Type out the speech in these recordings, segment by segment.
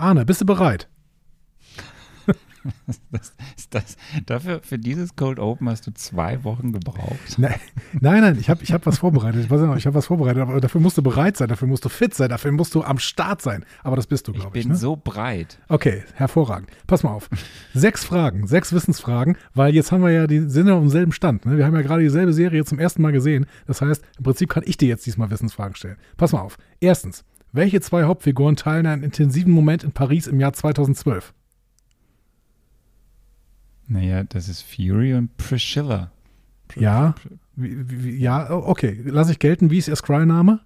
Arne, bist du bereit? Das, das, dafür, für dieses Cold Open hast du zwei Wochen gebraucht. Nein, nein, nein ich habe ich hab was vorbereitet. Ich, weiß nicht, ich habe was vorbereitet, aber dafür musst du bereit sein, dafür musst du fit sein, dafür musst du am Start sein. Aber das bist du, glaube ich. Ich bin ne? so breit. Okay, hervorragend. Pass mal auf. Sechs Fragen, sechs Wissensfragen, weil jetzt haben wir ja die, sind ja auf demselben Stand. Ne? Wir haben ja gerade dieselbe Serie zum ersten Mal gesehen. Das heißt, im Prinzip kann ich dir jetzt diesmal Wissensfragen stellen. Pass mal auf. Erstens, welche zwei Hauptfiguren teilen einen intensiven Moment in Paris im Jahr 2012? Naja, das ist Fury und Priscilla. Pr ja, wie, wie, ja, okay. Lass ich gelten. Wie ist ihr Scry-Name?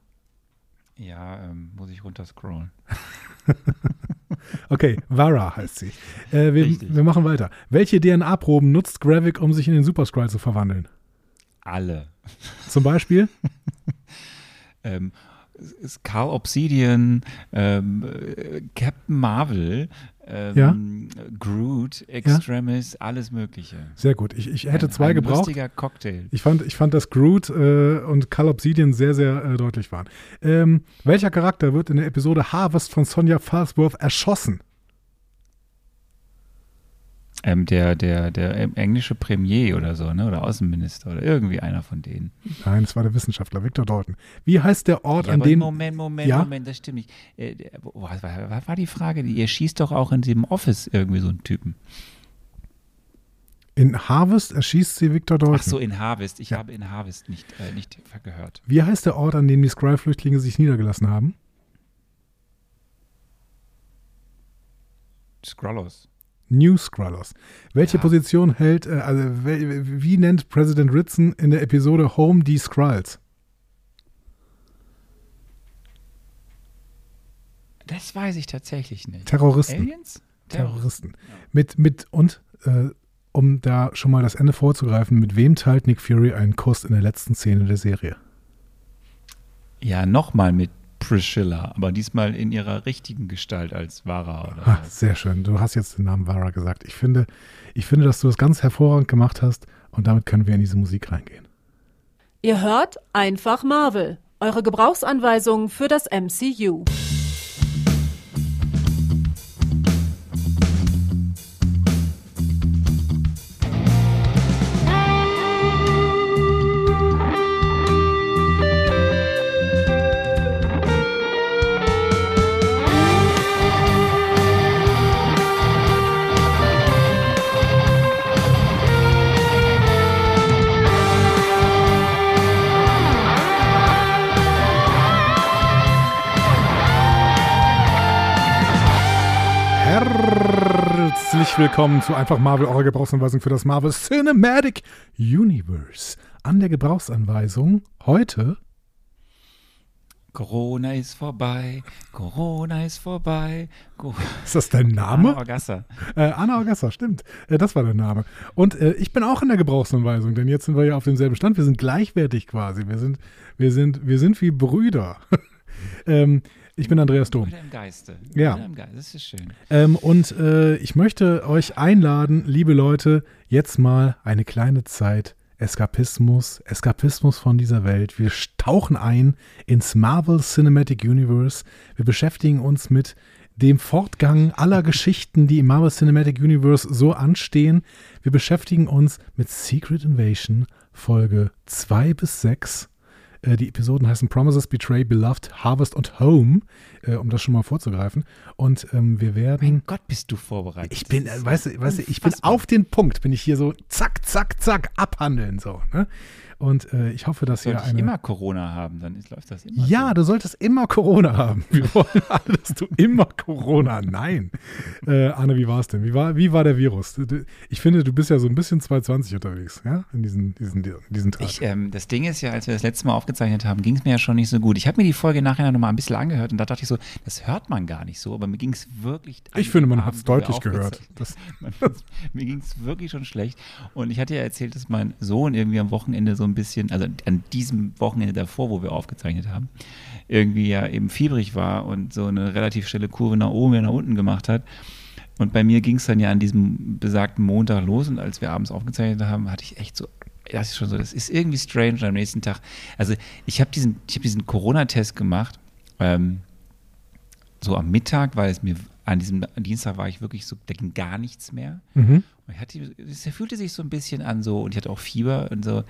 Ja, ähm, muss ich runterscrollen. okay, Vara heißt sie. Äh, wir, wir, machen weiter. Welche DNA-Proben nutzt Gravik, um sich in den Super Scry zu verwandeln? Alle. Zum Beispiel? ähm, Carl Obsidian, ähm, Captain Marvel, ähm, ja? Groot, Extremis, ja? alles Mögliche. Sehr gut. Ich, ich hätte ein, zwei ein gebraucht. Lustiger Cocktail. Ich fand, ich fand, dass Groot äh, und Carl Obsidian sehr, sehr äh, deutlich waren. Ähm, welcher Charakter wird in der Episode Harvest von Sonja Falsworth erschossen? Ähm, der, der, der englische Premier oder so, ne? Oder Außenminister oder irgendwie einer von denen. Nein, es war der Wissenschaftler, Victor Dalton. Wie heißt der Ort, ja, an dem. Moment, Moment, ja? Moment, das stimmt nicht. Äh, was, war, was war die Frage? Ihr schießt doch auch in diesem Office irgendwie so einen Typen. In Harvest erschießt sie Victor Dalton. Ach so, in Harvest. Ich ja. habe in Harvest nicht, äh, nicht gehört. Wie heißt der Ort, an dem die Scry-Flüchtlinge sich niedergelassen haben? Skrullos. New Scrullers. Welche ja. Position hält, äh, also wie nennt Präsident Ritson in der Episode Home die Skrulls? Das weiß ich tatsächlich nicht. Terroristen. Aliens? Terroristen. Ja. Mit, mit, und, äh, um da schon mal das Ende vorzugreifen, mit wem teilt Nick Fury einen Kuss in der letzten Szene der Serie? Ja, nochmal mit Priscilla, aber diesmal in ihrer richtigen Gestalt als Vara. Oder ah, sehr schön. Du hast jetzt den Namen Vara gesagt. Ich finde, ich finde, dass du das ganz hervorragend gemacht hast und damit können wir in diese Musik reingehen. Ihr hört einfach Marvel, eure Gebrauchsanweisung für das MCU. Herzlich willkommen zu Einfach Marvel, eurer Gebrauchsanweisung für das Marvel Cinematic Universe. An der Gebrauchsanweisung heute. Corona ist vorbei, Corona ist vorbei. Ist das dein Name? Anna Orgassa. Äh, Anna Orgassa, stimmt. Äh, das war der Name. Und äh, ich bin auch in der Gebrauchsanweisung, denn jetzt sind wir ja auf demselben Stand. Wir sind gleichwertig quasi. Wir sind, wir sind, wir sind wie Brüder. ähm, ich bin Andreas Dom. Oder im Geiste. Ja. Oder im Geiste. Das ist schön. Ähm, und äh, ich möchte euch einladen, liebe Leute, jetzt mal eine kleine Zeit Eskapismus, Eskapismus von dieser Welt. Wir tauchen ein ins Marvel Cinematic Universe. Wir beschäftigen uns mit dem Fortgang aller Geschichten, die im Marvel Cinematic Universe so anstehen. Wir beschäftigen uns mit Secret Invasion Folge 2 bis 6 äh, die Episoden heißen Promises, Betray, Beloved, Harvest und Home, äh, um das schon mal vorzugreifen. Und ähm, wir werden. Mein Gott, bist du vorbereitet. Ich bin, äh, weißt du, weißt du, ich bin auf den Punkt, bin ich hier so zack, zack, zack, abhandeln so. Ne? Und äh, ich hoffe, dass Sollte ihr eine. Ich immer Corona haben, dann läuft das immer. Ja, so. du solltest immer Corona haben. Wir wollen alle, dass du immer Corona. Nein. Äh, Anne, wie war es denn? Wie war, wie war der Virus? Ich finde, du bist ja so ein bisschen 220 unterwegs, ja, in diesen, diesen, diesen Tagen. Ich, ähm, das Ding ist ja, als wir das letzte Mal aufgezeichnet haben, ging es mir ja schon nicht so gut. Ich habe mir die Folge nachher noch mal ein bisschen angehört und da dachte ich so, das hört man gar nicht so, aber mir ging es wirklich. Ich finde, man hat es deutlich gehört. mir ging es wirklich schon schlecht. Und ich hatte ja erzählt, dass mein Sohn irgendwie am Wochenende so ein bisschen, also an diesem Wochenende davor, wo wir aufgezeichnet haben, irgendwie ja eben fiebrig war und so eine relativ schnelle Kurve nach oben und nach unten gemacht hat. Und bei mir ging es dann ja an diesem besagten Montag los und als wir abends aufgezeichnet haben, hatte ich echt so, das ist schon so, das ist irgendwie strange am nächsten Tag. Also ich habe diesen, ich hab diesen Corona-Test gemacht, ähm, so am Mittag, weil es mir an diesem Dienstag war ich wirklich so, da ging gar nichts mehr. Mhm. Und ich hatte, es fühlte sich so ein bisschen an so, und ich hatte auch Fieber und so.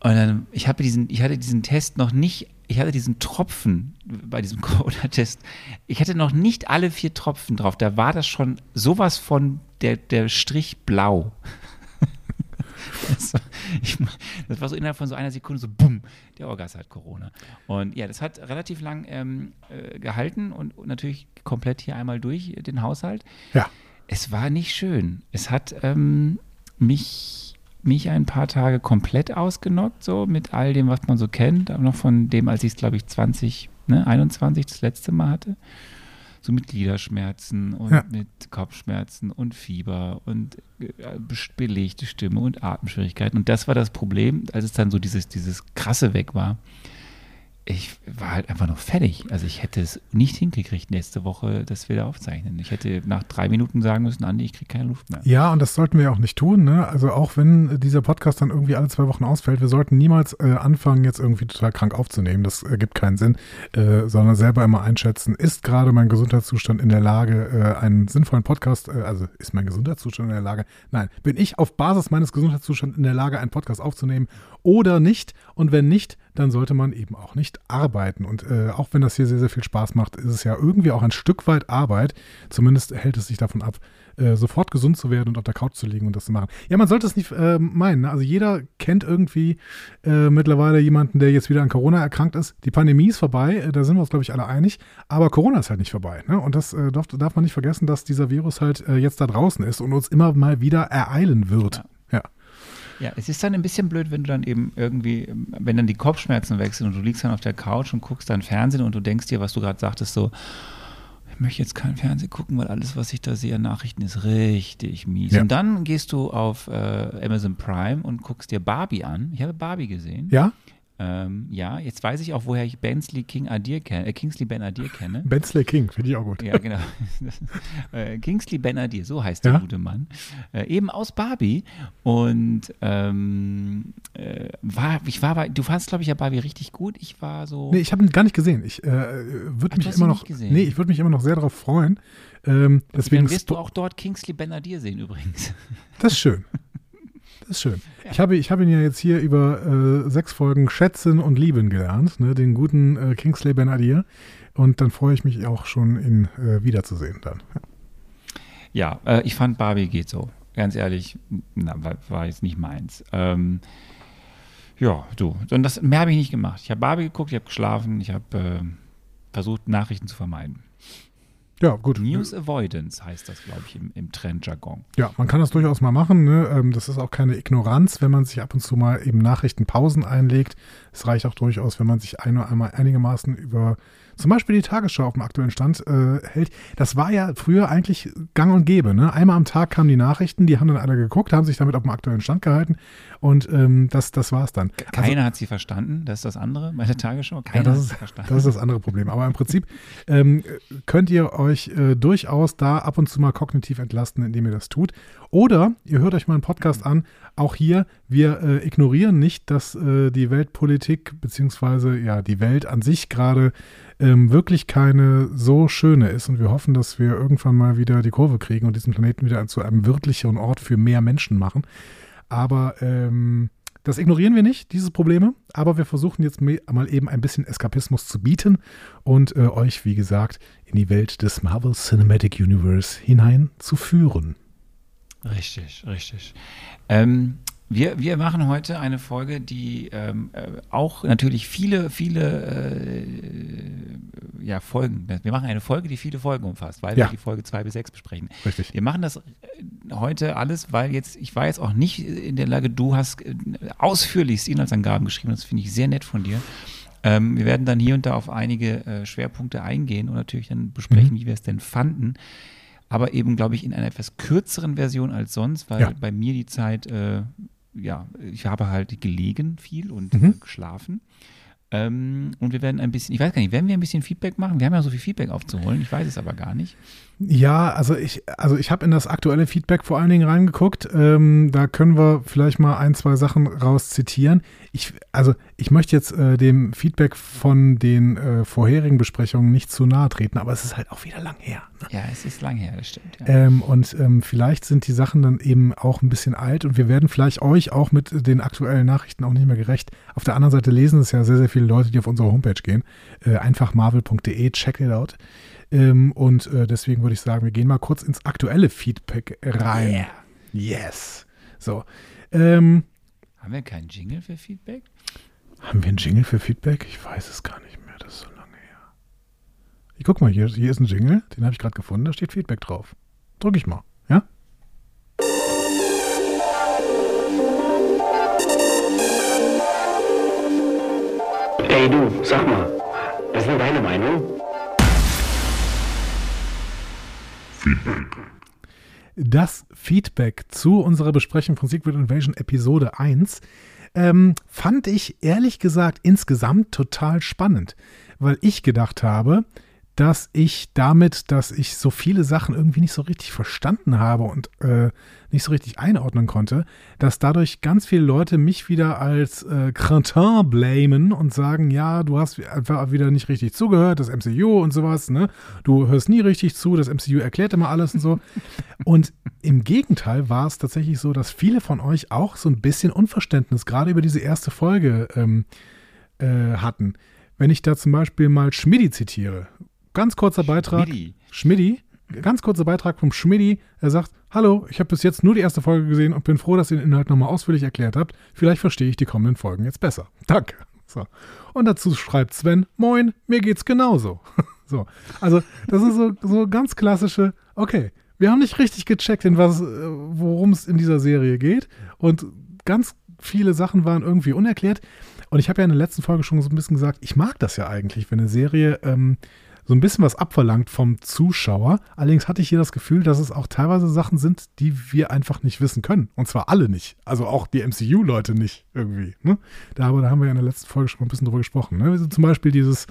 Und dann, ich habe diesen, ich hatte diesen Test noch nicht, ich hatte diesen Tropfen bei diesem Corona-Test, ich hatte noch nicht alle vier Tropfen drauf. Da war das schon sowas von der, der Strich blau. Das war, ich, das war so innerhalb von so einer Sekunde so, bumm, der Orgas hat Corona. Und ja, das hat relativ lang ähm, äh, gehalten und, und natürlich komplett hier einmal durch den Haushalt. Ja. Es war nicht schön. Es hat ähm, mich, mich ein paar Tage komplett ausgenockt, so mit all dem, was man so kennt. Aber noch von dem, als ich es, glaube ich, 20, ne, 21 das letzte Mal hatte. So mit Gliederschmerzen und Ja. mit Kopfschmerzen und Fieber und äh, belegte Stimme und Atemschwierigkeiten. Und das war das Problem, als es dann so dieses, dieses krasse weg war. Ich war halt einfach noch fertig. Also ich hätte es nicht hingekriegt, nächste Woche das wieder aufzeichnen. Ich hätte nach drei Minuten sagen müssen, Andi, ich kriege keine Luft mehr. Ja, und das sollten wir auch nicht tun. Ne? Also auch wenn dieser Podcast dann irgendwie alle zwei Wochen ausfällt, wir sollten niemals äh, anfangen, jetzt irgendwie total krank aufzunehmen. Das äh, keinen Sinn, äh, sondern selber immer einschätzen, ist gerade mein Gesundheitszustand in der Lage, äh, einen sinnvollen Podcast, äh, also ist mein Gesundheitszustand in der Lage, nein, bin ich auf Basis meines Gesundheitszustands in der Lage, einen Podcast aufzunehmen oder nicht? Und wenn nicht, dann sollte man eben auch nicht arbeiten. Und äh, auch wenn das hier sehr, sehr viel Spaß macht, ist es ja irgendwie auch ein Stück weit Arbeit. Zumindest hält es sich davon ab, äh, sofort gesund zu werden und auf der Couch zu liegen und das zu machen. Ja, man sollte es nicht äh, meinen. Ne? Also jeder kennt irgendwie äh, mittlerweile jemanden, der jetzt wieder an Corona erkrankt ist. Die Pandemie ist vorbei, äh, da sind wir uns, glaube ich, alle einig. Aber Corona ist halt nicht vorbei. Ne? Und das äh, darf, darf man nicht vergessen, dass dieser Virus halt jetzt da draußen ist und uns immer mal wieder ereilen wird. Ja. Ja, es ist dann ein bisschen blöd, wenn du dann eben irgendwie, wenn dann die Kopfschmerzen wechseln und du liegst dann auf der Couch und guckst dann Fernsehen und du denkst dir, was du gerade sagtest, so, ich möchte jetzt kein Fernsehen gucken, weil alles, was ich da sehe an Nachrichten, ist richtig mies. Ja. Und dann gehst du auf äh, Amazon Prime und guckst dir Barbie an. Ich habe Barbie gesehen. Ja? Ähm, ja, jetzt weiß ich auch, woher ich Bensley King Adir kenne, äh, Kingsley Ben Adir kenne. Bensley King, finde ich auch gut. Ja, genau. Äh, Kingsley Benadir, so heißt der Ja. gute Mann. Äh, eben aus Barbie. Und ähm, äh, war, ich war bei, du fandst, glaube ich, ja Barbie richtig gut. Ich war so. Nee, ich habe ihn gar nicht gesehen. Ich äh, würde mich immer noch. gesehen? Nee, ich würde mich immer noch sehr darauf freuen. Ähm, deswegen dann wirst du auch dort Kingsley Benadir sehen übrigens. Das ist schön. Ist schön. Ich habe, ich habe ihn ja jetzt hier über äh, sechs Folgen schätzen und lieben gelernt, ne, den guten äh, Kingsley Benadir. Und dann freue ich mich auch schon, ihn äh, wiederzusehen dann. Ja, äh, ich fand Barbie geht so. Ganz ehrlich, na, war, war jetzt nicht meins. Ähm, ja, du. Und das, mehr habe ich nicht gemacht. Ich habe Barbie geguckt, ich habe geschlafen, ich habe äh, versucht, Nachrichten zu vermeiden. Ja, gut. News Avoidance heißt das, glaube ich, im, im Trendjargon. Ja, man kann das durchaus mal machen. Ne? Ähm, das ist auch keine Ignoranz, wenn man sich ab und zu mal eben Nachrichtenpausen einlegt. Es reicht auch durchaus, wenn man sich ein oder einmal einigermaßen über zum Beispiel die Tagesschau auf dem aktuellen Stand äh, hält. Das war ja früher eigentlich gang und gäbe. Ne? Einmal am Tag kamen die Nachrichten, die haben dann alle geguckt, haben sich damit auf dem aktuellen Stand gehalten und ähm, das, das war es dann. Also- Keiner hat sie verstanden, das ist das andere bei der Tagesschau. Ja, Keiner das hat ist, sie verstanden. das ist das andere Problem. Aber im Prinzip ähm, könnt ihr euch äh, durchaus da ab und zu mal kognitiv entlasten, indem ihr das tut. Oder ihr hört euch mal einen Podcast an. Auch hier, wir äh, ignorieren nicht, dass äh, die Weltpolitik beziehungsweise ja die Welt an sich gerade ähm, wirklich keine so schöne ist. Und wir hoffen, dass wir irgendwann mal wieder die Kurve kriegen und diesen Planeten wieder zu einem wirklicheren Ort für mehr Menschen machen. Aber ähm, das ignorieren wir nicht, diese Probleme, aber wir versuchen jetzt mal eben ein bisschen Eskapismus zu bieten und äh, euch, wie gesagt, in die Welt des Marvel Cinematic Universe hinein zu führen. Richtig, richtig. Ähm, wir, wir machen heute eine Folge, die ähm, äh, auch natürlich viele, viele äh, ja, Folgen, wir machen eine Folge, die viele Folgen umfasst, weil Ja. wir die Folge 2 bis 6 besprechen. Richtig. Wir machen das äh, heute alles, weil jetzt, ich war jetzt auch nicht in der Lage, du hast äh, ausführlichst Inhaltsangaben geschrieben, das finde ich sehr nett von dir. Ähm, wir werden dann hier und da auf einige äh, Schwerpunkte eingehen und natürlich dann besprechen, Mhm. wie wir es denn fanden. Aber eben, glaube ich, in einer etwas kürzeren Version als sonst, weil Ja. bei mir die Zeit, äh, ja, ich habe halt gelegen viel und Mhm. äh, geschlafen. Ähm, und wir werden ein bisschen, ich weiß gar nicht, werden wir ein bisschen Feedback machen? Wir haben ja so viel Feedback aufzuholen, ich weiß es aber gar nicht. Ja, also ich, also ich habe in das aktuelle Feedback vor allen Dingen reingeguckt. Ähm, da können wir vielleicht mal ein, zwei Sachen raus zitieren. Ich, also ich möchte jetzt äh, dem Feedback von den äh, vorherigen Besprechungen nicht zu nahe treten, aber es ist halt auch wieder lang her. Ne? Ja, es ist lang her, das stimmt. Ja. Ähm, und ähm, vielleicht sind die Sachen dann eben auch ein bisschen alt und wir werden vielleicht euch auch mit den aktuellen Nachrichten auch nicht mehr gerecht. Auf der anderen Seite lesen es ja sehr, sehr viele Leute, die auf unsere Homepage gehen. Äh, einfach marvel.de, check it out. Ähm, und äh, deswegen würde ich sagen, wir gehen mal kurz ins aktuelle Feedback rein. Yeah. Yes. So. Ähm, haben wir keinen Jingle für Feedback? Haben wir einen Jingle für Feedback? Ich weiß es gar nicht mehr. Das ist so lange her. Ich guck mal, hier, hier ist ein Jingle. Den habe ich gerade gefunden. Da steht Feedback drauf. Drück ich mal. Ja? Hey du, sag mal, was ist denn deine Meinung? Feedback. Das Feedback zu unserer Besprechung von Secret Invasion Episode 1 ähm, fand ich ehrlich gesagt insgesamt total spannend, weil ich gedacht habe, dass ich damit, dass ich so viele Sachen irgendwie nicht so richtig verstanden habe und äh, nicht so richtig einordnen konnte, dass dadurch ganz viele Leute mich wieder als äh, Cretin blamen und sagen, ja, du hast einfach wieder nicht richtig zugehört, das MCU und sowas, ne? Du hörst nie richtig zu, das MCU erklärt immer alles und so. und im Gegenteil war es tatsächlich so, dass viele von euch auch so ein bisschen Unverständnis gerade über diese erste Folge ähm, äh, hatten. Wenn ich da zum Beispiel mal Schmidi zitiere, Ganz kurzer Beitrag. Schmiddi. Schmiddi. Ganz kurzer Beitrag vom Schmiddi. Er sagt, hallo, ich habe bis jetzt nur die erste Folge gesehen und bin froh, dass ihr den Inhalt nochmal ausführlich erklärt habt. Vielleicht verstehe ich die kommenden Folgen jetzt besser. Danke. So. Und dazu schreibt Sven, moin, mir geht's genauso. so. Also, das ist so, so ganz klassische, okay, wir haben nicht richtig gecheckt, in was, äh, worum es in dieser Serie geht. Und ganz viele Sachen waren irgendwie unerklärt. Und ich habe ja in der letzten Folge schon so ein bisschen gesagt, ich mag das ja eigentlich, wenn eine Serie ähm, so ein bisschen was abverlangt vom Zuschauer. Allerdings hatte ich hier das Gefühl, dass es auch teilweise Sachen sind, die wir einfach nicht wissen können. Und zwar alle nicht. Also auch die MCU-Leute nicht irgendwie. Ne? Da, aber da haben wir ja in der letzten Folge schon ein bisschen drüber gesprochen. Ne? Also zum Beispiel dieses,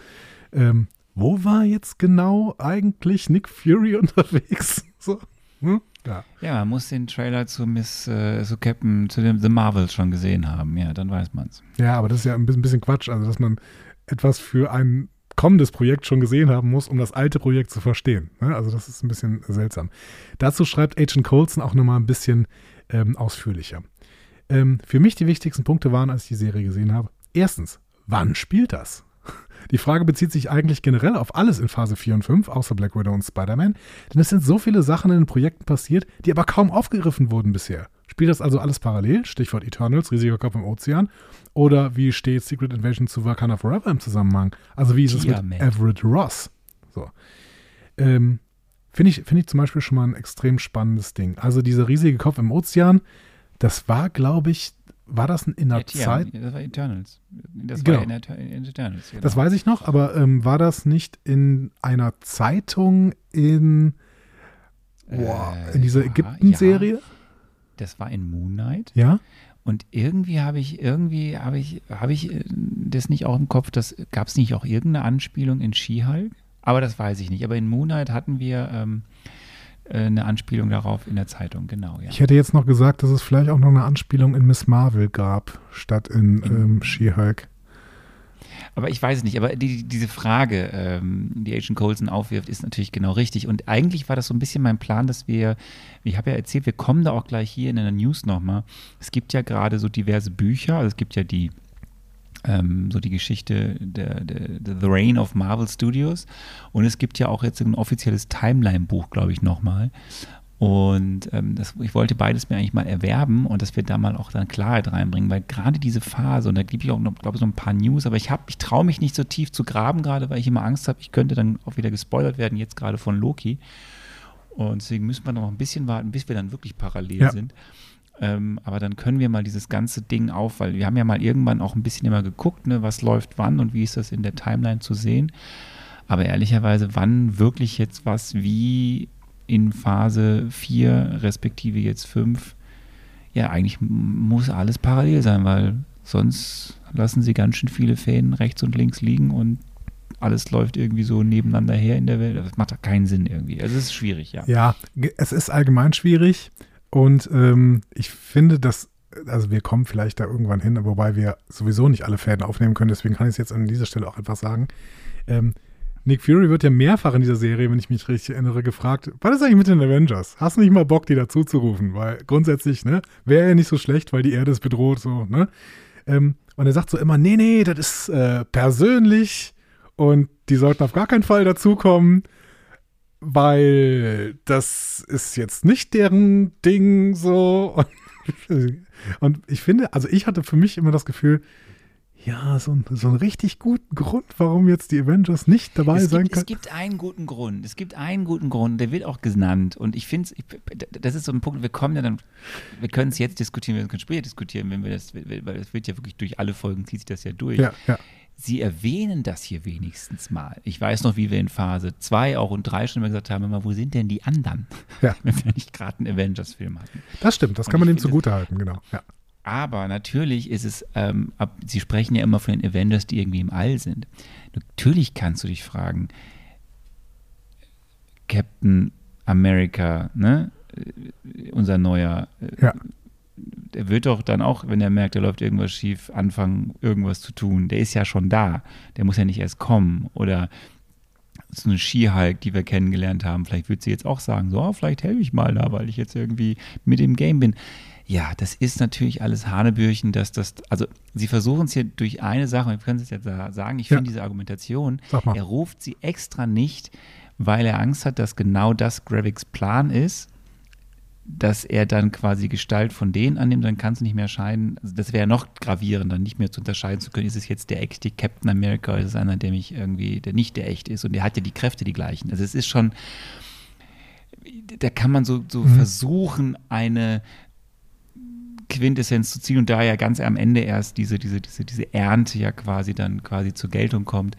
ähm, wo war jetzt genau eigentlich Nick Fury unterwegs? so. Hm? Ja. ja, man muss den Trailer zu Miss, äh, zu Captain, zu dem The Marvels schon gesehen haben. Ja, dann weiß man es. Ja, aber das ist ja ein bisschen, ein bisschen Quatsch. Also, dass man etwas für einen kommendes Projekt schon gesehen haben muss, um das alte Projekt zu verstehen. Ne? Also das ist ein bisschen seltsam. Dazu schreibt Agent Colson auch nochmal ein bisschen ähm, ausführlicher. Ähm, für mich die wichtigsten Punkte waren, als ich die Serie gesehen habe. Erstens, wann spielt das? Die Frage bezieht sich eigentlich generell auf alles in Phase 4 und 5, außer Black Widow und Spider-Man, denn es sind so viele Sachen in den Projekten passiert, die aber kaum aufgegriffen wurden bisher. Spielt das also alles parallel? Stichwort Eternals, riesiger Kopf im Ozean. Oder wie steht Secret Invasion zu Wakanda Forever im Zusammenhang? Also wie ist es mit Everett Ross? So. Ähm, Finde ich, find ich zum Beispiel schon mal ein extrem spannendes Ding. Also dieser riesige Kopf im Ozean, das war, glaube ich, war das in der ja, Zeit? Das war Eternals. Das genau. war in, in Eternals. Genau. Das weiß ich noch, aber ähm, war das nicht in einer Zeitung in, boah, äh, in dieser Ägypten-Serie? Ja. Das war in Moon Knight. Ja. Und irgendwie habe ich, irgendwie habe ich, habe ich äh, das nicht auch im Kopf, das gab es nicht auch irgendeine Anspielung in She-Hulk? Aber das weiß ich nicht. Aber in Moon Knight hatten wir ähm, äh, eine Anspielung darauf in der Zeitung, genau, ja. Ich hätte jetzt noch gesagt, dass es vielleicht auch noch eine Anspielung in Miss Marvel gab, statt in, in ähm, She-Hulk. Aber ich weiß es nicht. Aber die, diese Frage, ähm, die Agent Coulson aufwirft, ist natürlich genau richtig. Und eigentlich war das so ein bisschen mein Plan, dass wir, ich habe ja erzählt, wir kommen da auch gleich hier in der News nochmal. Es gibt ja gerade so diverse Bücher, also es gibt ja die ähm, so die Geschichte der, der, der, The Reign of Marvel Studios. Und es gibt ja auch jetzt ein offizielles Timeline-Buch, glaube ich, nochmal. Und ähm, das, ich wollte beides mir eigentlich mal erwerben und dass wir da mal auch dann Klarheit reinbringen, weil gerade diese Phase, und da gebe ich auch noch, glaube ich, so ein paar News, aber ich habe, ich traue mich nicht so tief zu graben gerade, weil ich immer Angst habe, ich könnte dann auch wieder gespoilert werden, jetzt gerade von Loki. Und deswegen müssen wir noch ein bisschen warten, bis wir dann wirklich parallel ja. sind. Ähm, aber dann können wir mal dieses ganze Ding auf, weil wir haben ja mal irgendwann auch ein bisschen immer geguckt, ne, was läuft wann und wie ist das in der Timeline zu sehen. Aber ehrlicherweise, wann wirklich jetzt was wie in Phase 4 respektive jetzt 5, ja, eigentlich muss alles parallel sein, weil sonst lassen sie ganz schön viele Fäden rechts und links liegen und alles läuft irgendwie so nebeneinander her in der Welt. Das macht doch keinen Sinn irgendwie. Es ist schwierig, ja. Ja, es ist allgemein schwierig und ähm, ich finde, dass, also wir kommen vielleicht da irgendwann hin, wobei wir sowieso nicht alle Fäden aufnehmen können, deswegen kann ich es jetzt an dieser Stelle auch einfach sagen. Ähm, Nick Fury wird ja mehrfach in dieser Serie, wenn ich mich richtig erinnere, gefragt, was ist eigentlich mit den Avengers? Hast du nicht mal Bock, die dazu zu rufen? Weil grundsätzlich, ne, wäre ja nicht so schlecht, weil die Erde ist bedroht, so, ne? Ähm, und er sagt so immer, nee, nee, das ist äh, persönlich und die sollten auf gar keinen Fall dazukommen, weil das ist jetzt nicht deren Ding so. Und, und ich finde, also ich hatte für mich immer das Gefühl, ja, so, ein, so einen richtig guten Grund, warum jetzt die Avengers nicht dabei es sein gibt, können. es gibt einen guten Grund. Es gibt einen guten Grund, der wird auch genannt. Und ich finde, das ist so ein Punkt, wir kommen ja dann, wir können es jetzt diskutieren, wir können später diskutieren, wenn wir das, weil es wird ja wirklich durch alle Folgen, zieht sich das ja durch. Ja, ja. Sie erwähnen das hier wenigstens mal. Ich weiß noch, wie wir in Phase 2 auch und 3 schon immer gesagt haben, immer, wo sind denn die anderen? Ja. Wenn wir nicht gerade einen Avengers-Film hatten. Das stimmt, das Und kann man ihm finde- zugute halten, genau. Ja. Aber natürlich ist es, ähm, ab, Sie sprechen ja immer von den Avengers, die irgendwie im All sind. Natürlich kannst du dich fragen, Captain America, ne? Äh, Unser neuer, äh, Ja. der wird doch dann auch, wenn er merkt, da läuft irgendwas schief, anfangen, irgendwas zu tun. Der ist ja schon da. Der muss ja nicht erst kommen. Oder so eine Skihulk, die wir kennengelernt haben, vielleicht wird sie jetzt auch sagen, so, oh, vielleicht helfe ich mal da, weil ich jetzt irgendwie mit im Game bin. Ja, das ist natürlich alles Hanebüchen, dass das, also sie versuchen es hier durch eine Sache, wir können es jetzt ja sagen, ich Ja. finde diese Argumentation, er ruft sie extra nicht, weil er Angst hat, dass genau das Gravics Plan ist, dass er dann quasi Gestalt von denen annimmt, dann kann es nicht mehr erscheinen. Also das wäre noch gravierender, nicht mehr zu unterscheiden zu können, ist es jetzt der echte Captain America oder ist es einer, der mich irgendwie, der nicht der echte ist und der hat ja die Kräfte die gleichen. Also es ist schon, da kann man so, so Mhm. versuchen, eine Quintessenz zu ziehen und da ja ganz am Ende erst diese, diese, diese, diese Ernte ja quasi dann quasi zur Geltung kommt,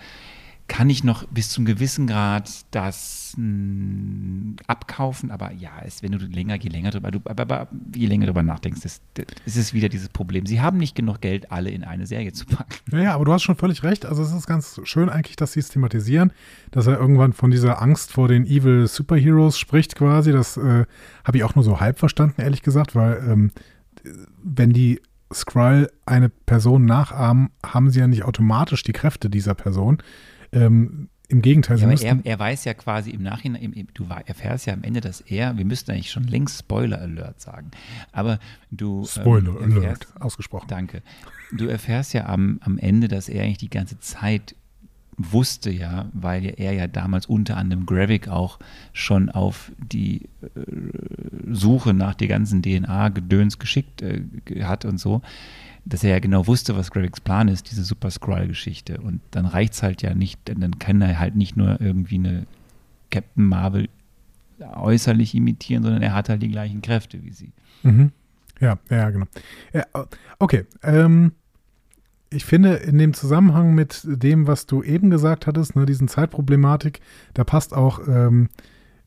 kann ich noch bis zum gewissen Grad das mh, abkaufen, aber ja, es, wenn du länger, je länger drüber, du, aber, aber je länger drüber nachdenkst, das ist es wieder dieses Problem. Sie haben nicht genug Geld, alle in eine Serie zu packen. Ja, ja, aber du hast schon völlig recht. Also es ist ganz schön eigentlich, dass sie es thematisieren, dass er irgendwann von dieser Angst vor den Evil Superheroes spricht quasi. Das äh, habe ich auch nur so halb verstanden, ehrlich gesagt, weil ähm, wenn die Skrull eine Person nachahmen, haben sie ja nicht automatisch die Kräfte dieser Person. Ähm, Im Gegenteil, sie Ja, aber müssen, er, er weiß ja quasi im Nachhinein, im, im, du erfährst ja am Ende, dass er, wir müssten eigentlich schon längst Spoiler Alert sagen, aber du Spoiler ähm, Alert, erfährst, ausgesprochen. Danke. Du erfährst ja am, am Ende, dass er eigentlich die ganze Zeit wusste ja, weil er ja damals unter anderem Gravik auch schon auf die äh, Suche nach der ganzen DNA-Gedöns geschickt äh, hat und so, dass er ja genau wusste, was Graviks Plan ist, diese Super Skrull-Geschichte. Und dann reicht es halt ja nicht, denn dann kann er halt nicht nur irgendwie eine Captain Marvel äußerlich imitieren, sondern er hat halt die gleichen Kräfte wie sie. Mhm. Ja, ja, genau. Ja, okay, ähm, ich finde in dem Zusammenhang mit dem, was du eben gesagt hattest, ne, diesen Zeitproblematik, da passt auch ähm,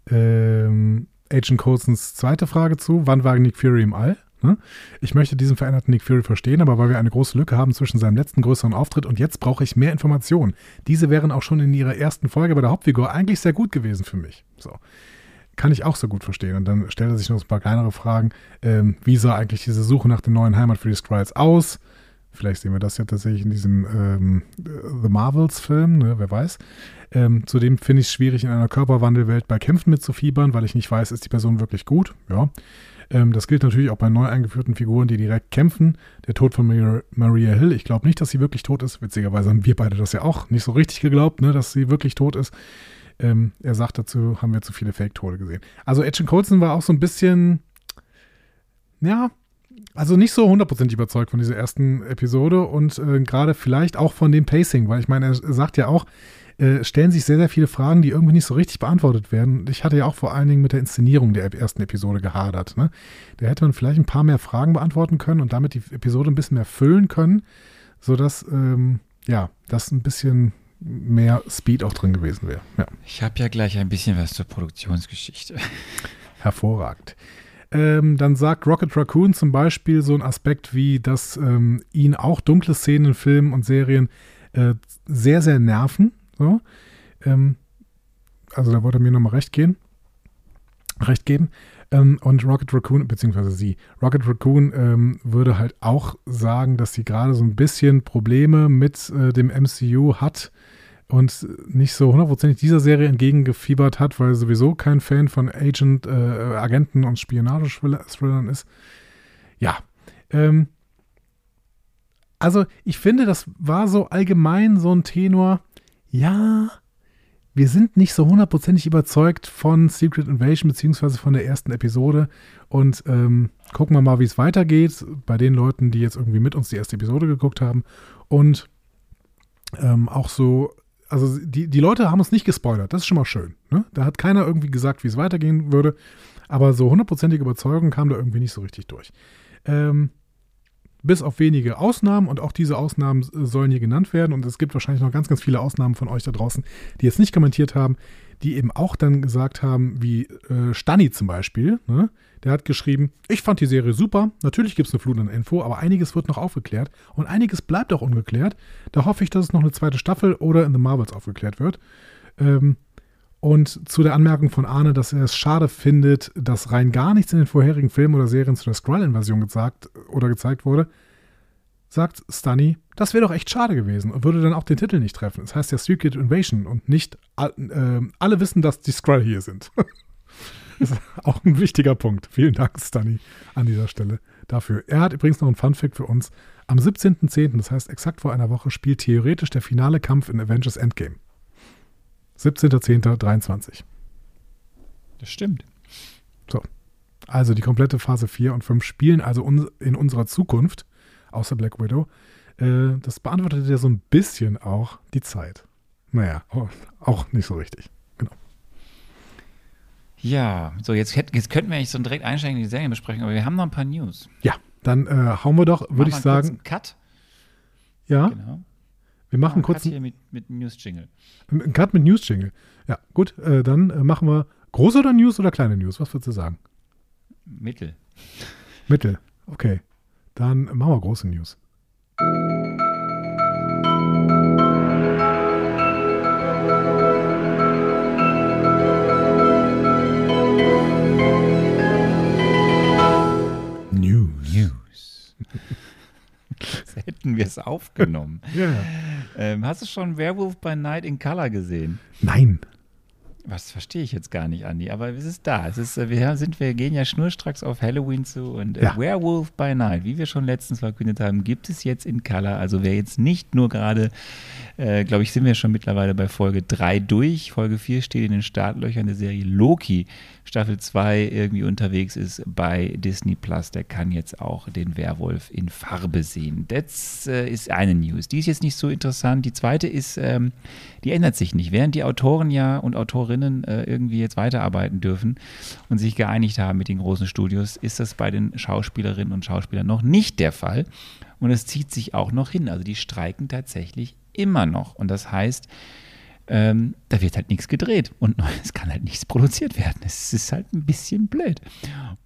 ähm, Agent Coulsons zweite Frage zu. Wann war Nick Fury im All? Ne? Ich möchte diesen veränderten Nick Fury verstehen, aber weil wir eine große Lücke haben zwischen seinem letzten größeren Auftritt und jetzt brauche ich mehr Informationen. Diese wären auch schon in ihrer ersten Folge bei der Hauptfigur eigentlich sehr gut gewesen für mich. So. Kann ich auch so gut verstehen. Und dann stellt er sich noch ein paar kleinere Fragen. Ähm, wie sah eigentlich diese Suche nach der neuen Heimat für die Skrulls aus? Vielleicht sehen wir das ja tatsächlich in diesem ähm, The Marvels-Film, ne, wer weiß. Ähm, zudem finde ich es schwierig, in einer Körperwandelwelt bei Kämpfen mitzufiebern, weil ich nicht weiß, ist die Person wirklich gut? Ja. Ähm, das gilt natürlich auch bei neu eingeführten Figuren, die direkt kämpfen. Der Tod von Maria, Maria Hill, ich glaube nicht, dass sie wirklich tot ist. Witzigerweise haben wir beide das ja auch nicht so richtig geglaubt, ne, dass sie wirklich tot ist. Ähm, er sagt dazu, haben wir zu viele Fake-Tode gesehen. Also Agent Coulson war auch so ein bisschen, ja, also nicht so hundertprozentig überzeugt von dieser ersten Episode und äh, gerade vielleicht auch von dem Pacing, weil ich meine, er sagt ja auch, äh, stellen sich sehr, sehr viele Fragen, die irgendwie nicht so richtig beantwortet werden. Ich hatte ja auch vor allen Dingen mit der Inszenierung der ersten Episode gehadert. Ne? Da hätte man vielleicht ein paar mehr Fragen beantworten können und damit die Episode ein bisschen mehr füllen können, sodass, ähm, ja, das ein bisschen mehr Speed auch drin gewesen wäre. Ja, Ich habe ja gleich ein bisschen was zur Produktionsgeschichte. hervorragend. Ähm, dann sagt Rocket Raccoon zum Beispiel so ein Aspekt wie, dass ähm, ihn auch dunkle Szenen in Filmen und Serien äh, sehr, sehr nerven. So. Ähm, also da wollte er mir nochmal recht gehen. Recht geben. Ähm, und Rocket Raccoon, beziehungsweise sie, Rocket Raccoon ähm, würde halt auch sagen, dass sie gerade so ein bisschen Probleme mit äh, dem MCU hat und nicht so hundertprozentig dieser Serie entgegengefiebert hat, weil er sowieso kein Fan von Agent, äh, Agenten und Spionage-Thrillern ist. Ja. Ähm, also ich finde, das war so allgemein so ein Tenor. Ja, wir sind nicht so hundertprozentig überzeugt von Secret Invasion beziehungsweise von der ersten Episode und ähm, gucken wir mal, wie es weitergeht bei den Leuten, die jetzt irgendwie mit uns die erste Episode geguckt haben und ähm, auch so, also die, die Leute haben uns nicht gespoilert, das ist schon mal schön. Ne? Da hat keiner irgendwie gesagt, wie es weitergehen würde, aber so hundertprozentige Überzeugung kam da irgendwie nicht so richtig durch. Ähm, bis auf wenige Ausnahmen und auch diese Ausnahmen äh, sollen hier genannt werden und es gibt wahrscheinlich noch ganz, ganz viele Ausnahmen von euch da draußen, die jetzt nicht kommentiert haben, die eben auch dann gesagt haben, wie äh, Stani zum Beispiel, ne? der hat geschrieben, ich fand die Serie super, natürlich gibt es eine Flut an Info, aber einiges wird noch aufgeklärt und einiges bleibt auch ungeklärt. Da hoffe ich, dass es noch eine zweite Staffel oder in The Marvels aufgeklärt wird. Ähm, und zu der Anmerkung von Arne, dass er es schade findet, dass rein gar nichts in den vorherigen Filmen oder Serien zu der Skrull-Invasion gesagt oder gezeigt wurde, sagt Stunny, das wäre doch echt schade gewesen und würde dann auch den Titel nicht treffen. Es das heißt ja Secret Invasion und nicht äh, alle wissen, dass die Skrull hier sind. das ist auch ein wichtiger Punkt. Vielen Dank, Stunny, an dieser Stelle dafür. Er hat übrigens noch einen Funfact für uns. Am 17.10., das heißt exakt vor einer Woche, spielt theoretisch der finale Kampf in Avengers Endgame. 17.10.23. Das stimmt. So. Also die komplette Phase 4 und 5 spielen also in unserer Zukunft, außer Black Widow. Äh, das beantwortet ja so ein bisschen auch die Zeit. Naja, auch nicht so richtig. Genau. Ja, so jetzt, jetzt könnten wir eigentlich so direkt einsteigen in die Serien besprechen, aber wir haben noch ein paar News. Ja, dann äh, hauen wir doch, würde ich sagen. Cut. Ja. Genau. Wir machen ah, kurz. Cut hier mit, mit News-Jingle. Ein Cut mit News-Jingle. Ja, gut, äh, dann äh, machen wir große oder News oder kleine News? Was würdest du sagen? Mittel. Mittel, okay. Dann machen wir große News. hätten wir es aufgenommen. ja. ähm, hast du schon Werewolf by Night in Color gesehen? Nein. Was verstehe ich jetzt gar nicht, Andi, aber es ist da. Es ist, äh, wir, sind, wir gehen ja schnurstracks auf Halloween zu und äh, ja. Werewolf by Night, wie wir schon letztens verkündet haben, gibt es jetzt in Color. Also wer jetzt nicht nur gerade, äh, glaube ich, sind wir schon mittlerweile bei Folge 3 durch. Folge 4 steht in den Startlöchern der Serie Loki. Staffel 2 irgendwie unterwegs ist bei Disney Plus, der kann jetzt auch den Werwolf in Farbe sehen. Das äh, ist eine News. Die ist jetzt nicht so interessant. Die zweite ist, ähm, die ändert sich nicht. Während die Autoren ja und Autorinnen äh, irgendwie jetzt weiterarbeiten dürfen und sich geeinigt haben mit den großen Studios, ist das bei den Schauspielerinnen und Schauspielern noch nicht der Fall. Und es zieht sich auch noch hin. Also die streiken tatsächlich immer noch. Und das heißt, ähm, da wird halt nichts gedreht und es kann halt nichts produziert werden. Es ist halt ein bisschen blöd.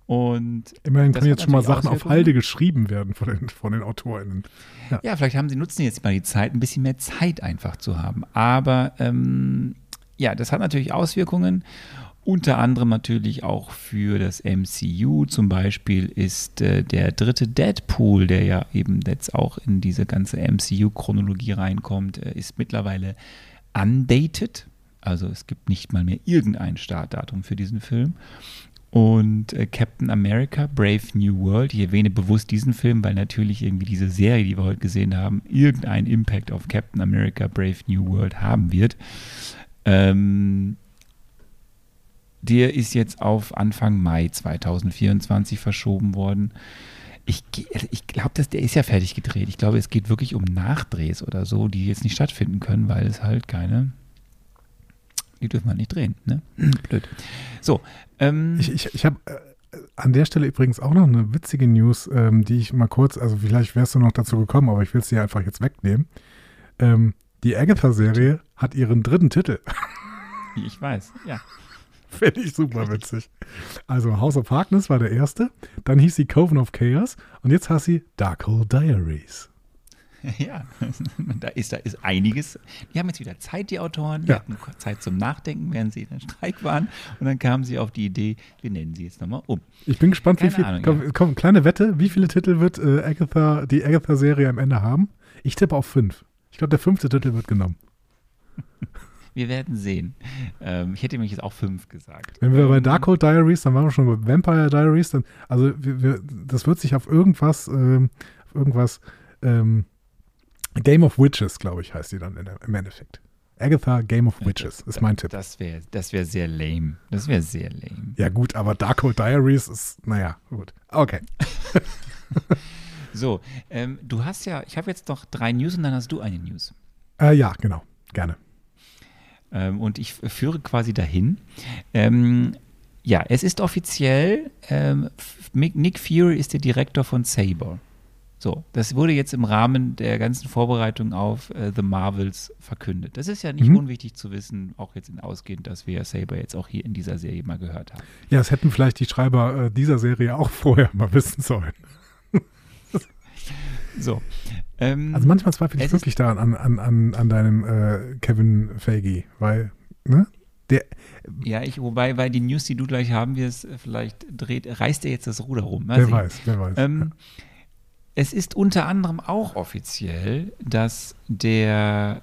Und Immerhin können jetzt schon mal Sachen auf Halde geschrieben werden von den, von den AutorInnen. Ja. ja. vielleicht haben sie nutzen jetzt mal die Zeit, ein bisschen mehr Zeit einfach zu haben. Aber ähm, ja, das hat natürlich Auswirkungen. Unter anderem natürlich auch für das MCU. Zum Beispiel ist äh, der dritte Deadpool, der ja eben jetzt auch in diese ganze MCU-Chronologie reinkommt, äh, ist mittlerweile undated. Also es gibt nicht mal mehr irgendein Startdatum für diesen Film. Und äh, Captain America, Brave New World, ich erwähne bewusst diesen Film, weil natürlich irgendwie diese Serie, die wir heute gesehen haben, irgendeinen Impact auf Captain America, Brave New World haben wird. Ähm, der ist jetzt auf Anfang Mai 2024 verschoben worden. Ich, also ich glaube, der ist ja fertig gedreht. Ich glaube, es geht wirklich um Nachdrehs oder so, die jetzt nicht stattfinden können, weil es halt keine. Die dürfen halt nicht drehen, ne? Blöd. So. Ähm, ich ich, ich habe äh, an der Stelle übrigens auch noch eine witzige News, ähm, die ich mal kurz, also vielleicht wärst du noch dazu gekommen, aber ich will es dir einfach jetzt wegnehmen. Ähm, die Agatha-Serie hat ihren dritten Titel. Ich weiß, ja. Finde ich super witzig. Also House of Harkness war der erste, dann hieß sie Coven of Chaos und jetzt heißt sie Darkhold Diaries. Ja, da ist, da ist einiges. Die haben jetzt wieder Zeit, die Autoren. Die Ja. hatten Zeit zum Nachdenken, während sie in den Streik waren. Und dann kamen sie auf die Idee, wir nennen sie jetzt nochmal um. Ich bin gespannt, wie Keine viel. Ahnung, komm, ja. komm, kleine Wette, wie viele Titel wird äh, Agatha, die Agatha-Serie am Ende haben? Ich tippe auf fünf. Ich glaube, der fünfte Titel wird genommen. Wir werden sehen. Ähm, ich hätte nämlich jetzt auch fünf gesagt. Wenn wir bei Ähm, Darkhold Diaries, dann waren wir schon bei Vampire Diaries, dann, also wir, wir, das wird sich auf irgendwas, ähm, auf irgendwas, ähm, Game of Witches, glaube ich, heißt die dann in im Endeffekt. Agatha Game of Witches ist mein Tipp. Das wäre das wär sehr lame. Das wäre sehr lame. Ja, gut, aber Darkhold Diaries ist, naja, gut. Okay. So, ähm, du hast ja, ich habe jetzt noch drei News und dann hast du eine News. Äh, ja, genau. Gerne. Ähm, und ich führe quasi dahin. Ähm, ja, es ist offiziell, ähm, Nick Fury ist der Direktor von Saber. So, das wurde jetzt im Rahmen der ganzen Vorbereitung auf äh, The Marvels verkündet. Das ist ja nicht Mhm. unwichtig zu wissen, auch jetzt in ausgehend, dass wir Saber jetzt auch hier in dieser Serie mal gehört haben. Ja, es hätten vielleicht die Schreiber äh, dieser Serie auch vorher mal wissen sollen. So. Ähm, Also manchmal zweifle ich wirklich daran an, an, an, an deinem äh, Kevin Feige, weil, ne? Der, ja, ich, wobei, weil die News, die du gleich haben wirst, äh, vielleicht dreht, reißt er jetzt das Ruder rum. Wer weiß, wer weiß. Ähm, es ist unter anderem auch offiziell, dass der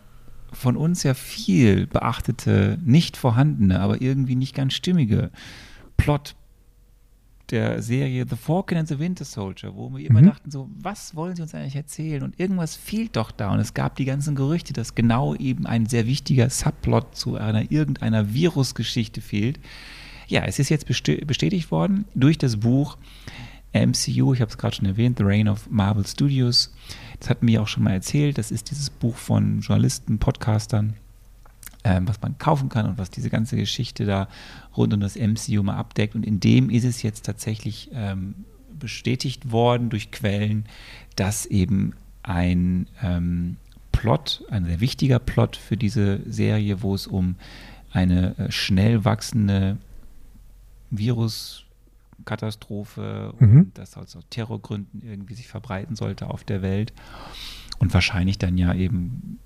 von uns ja viel beachtete, nicht vorhandene, aber irgendwie nicht ganz stimmige Plot der Serie The Falcon and the Winter Soldier, wo wir immer Mhm. dachten, so, was wollen sie uns eigentlich erzählen? Und irgendwas fehlt doch da. Und es gab die ganzen Gerüchte, dass genau eben ein sehr wichtiger Subplot zu einer irgendeiner Virusgeschichte fehlt. Ja, es ist jetzt bestätigt worden durch das Buch MCU, ich habe es gerade schon erwähnt, The Reign of Marvel Studios. Das hatten wir auch schon mal erzählt. Das ist dieses Buch von Journalisten, Podcastern, ähm, was man kaufen kann und was diese ganze Geschichte da rund um das MCU mal abdeckt. Und in dem ist es jetzt tatsächlich ähm, bestätigt worden durch Quellen, dass eben ein ähm, Plot, ein sehr wichtiger Plot für diese Serie, wo es um eine äh, schnell wachsende Viruskatastrophe Mhm. und das aus Terrorgründen irgendwie sich verbreiten sollte auf der Welt und wahrscheinlich dann ja eben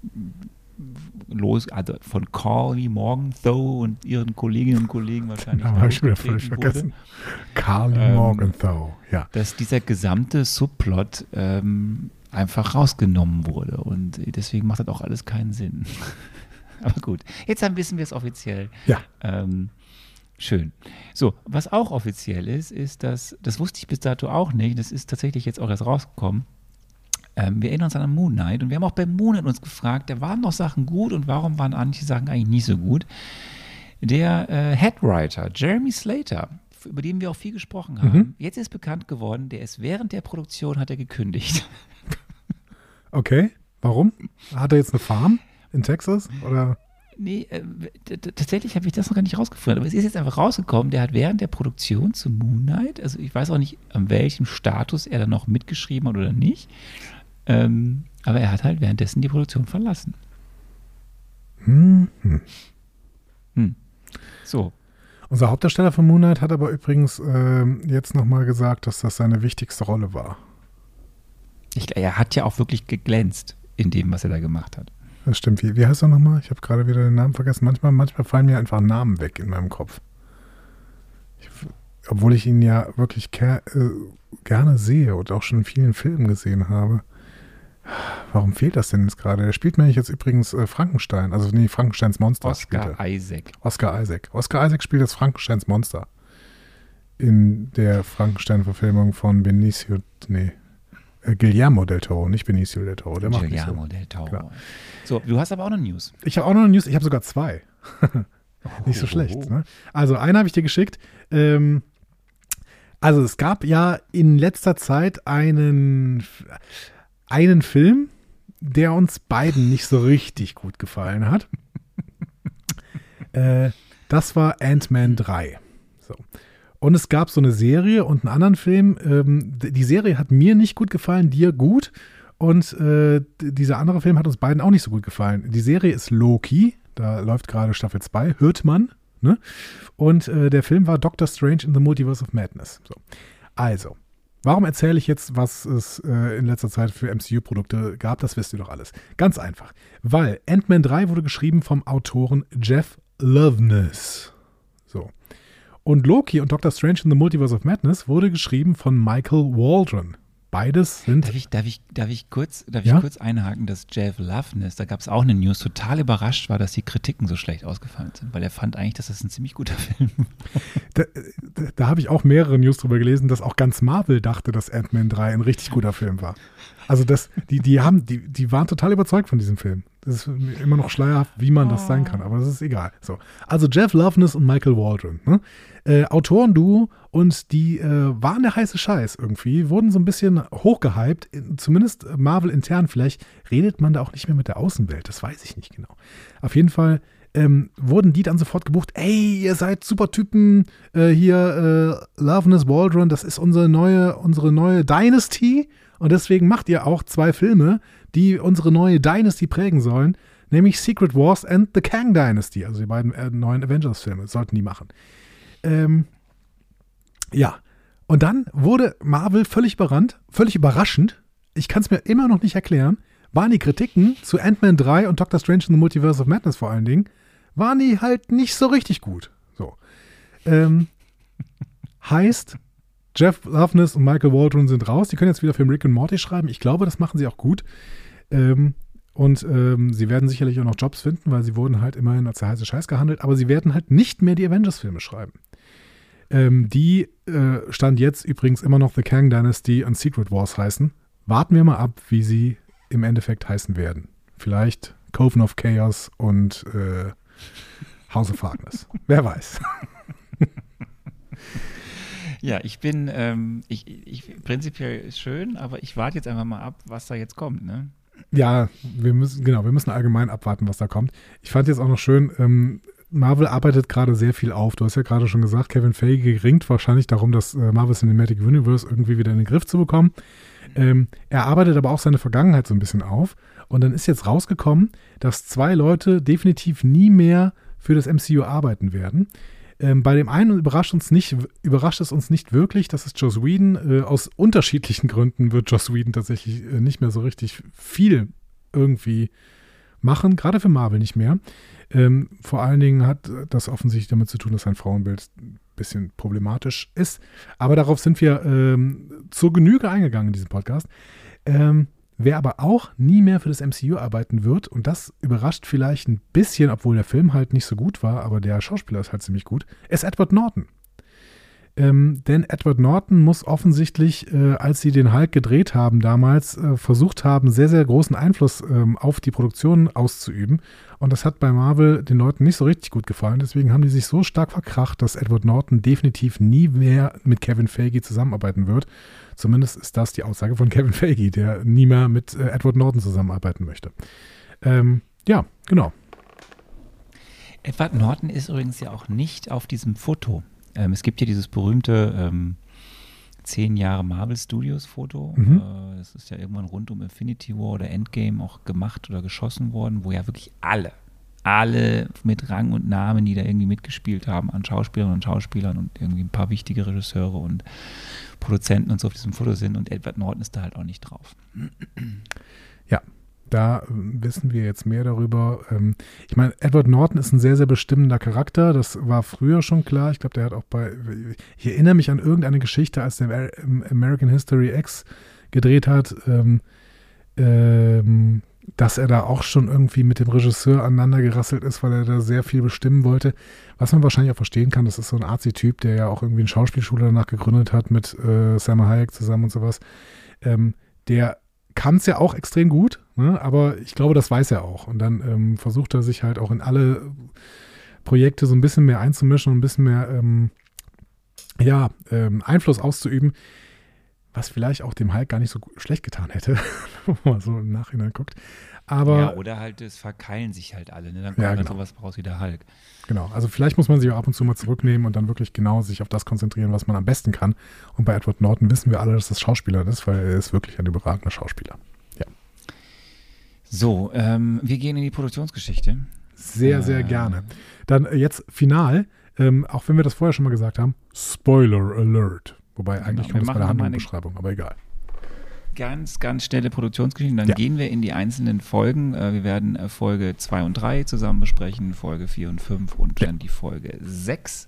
los, also von Carly Morgenthau und ihren Kolleginnen und Kollegen wahrscheinlich Namen habe ich wieder völlig vergessen. Carly Ähm, Morgenthau, ja. dass dieser gesamte Subplot ähm, einfach rausgenommen wurde und deswegen macht das auch alles keinen Sinn. Aber gut, jetzt haben, wissen wir es offiziell. Ja. Ähm, schön. So, was auch offiziell ist, ist, dass, das wusste ich bis dato auch nicht, das ist tatsächlich jetzt auch erst rausgekommen. Ähm, wir erinnern uns an Moon Knight und wir haben auch bei Moon Knight uns gefragt, da waren noch Sachen gut und warum waren manche Sachen eigentlich nicht so gut. Der äh, Headwriter Jeremy Slater, über den wir auch viel gesprochen haben, Mhm. jetzt ist bekannt geworden, der ist während der Produktion hat er gekündigt. Okay, warum? Hat er jetzt eine Farm in Texas? Oder? Nee, äh, tatsächlich habe ich das noch gar nicht rausgefunden. Aber es ist jetzt einfach rausgekommen, der hat während der Produktion zu Moon Knight, also ich weiß auch nicht, an welchem Status er da noch mitgeschrieben hat oder nicht, ähm, aber er hat halt währenddessen die Produktion verlassen. Hm, hm. Hm. So, Unser Hauptdarsteller von Moon Knight hat aber übrigens ähm, jetzt nochmal gesagt, dass das seine wichtigste Rolle war. ich, er hat ja auch wirklich geglänzt in dem, was er da gemacht hat. Das stimmt. Wie, wie heißt er nochmal? Ich habe gerade wieder den Namen vergessen. Manchmal, manchmal fallen mir einfach Namen weg in meinem Kopf. Ich, obwohl ich ihn ja wirklich äh, gerne sehe und auch schon in vielen Filmen gesehen habe. Warum fehlt das denn jetzt gerade? Er spielt mir jetzt übrigens äh, Frankenstein, also nee, Frankensteins Monster. Oscar. Isaac. Oscar Isaac. Oscar Isaac spielt das Frankensteins Monster. In der Frankenstein-Verfilmung von Benicio, nee, äh, Guillermo del Toro, nicht Benicio del Toro. Der macht nicht so. Guillermo del Toro. Klar. So, du hast aber auch noch News. Ich habe auch noch eine News, ich habe sogar zwei. Nicht so schlecht. Ne? Also, eine habe ich dir geschickt. Ähm, also, es gab ja in letzter Zeit einen, einen Film, der uns beiden nicht so richtig gut gefallen hat. äh, das war Ant-Man 3. So. Und es gab so eine Serie und einen anderen Film. Ähm, die Serie hat mir nicht gut gefallen, dir gut. Und äh, dieser andere Film hat uns beiden auch nicht so gut gefallen. Die Serie ist Loki. Da läuft gerade Staffel 2. Hört man. Ne? Und äh, der Film war Doctor Strange in the Multiverse of Madness. So. Also, warum erzähle ich jetzt, was es äh, in letzter Zeit für MCU-Produkte gab? Das wisst ihr doch alles. Ganz einfach. Weil Ant-Man 3 wurde geschrieben vom Autoren Jeff Loveness. So. Und Loki und Doctor Strange in the Multiverse of Madness wurde geschrieben von Michael Waldron. Beides sind. Darf ich, darf ich, darf ich, kurz, darf Ja? ich kurz einhaken, dass Jeff Loveness, da gab es auch eine News, total überrascht war, dass die Kritiken so schlecht ausgefallen sind, weil er fand eigentlich, dass das ein ziemlich guter Film Da, da, da habe ich auch mehrere News drüber gelesen, dass auch ganz Marvel dachte, dass Ant-Man 3 ein richtig guter Film war. Also das, die, die haben, die, die waren total überzeugt von diesem Film. Das ist immer noch schleierhaft, wie man das sein kann, aber das ist egal. So. Also Jeff Loveness und Michael Waldron, ne? äh, Autoren-Duo und die äh, waren der heiße Scheiß irgendwie, wurden so ein bisschen hochgehypt, in, zumindest Marvel intern. Vielleicht redet man da auch nicht mehr mit der Außenwelt, das weiß ich nicht genau. Auf jeden Fall ähm, wurden die dann sofort gebucht. Ey, ihr seid super Typen. Äh, hier, äh, Loveness Waldron, das ist unsere neue, unsere neue Dynasty. Und deswegen macht ihr auch zwei Filme, die unsere neue Dynasty prägen sollen. Nämlich Secret Wars and The Kang Dynasty. Also die beiden äh, neuen Avengers-Filme sollten die machen. Ähm, ja. Und dann wurde Marvel völlig überrannt, völlig überraschend. Ich kann es mir immer noch nicht erklären. Waren die Kritiken zu Ant-Man 3 und Doctor Strange in the Multiverse of Madness vor allen Dingen, waren die halt nicht so richtig gut. So. Ähm, heißt, Jeff Loveness und Michael Waldron sind raus. Die können jetzt wieder für Rick und Morty schreiben. Ich glaube, das machen sie auch gut. Ähm, und ähm, sie werden sicherlich auch noch Jobs finden, weil sie wurden halt immerhin als der heiße Scheiß gehandelt. Aber sie werden halt nicht mehr die Avengers-Filme schreiben. Ähm, die äh, stand jetzt übrigens immer noch The Kang Dynasty und Secret Wars heißen. Warten wir mal ab, wie sie im Endeffekt heißen werden. Vielleicht Coven of Chaos und äh, House of Darkness. Wer weiß. Ja, ich bin, ähm, ich, ich, prinzipiell schön, aber ich warte jetzt einfach mal ab, was da jetzt kommt, ne? Ja, wir müssen, genau, wir müssen allgemein abwarten, was da kommt. Ich fand jetzt auch noch schön, ähm, Marvel arbeitet gerade sehr viel auf. Du hast ja gerade schon gesagt, Kevin Feige ringt wahrscheinlich darum, das äh, Marvel Cinematic Universe irgendwie wieder in den Griff zu bekommen. Ähm, er arbeitet aber auch seine Vergangenheit so ein bisschen auf. Und dann ist jetzt rausgekommen, dass zwei Leute definitiv nie mehr für das MCU arbeiten werden. Ähm, bei dem einen überrascht, uns nicht, überrascht es uns nicht wirklich, das ist Joss Whedon. Äh, aus unterschiedlichen Gründen wird Joss Whedon tatsächlich äh, nicht mehr so richtig viel irgendwie machen, gerade für Marvel nicht mehr. Ähm, vor allen Dingen hat das offensichtlich damit zu tun, dass sein Frauenbild ein bisschen problematisch ist. Aber darauf sind wir ähm, zur Genüge eingegangen in diesem Podcast. Ähm, wer aber auch nie mehr für das MCU arbeiten wird, und das überrascht vielleicht ein bisschen, obwohl der Film halt nicht so gut war, aber der Schauspieler ist halt ziemlich gut, ist Edward Norton. Ähm, denn Edward Norton muss offensichtlich, äh, als sie den Hulk gedreht haben damals, äh, versucht haben, sehr, sehr großen Einfluss ähm, auf die Produktion auszuüben. Und das hat bei Marvel den Leuten nicht so richtig gut gefallen. Deswegen haben die sich so stark verkracht, dass Edward Norton definitiv nie mehr mit Kevin Feige zusammenarbeiten wird. Zumindest ist das die Aussage von Kevin Feige, der nie mehr mit äh, Edward Norton zusammenarbeiten möchte. Ähm, ja, genau. Edward Norton ist übrigens ja auch nicht auf diesem Foto. Ähm, es gibt ja dieses berühmte ähm, zehn Jahre Marvel Studios Foto. Mhm. Äh, das ist ja irgendwann rund um Infinity War oder Endgame auch gemacht oder geschossen worden, wo ja wirklich alle, alle mit Rang und Namen, die da irgendwie mitgespielt haben, an Schauspielerinnen und Schauspielern und irgendwie ein paar wichtige Regisseure und Produzenten und so auf diesem Foto sind und Edward Norton ist da halt auch nicht drauf. Da äh, wissen wir jetzt mehr darüber. Ähm, ich meine, Edward Norton ist ein sehr, sehr bestimmender Charakter. Das war früher schon klar. Ich glaube, der hat auch bei. Ich erinnere mich an irgendeine Geschichte, als der Amer- American History X gedreht hat, ähm, ähm, dass er da auch schon irgendwie mit dem Regisseur aneinander gerasselt ist, weil er da sehr viel bestimmen wollte. Was man wahrscheinlich auch verstehen kann, das ist so ein Arzi-Typ, der ja auch irgendwie eine Schauspielschule danach gegründet hat mit äh, Salma Hayek zusammen und sowas. Ähm, der kann es ja auch extrem gut, ne? aber ich glaube, das weiß er auch. Und dann ähm, versucht er sich halt auch in alle Projekte so ein bisschen mehr einzumischen und ein bisschen mehr ähm, ja, ähm, Einfluss auszuüben, was vielleicht auch dem Hulk gar nicht so schlecht getan hätte, wenn man so im Nachhinein guckt. Aber ja, oder halt, es verkeilen sich halt alle. Ne? Dann kommt Ja, halt genau. sowas raus wie der Hulk. Genau, also vielleicht muss man sich auch ab und zu mal zurücknehmen und dann wirklich genau sich auf das konzentrieren, was man am besten kann. Und bei Edward Norton wissen wir alle, dass das Schauspieler ist, weil er ist wirklich ein überragender Schauspieler. So, ähm, wir gehen in die Produktionsgeschichte. Sehr, sehr gerne. Dann äh, jetzt final, ähm, auch wenn wir das vorher schon mal gesagt haben, Spoiler Alert. Wobei eigentlich Genau, kommt es bei der Handlungsbeschreibung, aber egal. Ganz, ganz schnelle Produktionsgeschichten. Dann Ja. gehen wir in die einzelnen Folgen. Äh, Wir werden äh, Folge 2 und 3 zusammen besprechen, Folge 4 und 5 und Ja. dann die Folge 6.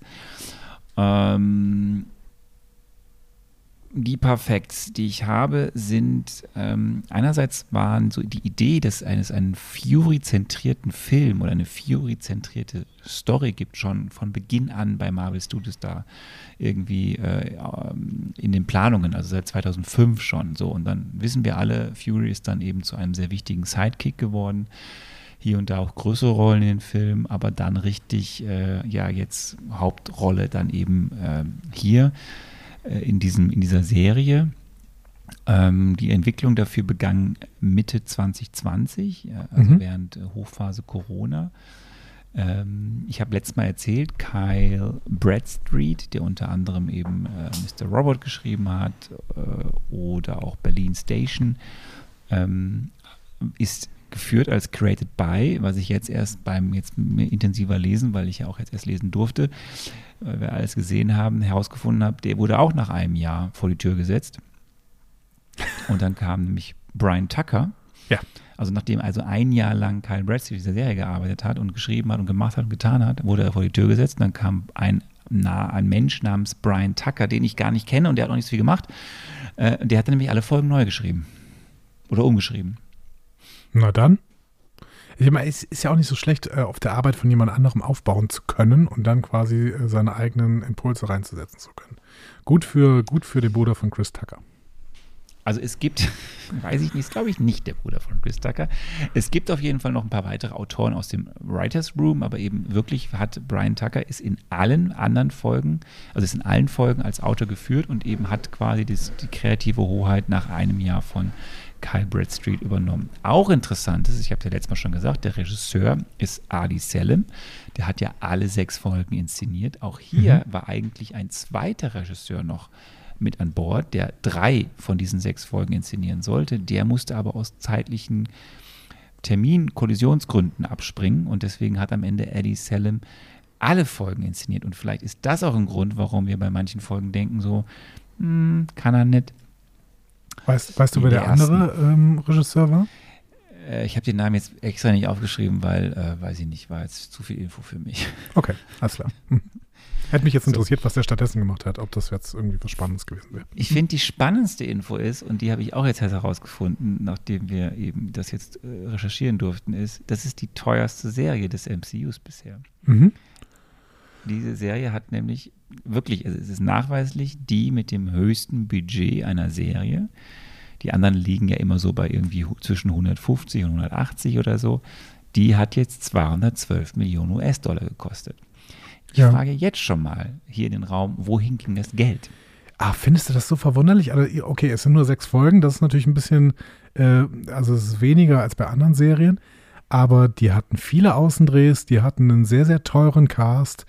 Ähm, die paar Facts, die ich habe, sind ähm, einerseits waren so die Idee, dass eines einen Fury-zentrierten Film oder eine Fury-zentrierte Story gibt, schon von Beginn an bei Marvel Studios da irgendwie äh, in den Planungen, also seit 2005 schon so. Und dann wissen wir alle, Fury ist dann eben zu einem sehr wichtigen Sidekick geworden. Hier und da auch größere Rollen in den Filmen, aber dann richtig, äh, ja, jetzt Hauptrolle dann eben ähm, hier äh, in, diesem, in dieser Serie. Ähm, die Entwicklung dafür begann Mitte 2020, äh, also Mhm. während äh, Hochphase Corona. Ähm, ich habe letztes Mal erzählt, Kyle Bradstreet, der unter anderem eben äh, Mr. Robot geschrieben hat äh, oder auch Berlin Station, ähm, ist geführt als Created by, was ich jetzt erst beim jetzt intensiver lesen, weil ich ja auch jetzt erst lesen durfte, wir alles gesehen haben, herausgefunden habe, der wurde auch nach einem Jahr vor die Tür gesetzt. Und dann kam nämlich Brian Tucker. Ja. Also nachdem also ein Jahr lang Kyle Bradstreet dieser Serie gearbeitet hat und geschrieben hat und gemacht hat und getan hat, wurde er vor die Tür gesetzt. Und dann kam ein, na, ein Mensch namens Brian Tucker, den ich gar nicht kenne und der hat auch nicht so viel gemacht. Äh, der hat dann nämlich alle Folgen neu geschrieben. Oder umgeschrieben. Na dann. Ich meine, es ist ja auch nicht so schlecht, äh, auf der Arbeit von jemand anderem aufbauen zu können und dann quasi äh, seine eigenen Impulse reinzusetzen zu können. Gut für, gut für den Bruder von Chris Tucker. Also es gibt, weiß ich nicht, ist glaube ich nicht der Bruder von Chris Tucker. Es gibt auf jeden Fall noch ein paar weitere Autoren aus dem Writers Room, aber eben wirklich hat Brian Tucker ist in allen anderen Folgen, also ist in allen Folgen als Autor geführt und eben hat quasi das, die kreative Hoheit nach einem Jahr von Kyle Bradstreet übernommen. Auch interessant ist, ich habe ja letztes Mal schon gesagt, der Regisseur ist Ali Selim. Der hat ja alle sechs Folgen inszeniert. Auch hier war eigentlich ein zweiter Regisseur noch mit an Bord, der drei von diesen sechs Folgen inszenieren sollte. Der musste aber aus zeitlichen Termin-Kollisionsgründen abspringen und deswegen hat am Ende Eddie Selim alle Folgen inszeniert. Und vielleicht ist das auch ein Grund, warum wir bei manchen Folgen denken, so, hm, kann er nicht. Weißt, weißt du, wer der andere ähm, Regisseur war? Äh, ich habe den Namen jetzt extra nicht aufgeschrieben, weil, äh, weiß ich nicht, war jetzt zu viel Info für mich. Okay, alles klar. Hm. Hätte mich jetzt So. interessiert, was der stattdessen gemacht hat, ob das jetzt irgendwie was Spannendes gewesen wäre. Ich finde, die spannendste Info ist, und die habe ich auch jetzt herausgefunden, nachdem wir eben das jetzt äh, recherchieren durften, ist, das ist die teuerste Serie des MCUs bisher. Mhm. Diese Serie hat nämlich wirklich, es ist nachweislich die mit dem höchsten Budget einer Serie. Die anderen liegen ja immer so bei irgendwie zwischen 150 und 180 oder so. Die hat jetzt 212 Millionen US-Dollar gekostet. Ich Ja. frage jetzt schon mal hier in den Raum, wohin ging das Geld? Ah, findest du das so verwunderlich? Also, okay, es sind nur sechs Folgen, das ist natürlich ein bisschen, äh, also es ist weniger als bei anderen Serien, aber die hatten viele Außendrehs, die hatten einen sehr, sehr teuren Cast,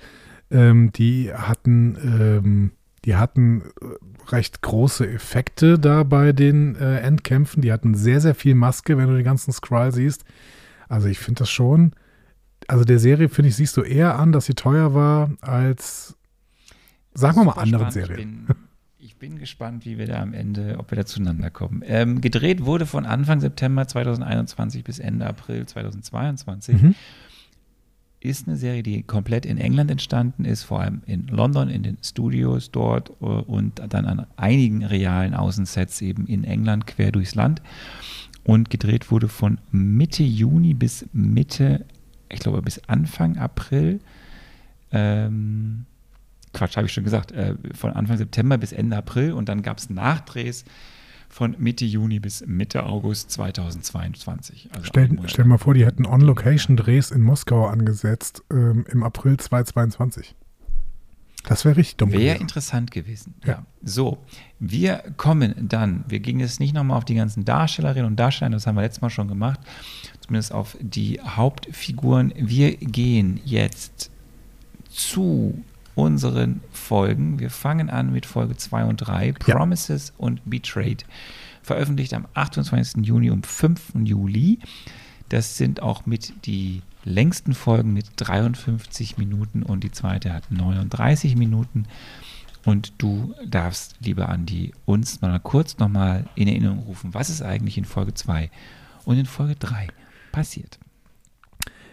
ähm, die hatten, ähm, die hatten äh, recht große Effekte da bei den äh, Endkämpfen, die hatten sehr, sehr viel Maske, wenn du die ganzen Skrull siehst. Also ich finde das schon, also der Serie, finde ich, siehst du eher an, dass sie teuer war als, sagen wir mal, anderen. Serien. Ich bin, ich bin gespannt, wie wir da am Ende, ob wir da zueinander kommen. Ähm, gedreht wurde von Anfang September 2021 bis Ende April 2022. Mhm. Ist eine Serie, die komplett in England entstanden ist, vor allem in London, in den Studios dort äh, und dann an einigen realen Außensets eben in England quer durchs Land. Und gedreht wurde von Mitte Juni bis Mitte, ich glaube bis Anfang April. Ähm, Quatsch, habe ich schon gesagt, äh, von Anfang September bis Ende April und dann gab es Nachdrehs von Mitte Juni bis Mitte August 2022. Also Stell, stell dir mal vor, die hätten On-Location-Drehs in Moskau angesetzt ähm, im April 2022. Das wäre richtig dumm. Wäre interessant gewesen. Ja. Ja. So, wir kommen dann, wir gingen jetzt nicht nochmal auf die ganzen Darstellerinnen und Darsteller, das haben wir letztes Mal schon gemacht, zumindest auf die Hauptfiguren. Wir gehen jetzt zu unseren Folgen. Wir fangen an mit Folge 2 und 3, Ja. Promises und Betrayed. Veröffentlicht am 28. Juni um 5. Juli. Das sind auch mit die längsten Folgen mit 53 Minuten und die zweite hat 39 Minuten. Und du darfst, lieber Andi, uns mal kurz nochmal in Erinnerung rufen, was ist eigentlich in Folge 2 und in Folge 3 passiert.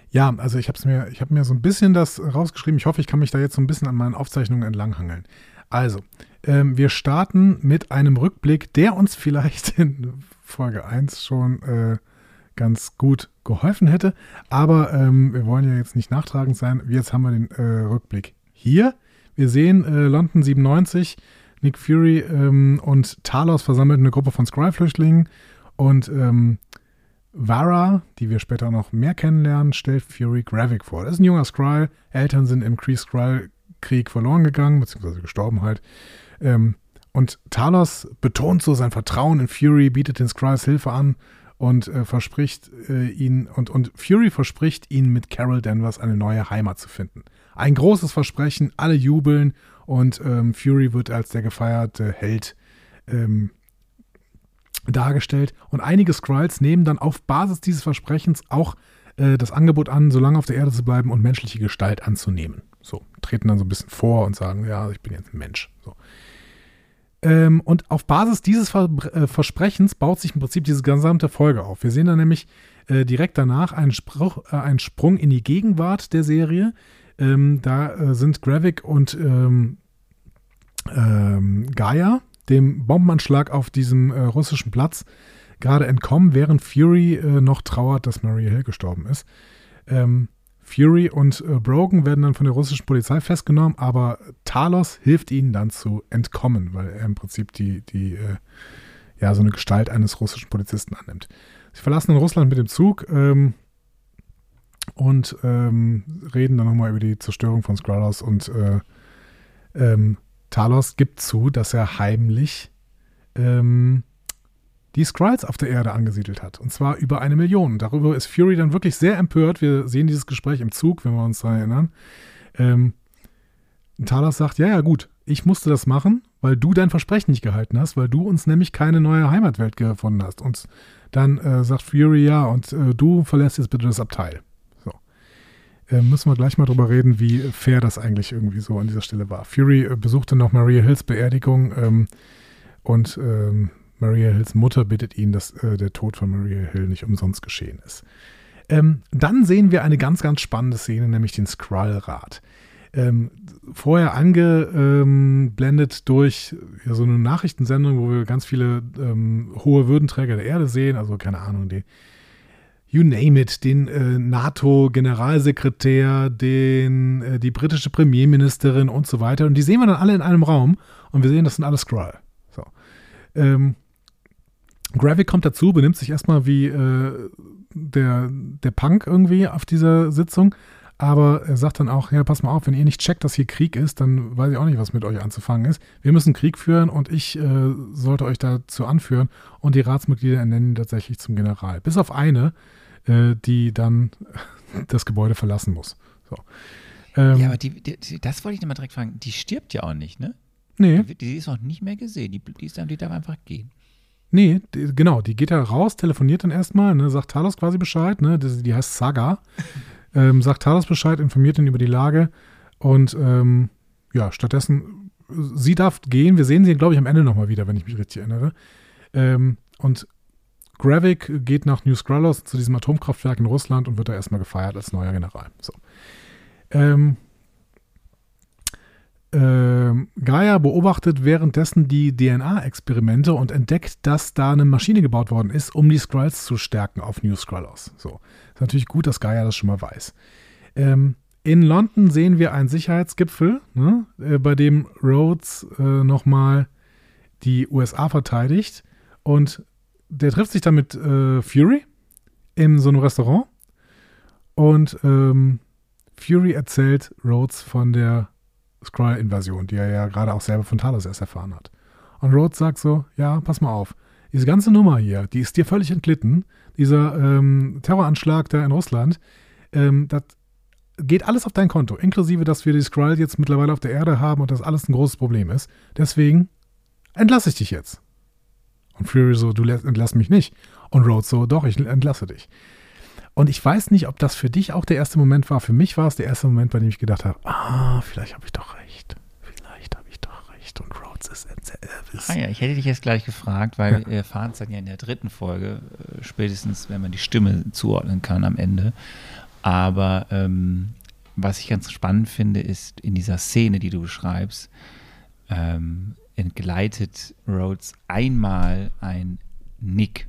Ja, also ich habe mir, ich habe mir so ein bisschen das rausgeschrieben. Ich hoffe, ich kann mich da jetzt so ein bisschen an meinen Aufzeichnungen entlanghangeln. Also, ähm, wir starten mit einem Rückblick, der uns vielleicht in Folge 1 schon äh, ganz gut geholfen hätte. Aber ähm, wir wollen ja jetzt nicht nachtragend sein. Jetzt haben wir den äh, Rückblick hier. Wir sehen äh, London 97, Nick Fury ähm, und Talos versammelten eine Gruppe von Skrull-Flüchtlingen und ähm, Vara, die wir später noch mehr kennenlernen, stellt Fury Gravik vor. Das ist ein junger Skrull. Eltern sind im Kree-Skrull-Krieg verloren gegangen, beziehungsweise gestorben halt. Ähm, und Talos betont so sein Vertrauen in Fury, bietet den Skrulls Hilfe an und äh, verspricht äh, ihn und, und Fury verspricht ihn mit Carol Danvers eine neue Heimat zu finden. Ein großes Versprechen, alle jubeln und ähm, Fury wird als der gefeierte Held ähm, dargestellt. Und einige Skrulls nehmen dann auf Basis dieses Versprechens auch äh, das Angebot an, so lange auf der Erde zu bleiben und menschliche Gestalt anzunehmen. So, treten dann so ein bisschen vor und sagen, ja, ich bin jetzt ein Mensch. So. Ähm, und auf Basis dieses Ver äh, Versprechens baut sich im Prinzip diese gesamte Folge auf. Wir sehen dann nämlich äh, direkt danach einen, Spruch, äh, einen, Sprung in die Gegenwart der Serie. Ähm, da äh, sind Gravik und ähm, ähm Gaia dem Bombenanschlag auf diesem äh, russischen Platz gerade entkommen, während Fury äh, noch trauert, dass Maria Hill gestorben ist. Ähm, Fury und äh, Brogan werden dann von der russischen Polizei festgenommen, aber Talos hilft ihnen dann zu entkommen, weil er im Prinzip die, die äh, ja, so eine Gestalt eines russischen Polizisten annimmt. Sie verlassen in Russland mit dem Zug ähm, und ähm, reden dann nochmal über die Zerstörung von Skrullos und äh, ähm, Talos gibt zu, dass er heimlich ähm, die Skrulls auf der Erde angesiedelt hat. Und zwar über eine Million. Darüber ist Fury dann wirklich sehr empört. Wir sehen dieses Gespräch im Zug, wenn wir uns daran erinnern. Ähm, Talos sagt, ja, ja, gut, ich musste das machen, weil du dein Versprechen nicht gehalten hast, weil du uns nämlich keine neue Heimatwelt gefunden hast. Und dann äh, sagt Fury, ja, und äh, du verlässt jetzt bitte das Abteil. Äh, müssen wir gleich mal drüber reden, wie fair das eigentlich irgendwie so an dieser Stelle war. Fury äh, besuchte noch Maria Hills Beerdigung ähm, und ähm, Maria Hills Mutter bittet ihn, dass äh, der Tod von Maria Hill nicht umsonst geschehen ist. Ähm, dann sehen wir eine ganz, ganz spannende Szene, nämlich den Skrull-Rat. Ähm, vorher angeblendet durch ja, so eine Nachrichtensendung, wo wir ganz viele ähm, hohe Würdenträger der Erde sehen, also keine Ahnung, die you name it, den äh, NATO-Generalsekretär, den äh, die britische Premierministerin und so weiter. Und die sehen wir dann alle in einem Raum und wir sehen, das sind alles Skrull. So. Ähm, Gravik kommt dazu, benimmt sich erstmal wie äh, der, der Punk irgendwie auf dieser Sitzung. Aber er sagt dann auch, ja, pass mal auf, wenn ihr nicht checkt, dass hier Krieg ist, dann weiß ich auch nicht, was mit euch anzufangen ist. Wir müssen Krieg führen und ich äh, sollte euch dazu anführen. Und die Ratsmitglieder ernennen ihn tatsächlich zum General. Bis auf eine, äh, die dann das Gebäude verlassen muss. So. Ähm, ja, aber die, die, das wollte ich nochmal direkt fragen. Die stirbt ja auch nicht, ne? Nee. Die, die ist auch nicht mehr gesehen. Die, die, ist dann, die darf einfach gehen. Nee, die, genau, die geht da raus, telefoniert dann erstmal, ne, sagt Talos quasi Bescheid, ne, die, die heißt Saga, ähm, sagt Talos Bescheid, informiert ihn über die Lage und ähm, ja, stattdessen, sie darf gehen, wir sehen sie, glaube ich, am Ende nochmal wieder, wenn ich mich richtig erinnere. Ähm, und Gravik geht nach New Skrullos zu diesem Atomkraftwerk in Russland und wird da erstmal gefeiert als neuer General. So. Ähm, ähm, Gaia beobachtet währenddessen die DNA-Experimente und entdeckt, dass da eine Maschine gebaut worden ist, um die Skrulls zu stärken auf New Skrullos. So. Ist natürlich gut, dass Gaia das schon mal weiß. Ähm, in London sehen wir einen Sicherheitsgipfel, ne, äh, bei dem Rhodes äh, nochmal die USA verteidigt und der trifft sich dann mit äh, Fury in so einem Restaurant und ähm, Fury erzählt Rhodes von der Skrull-Invasion, die er ja gerade auch selber von Talos erst erfahren hat. Und Rhodes sagt so, ja, pass mal auf, diese ganze Nummer hier, die ist dir völlig entglitten, dieser ähm, Terroranschlag da in Russland, ähm, das geht alles auf dein Konto, inklusive, dass wir die Skrull jetzt mittlerweile auf der Erde haben und das alles ein großes Problem ist. Deswegen entlasse ich dich jetzt. Und Fury so, du entlass mich nicht. Und Rhodes so, doch, ich entlasse dich. Und ich weiß nicht, ob das für dich auch der erste Moment war. Für mich war es der erste Moment, bei dem ich gedacht habe, ah, vielleicht habe ich doch recht. Vielleicht habe ich doch recht. Und Rhodes ist Elvis. Ah ja, ich hätte dich jetzt gleich gefragt, weil wir erfahren es dann ja in der dritten Folge, äh, spätestens wenn man die Stimme zuordnen kann am Ende. Aber ähm, was ich ganz spannend finde, ist in dieser Szene, die du beschreibst, ähm, entgleitet Rhodes einmal ein Nick.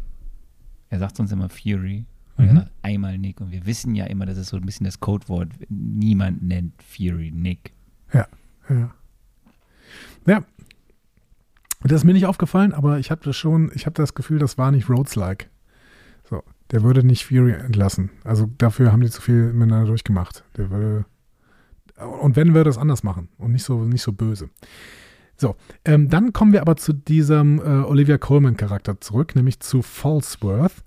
Er sagt sonst immer Fury. Mhm. einmal Nick. Und wir wissen ja immer, das ist so ein bisschen das Codewort. Niemand nennt Fury Nick. Ja. Ja. Und das ist mir nicht aufgefallen, aber ich habe das schon, ich habe das Gefühl, das war nicht Rhodes-like. So, der würde nicht Fury entlassen. Also dafür haben die zu viel miteinander durchgemacht. Der würde. Und wenn, würde es anders machen und nicht so, nicht so böse. So, ähm, dann kommen wir aber zu diesem äh, Olivia Coleman-Charakter zurück, nämlich zu Falsworth.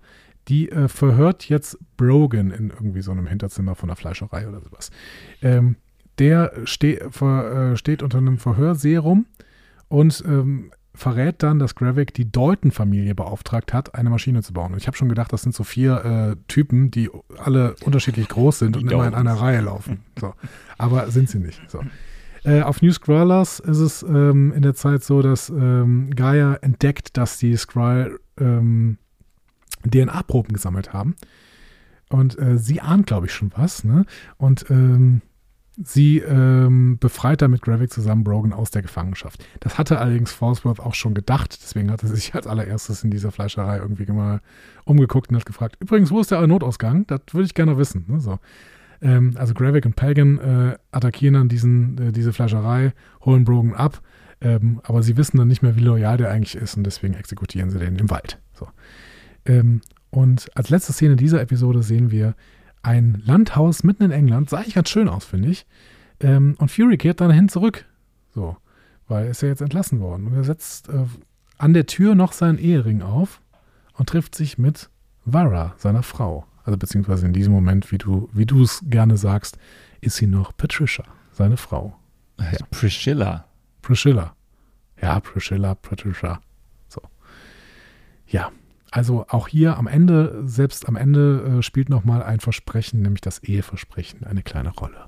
Die äh, verhört jetzt Brogan in irgendwie so einem Hinterzimmer von der Fleischerei oder sowas. Ähm, der ste ver, äh, steht unter einem Verhörserum und ähm, verrät dann, dass Gravik die Dalton-Familie beauftragt hat, eine Maschine zu bauen. Und ich habe schon gedacht, das sind so vier äh, Typen, die alle unterschiedlich groß sind Die und immer in einer Reihe laufen. So. Aber sind sie nicht. So. Äh, auf New Scrollers ist es ähm, in der Zeit so, dass ähm, Gaia entdeckt, dass die Skrull ähm, DNA-Proben gesammelt haben. Und äh, sie ahnt, glaube ich, schon was. Ne? Und ähm, sie ähm, befreit damit Gravik zusammen Brogan aus der Gefangenschaft. Das hatte allerdings Falsworth auch schon gedacht. Deswegen hat er sich als allererstes in dieser Fleischerei irgendwie mal umgeguckt und hat gefragt, übrigens, wo ist der Notausgang? Das würde ich gerne wissen. Ne? So. Ähm, also Gravik und Pagan äh, attackieren dann diesen, äh, diese Fleischerei, holen Brogan ab, ähm, aber sie wissen dann nicht mehr, wie loyal der eigentlich ist und deswegen exekutieren sie den im Wald. So. Ähm, und als letzte Szene dieser Episode sehen wir ein Landhaus mitten in England. Sah eigentlich ganz schön aus, finde ich. Ähm, und Fury kehrt dann hin zurück. So, weil er ist ja jetzt entlassen worden. Und er setzt äh, an der Tür noch seinen Ehering auf und trifft sich mit Vara, seiner Frau. Also beziehungsweise in diesem Moment, wie du wie du es gerne sagst, ist sie noch Patricia, seine Frau. Also Priscilla. Priscilla. Ja, Priscilla, Patricia. So. Ja, also auch hier am Ende, selbst am Ende äh, spielt nochmal ein Versprechen, nämlich das Eheversprechen, eine kleine Rolle.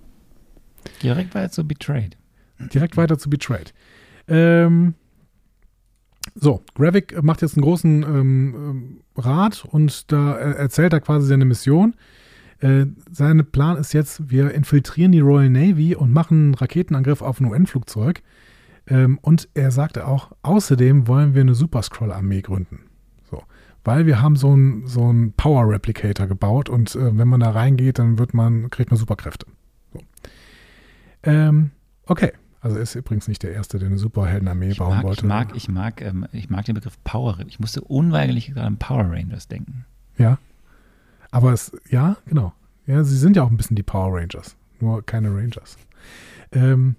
Direkt jetzt so betrayed. Direkt weiter zu Betrayed. Ähm, so, Gravik macht jetzt einen großen ähm, ähm, Rat und da äh, erzählt er quasi seine Mission. Äh, sein Plan ist jetzt, wir infiltrieren die Royal Navy und machen einen Raketenangriff auf ein UN-Flugzeug. Ähm, und er sagte auch, außerdem wollen wir eine Super-Scroll-Armee gründen. Weil wir haben so einen so einen Power-Replicator gebaut und äh, wenn man da reingeht, dann wird man, kriegt man Superkräfte. So. Ähm, okay. Also ist übrigens nicht der Erste, der eine Superheldenarmee Ich bauen mag, wollte. ich, mag, ich, mag, ähm, ich mag den Begriff Power. Ich musste unweigerlich gerade an Power Rangers denken. Ja. Aber es, ja, genau. Ja, sie sind ja auch ein bisschen die Power Rangers. Nur keine Rangers. Ähm,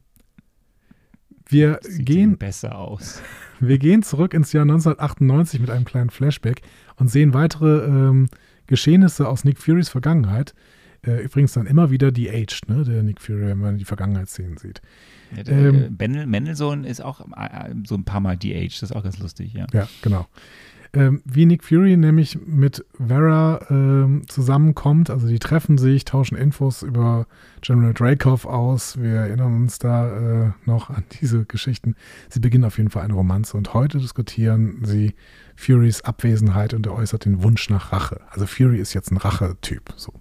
wir gehen, besser aus. wir gehen zurück ins Jahr 1998 mit einem kleinen Flashback und sehen weitere ähm, Geschehnisse aus Nick Furys Vergangenheit. Äh, übrigens dann immer wieder die Aged, ne, der Nick Fury, wenn man die Vergangenheitsszenen sieht. Ja, der, Ähm, äh, Mendel, Mendelssohn ist auch äh, so ein paar Mal DH. Das ist auch ganz lustig, ja. Ja, genau. Ähm, wie Nick Fury nämlich mit Vera ähm, zusammenkommt, also die treffen sich, tauschen Infos über General Dreykov aus. Wir erinnern uns da äh, noch an diese Geschichten. Sie beginnen auf jeden Fall eine Romanze und heute diskutieren sie Furys Abwesenheit und er äußert den Wunsch nach Rache. Also Fury ist jetzt ein Rachetyp. So.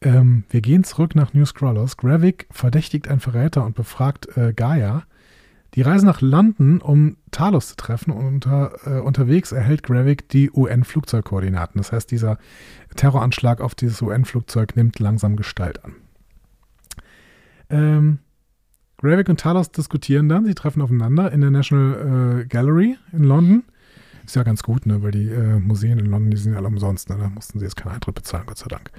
Ähm, wir gehen zurück nach New Scrollers. Gravik verdächtigt einen Verräter und befragt äh, Gaia. Die reisen nach London, um Talos zu treffen und unter, äh, unterwegs erhält Gravik die UN-Flugzeugkoordinaten. Das heißt, dieser Terroranschlag auf dieses UN-Flugzeug nimmt langsam Gestalt an. Ähm, Gravik und Talos diskutieren dann, sie treffen aufeinander in der National äh, Gallery in London. Ist ja ganz gut, ne, weil die äh, Museen in London, die sind ja alle umsonst, ne? da mussten sie jetzt keinen Eintritt bezahlen, Gott sei Dank.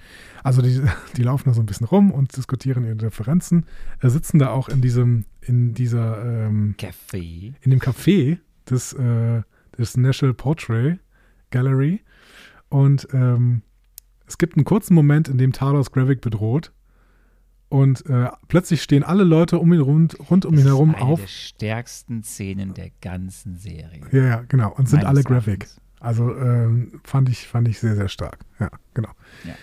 Also die, die laufen da so ein bisschen rum und diskutieren ihre Differenzen, äh, sitzen da auch in diesem, in dieser, ähm, Café. in dem Café des, äh, des National Portrait Gallery und ähm, es gibt einen kurzen Moment, in dem Talos Gravik bedroht und äh, plötzlich stehen alle Leute um ihn rund, rund um ihn Das herum ist eine auf. der stärksten Szenen der ganzen Serie. Ja, ja, genau. Und sind Meines alle. Erachtens. Also ähm, fand, ich, fand ich sehr, sehr stark. Ja, genau. Ja.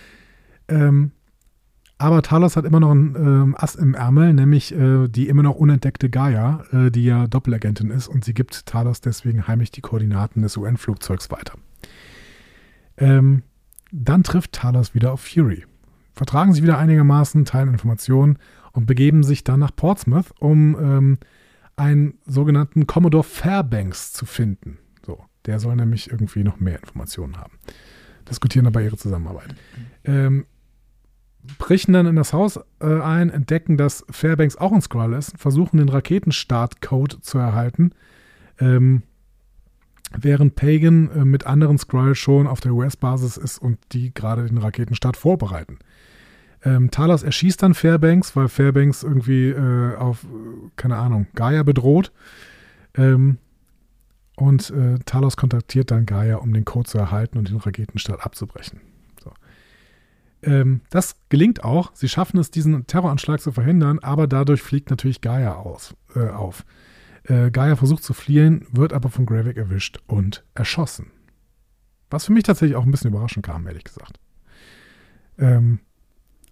Ähm, aber Talos hat immer noch ein ähm, Ass im Ärmel, nämlich äh, die immer noch unentdeckte Gaia, äh, die ja Doppelagentin ist und sie gibt Talos deswegen heimlich die Koordinaten des UN-Flugzeugs weiter. Ähm, dann trifft Talos wieder auf Fury. Vertragen sie wieder einigermaßen, teilen Informationen und begeben sich dann nach Portsmouth, um ähm, einen sogenannten Commodore Fairbanks zu finden. So, der soll nämlich irgendwie noch mehr Informationen haben. Diskutieren dabei ihre Zusammenarbeit. Ähm, brechen dann in das Haus äh, ein, entdecken, dass Fairbanks auch ein Skrull ist, versuchen den Raketenstartcode zu erhalten, ähm, während Pagan äh, mit anderen Skrull schon auf der US-Basis ist und die gerade den Raketenstart vorbereiten. Ähm, Talos erschießt dann Fairbanks, weil Fairbanks irgendwie äh, auf, keine Ahnung, Gaia bedroht. Ähm, und äh, Talos kontaktiert dann Gaia, um den Code zu erhalten und den Raketenstart abzubrechen. So. Ähm, das gelingt auch. Sie schaffen es, diesen Terroranschlag zu verhindern, aber dadurch fliegt natürlich Gaia aus, äh, auf. Äh, Gaia versucht zu fliehen, wird aber von Gravik erwischt und erschossen. Was für mich tatsächlich auch ein bisschen überraschend kam, ehrlich gesagt. Ähm,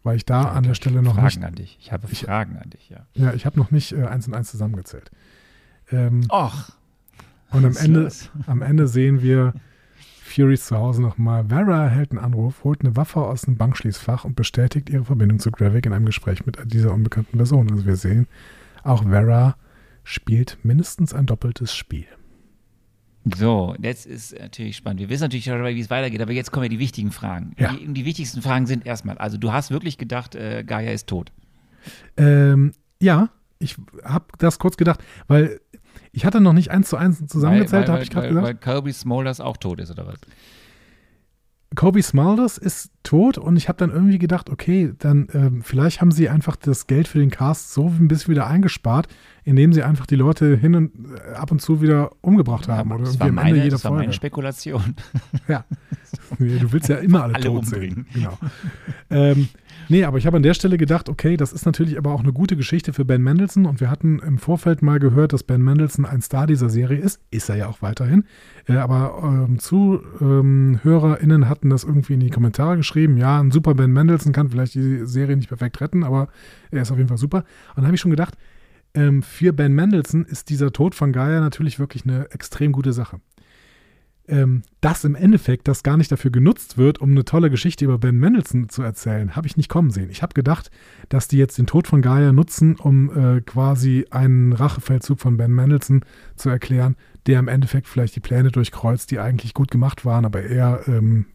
weil ich da Ja, an der Stelle noch Fragen nicht. an dich. Ich habe Ich- Fragen an dich, ja. Ja, ich habe noch nicht äh, eins und eins zusammengezählt. Ähm, Och. und am Ende, los? am Ende sehen wir Furys zu Hause nochmal. Vera erhält einen Anruf, holt eine Waffe aus dem Bankschließfach und bestätigt ihre Verbindung zu Gravik in einem Gespräch mit dieser unbekannten Person. Also wir sehen, auch Vera spielt mindestens ein doppeltes Spiel. So, jetzt ist natürlich spannend. Wir wissen natürlich wie es weitergeht, aber jetzt kommen ja die wichtigen Fragen. Ja. Die, die wichtigsten Fragen sind erstmal, also du hast wirklich gedacht, äh, Gaia ist tot. Ähm, ja, ich habe das kurz gedacht, weil ich hatte noch nicht eins zu eins zusammengezählt, habe ich gerade gesagt. weil Kirby Smolders auch tot ist, oder was? Kobe Smulders ist tot und ich habe dann irgendwie gedacht, okay, dann ähm, vielleicht haben sie einfach das Geld für den Cast so ein bisschen wieder eingespart, indem sie einfach die Leute hin und äh, ab und zu wieder umgebracht haben oder das irgendwie war, am meine, Ende jeder das war meine Folge. Spekulation. Ja. Du willst ja immer alle, Alle tot umbringen. sehen. Genau. ähm, nee, aber ich habe an der Stelle gedacht, okay, das ist natürlich aber auch eine gute Geschichte für Ben Mendelssohn und wir hatten im Vorfeld mal gehört, dass Ben Mendelssohn ein Star dieser Serie ist. Ist er ja auch weiterhin. Äh, aber ähm, ZuhörerInnen hatten das irgendwie in die Kommentare geschrieben. Ja, ein super Ben Mendelssohn kann vielleicht die Serie nicht perfekt retten, aber er ist auf jeden Fall super. Und dann habe ich schon gedacht, ähm, für Ben Mendelssohn ist dieser Tod von Gaia natürlich wirklich eine extrem gute Sache ähm, dass im Endeffekt das gar nicht dafür genutzt wird, um eine tolle Geschichte über Ben Mendelssohn zu erzählen, habe ich nicht kommen sehen. Ich habe gedacht, dass die jetzt den Tod von Gaia nutzen, um äh, quasi einen Rachefeldzug von Ben Mendelssohn zu erklären, der im Endeffekt vielleicht die Pläne durchkreuzt, die eigentlich gut gemacht waren, aber er ähm,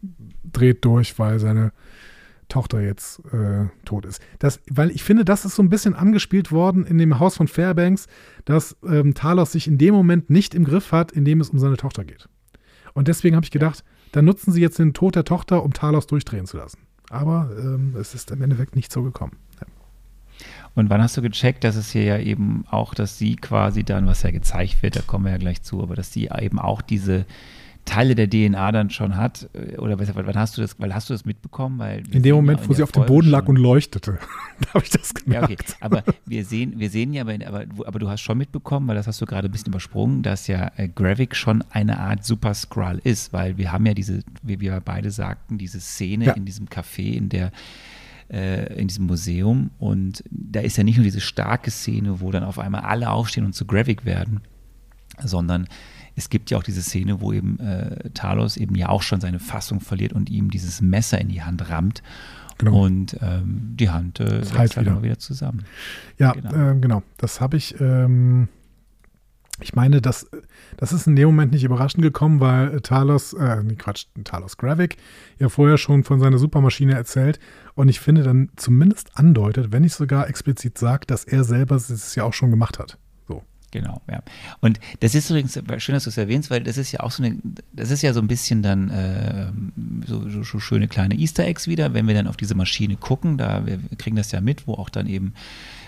dreht durch, weil seine Tochter jetzt äh, tot ist. Das, weil ich finde, das ist so ein bisschen angespielt worden in dem Haus von Fairbanks, dass ähm, Talos sich in dem Moment nicht im Griff hat, in dem es um seine Tochter geht. Und deswegen habe ich gedacht, dann nutzen sie jetzt den Tod der Tochter, um Talos durchdrehen zu lassen. Aber ähm, es ist im Endeffekt nicht so gekommen. Ja. Und wann hast du gecheckt, dass es hier ja eben auch, dass sie quasi dann, was ja gezeigt wird, da kommen wir ja gleich zu, aber dass sie eben auch diese Teile der DNA dann schon hat? äh, Oder was- wann hast du das, weil hast du das mitbekommen? Weil In dem Moment, ja wo sie auf dem Boden lag und leuchtete, da habe ich das Ja, gemerkt. okay. Aber wir sehen, wir sehen ja, bei, aber, aber du hast schon mitbekommen, weil das hast du gerade ein bisschen übersprungen, dass ja äh, Gravik schon eine Art Super Skrull ist, weil wir haben ja diese, wie wir beide sagten, diese Szene Ja. in diesem Café, in der äh, in diesem Museum und da ist ja nicht nur diese starke Szene, wo dann auf einmal alle aufstehen und zu Gravik werden, sondern es gibt ja auch diese Szene, wo eben äh, Talos eben ja auch schon seine Fassung verliert und ihm dieses Messer in die Hand rammt Genau. und ähm, die Hand äh, halt wieder. immer wieder zusammen. Ja, Genau. Ähm, genau. Das habe ich. Ähm, ich meine, das, das ist in dem Moment nicht überraschend gekommen, weil äh, Talos, äh, nee, Quatsch, Talos Gravik ja vorher schon von seiner Supermaschine erzählt und ich finde dann zumindest andeutet, wenn nicht sogar explizit sagt, dass er selber es ja auch schon gemacht hat. Genau, ja. Und das ist übrigens schön, dass du es erwähnst, weil das ist ja auch so eine, das ist ja so ein bisschen dann äh, so, so, so schöne kleine Easter Eggs wieder, wenn wir dann auf diese Maschine gucken, da wir kriegen das ja mit, wo auch dann eben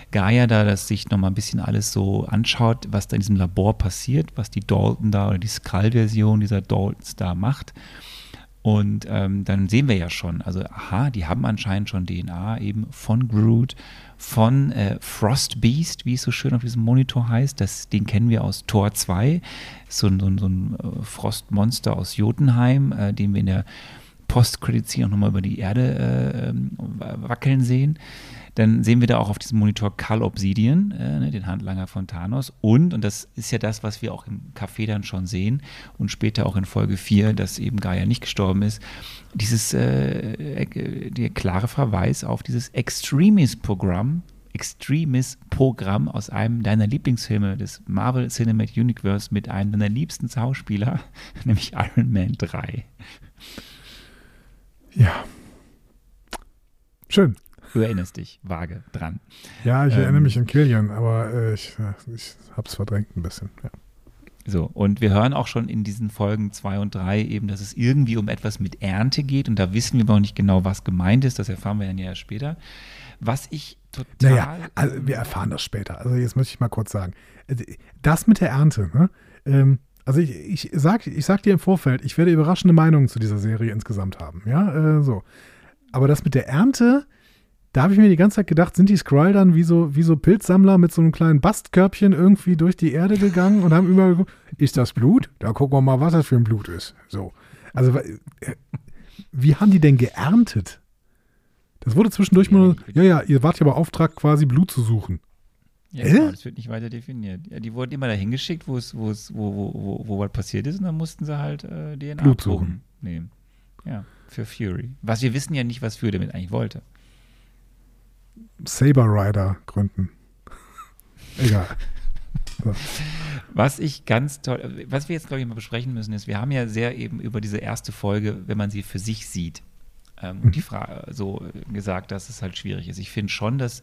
Gaia da das sich nochmal ein bisschen alles so anschaut, was da in diesem Labor passiert, was die Dalton da oder die Skull-Version dieser Daltons da macht. Und ähm, dann sehen wir ja schon, also aha, die haben anscheinend schon DNA eben von Groot, von äh, Frost Beast, wie es so schön auf diesem Monitor heißt. Das, den kennen wir aus Tor 2. So, ein- so, so ein äh, Frostmonster aus Jotunheim, äh, den wir in der Post-Credit-Scene auch nochmal über die Erde äh, ähm, wackeln sehen. Dann sehen wir da auch auf diesem Monitor Kal Obsidian, äh, ne, den Handlanger von Thanos. Und, und das ist ja das, was wir auch im Café dann schon sehen und später auch in Folge 4, dass eben Gaia nicht gestorben ist, dieses äh, der klare Verweis auf dieses Extremis-Programm, Extremis-Programm aus einem deiner Lieblingsfilme des Marvel Cinematic Universe mit einem deiner liebsten Schauspieler, nämlich Iron Man 3. Ja. Schön. Du erinnerst dich vage dran. Ja, ich Ähm, erinnere mich an Killian, aber äh, ich, ich habe es verdrängt ein bisschen. Ja. So, und wir hören auch schon in diesen Folgen 2 und 3 eben, dass es irgendwie um etwas mit Ernte geht und da wissen wir noch nicht genau, was gemeint ist, das erfahren wir dann ja später. Was ich total. Naja, also wir erfahren das später. Also jetzt möchte ich mal kurz sagen. Das mit der Ernte, ne? Ähm, also ich, ich, sag, ich sag dir im Vorfeld, ich werde überraschende Meinungen zu dieser Serie insgesamt haben. Ja, äh, so. Aber das mit der Ernte, da habe ich mir die ganze Zeit gedacht, sind die Skrull dann wie so, wie so Pilzsammler mit so einem kleinen Bastkörbchen irgendwie durch die Erde gegangen und haben überall geguckt, ist das Blut? Da gucken wir mal, was das für ein Blut ist. So. Also, äh, wie haben die denn geerntet? Das wurde zwischendurch Ja, mal, ja, ja, ihr wart ja beauftragt, quasi Blut zu suchen. Ja, genau, das wird nicht weiter definiert. Ja, die wurden immer dahin geschickt, wo es, wo es, wo, wo, wo, wo was passiert ist, und dann mussten sie halt äh, DNA Blut suchen. nehmen. Ja, für Fury. Was wir wissen ja nicht, was Fury damit eigentlich wollte. Saber Rider gründen. Egal. Was ich ganz toll, was wir jetzt, glaube ich, mal besprechen müssen, ist, wir haben ja sehr eben über diese erste Folge, wenn man sie für sich sieht, ähm, Mhm. die Frage so gesagt, dass es halt schwierig ist. Ich finde schon, dass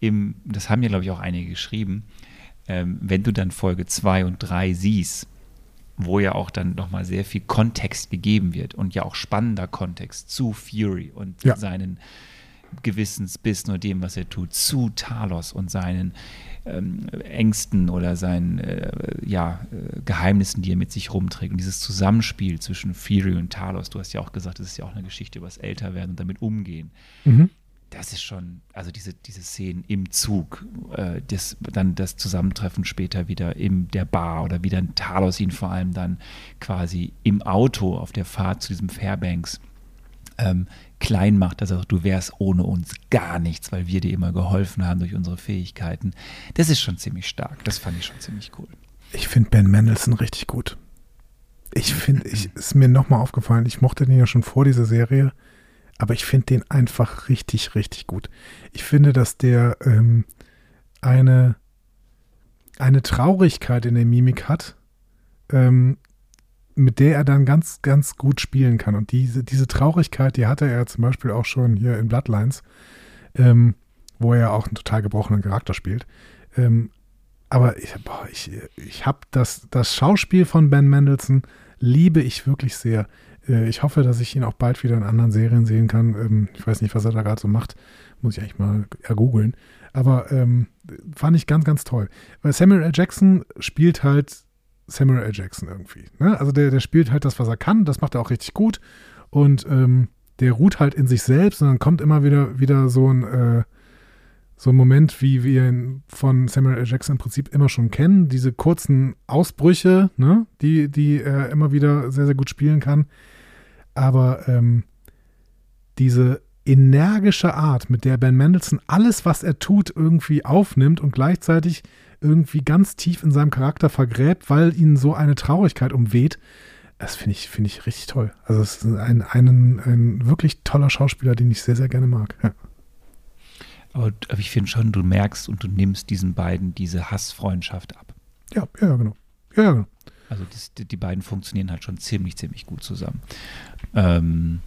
im, das haben ja, glaube ich, auch einige geschrieben, ähm, wenn du dann Folge 2 und 3 siehst, wo ja auch dann nochmal sehr viel Kontext gegeben wird und ja auch spannender Kontext zu Fury und Ja. seinen Gewissensbissen und dem, was er tut, zu Talos und seinen ähm, Ängsten oder seinen äh, ja, äh, Geheimnissen, die er mit sich rumträgt. Und dieses Zusammenspiel zwischen Fury und Talos, du hast ja auch gesagt, das ist ja auch eine Geschichte über das Älterwerden und damit umgehen. Mhm. Das ist schon, also diese, diese Szenen im Zug, äh, das, dann das Zusammentreffen später wieder in der Bar oder wie dann Talos ihn vor allem dann quasi im Auto auf der Fahrt zu diesem Fairbanks ähm, klein macht, dass er sagt, du wärst ohne uns gar nichts, weil wir dir immer geholfen haben durch unsere Fähigkeiten. Das ist schon ziemlich stark. Das fand ich schon ziemlich cool. Ich finde Ben Mendelssohn richtig gut. Ich finde, ich ist mir nochmal aufgefallen, ich mochte den ja schon vor dieser Serie, aber ich finde den einfach richtig, richtig gut. Ich finde, dass der ähm, eine, eine Traurigkeit in der Mimik hat, ähm, mit der er dann ganz, ganz gut spielen kann. Und diese, diese Traurigkeit, die hatte er zum Beispiel auch schon hier in Bloodlines, ähm, wo er auch einen total gebrochenen Charakter spielt. Ähm, aber ich, ich, ich habe das, das Schauspiel von Ben Mendelssohn liebe ich wirklich sehr. Äh, Ich hoffe, dass ich ihn auch bald wieder in anderen Serien sehen kann. Ähm, Ich weiß nicht, was er da gerade so macht. Muss ich eigentlich mal ergoogeln. Aber ähm, fand ich ganz, ganz toll. Weil Samuel L. Jackson spielt halt Samuel L. Jackson irgendwie. Ne? Also der, der spielt halt das, was er kann. Das macht er auch richtig gut. Und ähm, der ruht halt in sich selbst und dann kommt immer wieder, wieder so ein, äh, so ein Moment, wie wir ihn von Samuel L. Jackson im Prinzip immer schon kennen. Diese kurzen Ausbrüche, ne? die, die er immer wieder sehr, sehr gut spielen kann. Aber ähm, diese energische Art, mit der Ben Mendelssohn alles, was er tut, irgendwie aufnimmt und gleichzeitig irgendwie ganz tief in seinem Charakter vergräbt, weil ihn so eine Traurigkeit umweht, das finde ich, finde ich richtig toll. Also es ist ein, ein, ein wirklich toller Schauspieler, den ich sehr, sehr gerne mag. Ja. Aber, aber ich finde schon, du merkst und du nimmst diesen beiden diese Hassfreundschaft ab. Ja, ja, genau. Ja, ja, genau. Also das, die, die beiden funktionieren halt schon ziemlich, ziemlich gut zusammen. Ähm,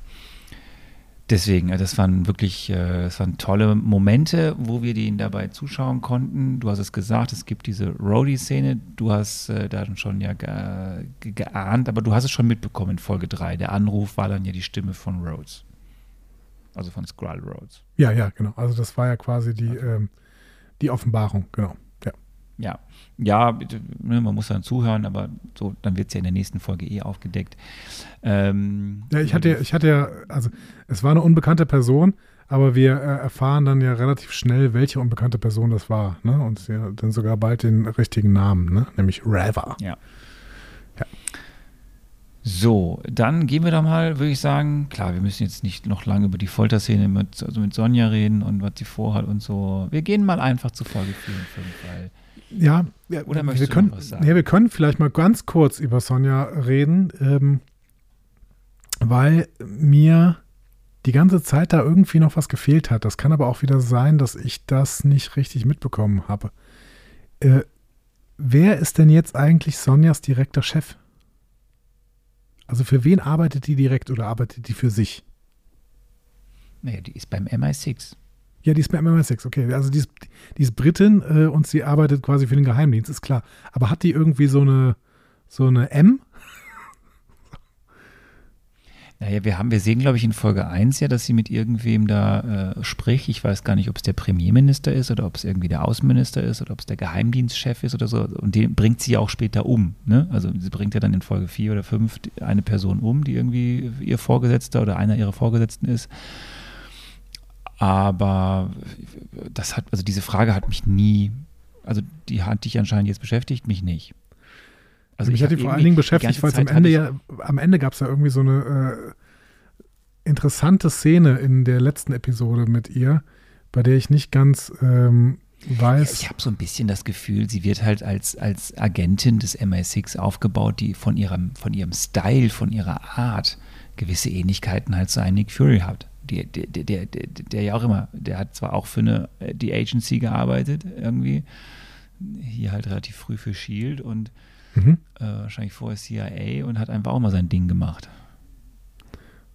deswegen, äh, das waren wirklich, äh, das waren tolle Momente, wo wir denen dabei zuschauen konnten. Du hast es gesagt, es gibt diese Roadie-Szene. Du hast äh, da schon ja ge ge geahnt, aber du hast es schon mitbekommen in Folge 3. Der Anruf war dann ja die Stimme von Rhodes. Also von Skrull Rhodes. Ja, ja, genau. Also das war ja quasi die, ähm, die Offenbarung, genau. Ja. Ja, ne, man muss dann zuhören, aber so, dann wird es ja in der nächsten Folge eh aufgedeckt. Ähm, Ja, ich hatte, ja- ich hatte ja, also es war eine unbekannte Person, aber wir äh, erfahren dann ja relativ schnell, welche unbekannte Person das war, ne? Und ja, dann sogar bald den richtigen Namen, ne? Nämlich Rava. Ja. Ja. So, dann gehen wir doch mal, würde ich sagen, klar, wir müssen jetzt nicht noch lange über die Folterszene mit, also mit Sonja reden und was sie vorhat und so. Wir gehen mal einfach zu Folge 4 und 5, weil Ja, ja Oder wir möchtest du können, noch was sagen? Ja, wir können vielleicht mal ganz kurz über Sonja reden, ähm, weil mir die ganze Zeit da irgendwie noch was gefehlt hat. Das kann aber auch wieder sein, dass ich das nicht richtig mitbekommen habe. Äh, wer ist denn jetzt eigentlich Sonjas direkter Chef? Also für wen arbeitet die direkt oder arbeitet die für sich? naja, die ist beim MI6. Ja, die ist bei MI6, okay. Also die ist, die ist Britin äh, und sie arbeitet quasi für den Geheimdienst, ist klar. Aber hat die irgendwie so eine, so eine M? Naja, wir haben, wir sehen, glaube ich, in Folge 1 ja, dass sie mit irgendwem da äh, spricht. Ich weiß gar nicht, ob es der Premierminister ist oder ob es irgendwie der Außenminister ist oder ob es der Geheimdienstchef ist oder so. Und den bringt sie ja auch später um. Ne? Also sie bringt ja dann in Folge 4 oder 5 eine Person um, die irgendwie ihr Vorgesetzter oder einer ihrer Vorgesetzten ist. Aber das hat, also diese Frage hat mich nie, also die hat dich anscheinend jetzt beschäftigt, mich nicht. Also mich hat die vor allen Dingen beschäftigt, weil am Ende ja, am Ende gab es ja irgendwie so eine äh, interessante Szene in der letzten Episode mit ihr, bei der ich nicht ganz ähm, Ja, weiß. ich habe so ein bisschen das Gefühl, sie wird halt als, als Agentin des MI6 aufgebaut, die von ihrem, von ihrem Style, von ihrer Art gewisse Ähnlichkeiten halt zu einem Nick Fury hat. Der, der, der, der, der, ja auch immer, der hat zwar auch für eine die Agency gearbeitet, irgendwie, hier halt relativ früh für Shield und Mhm. äh, wahrscheinlich vorher CIA und hat einfach auch mal sein Ding gemacht.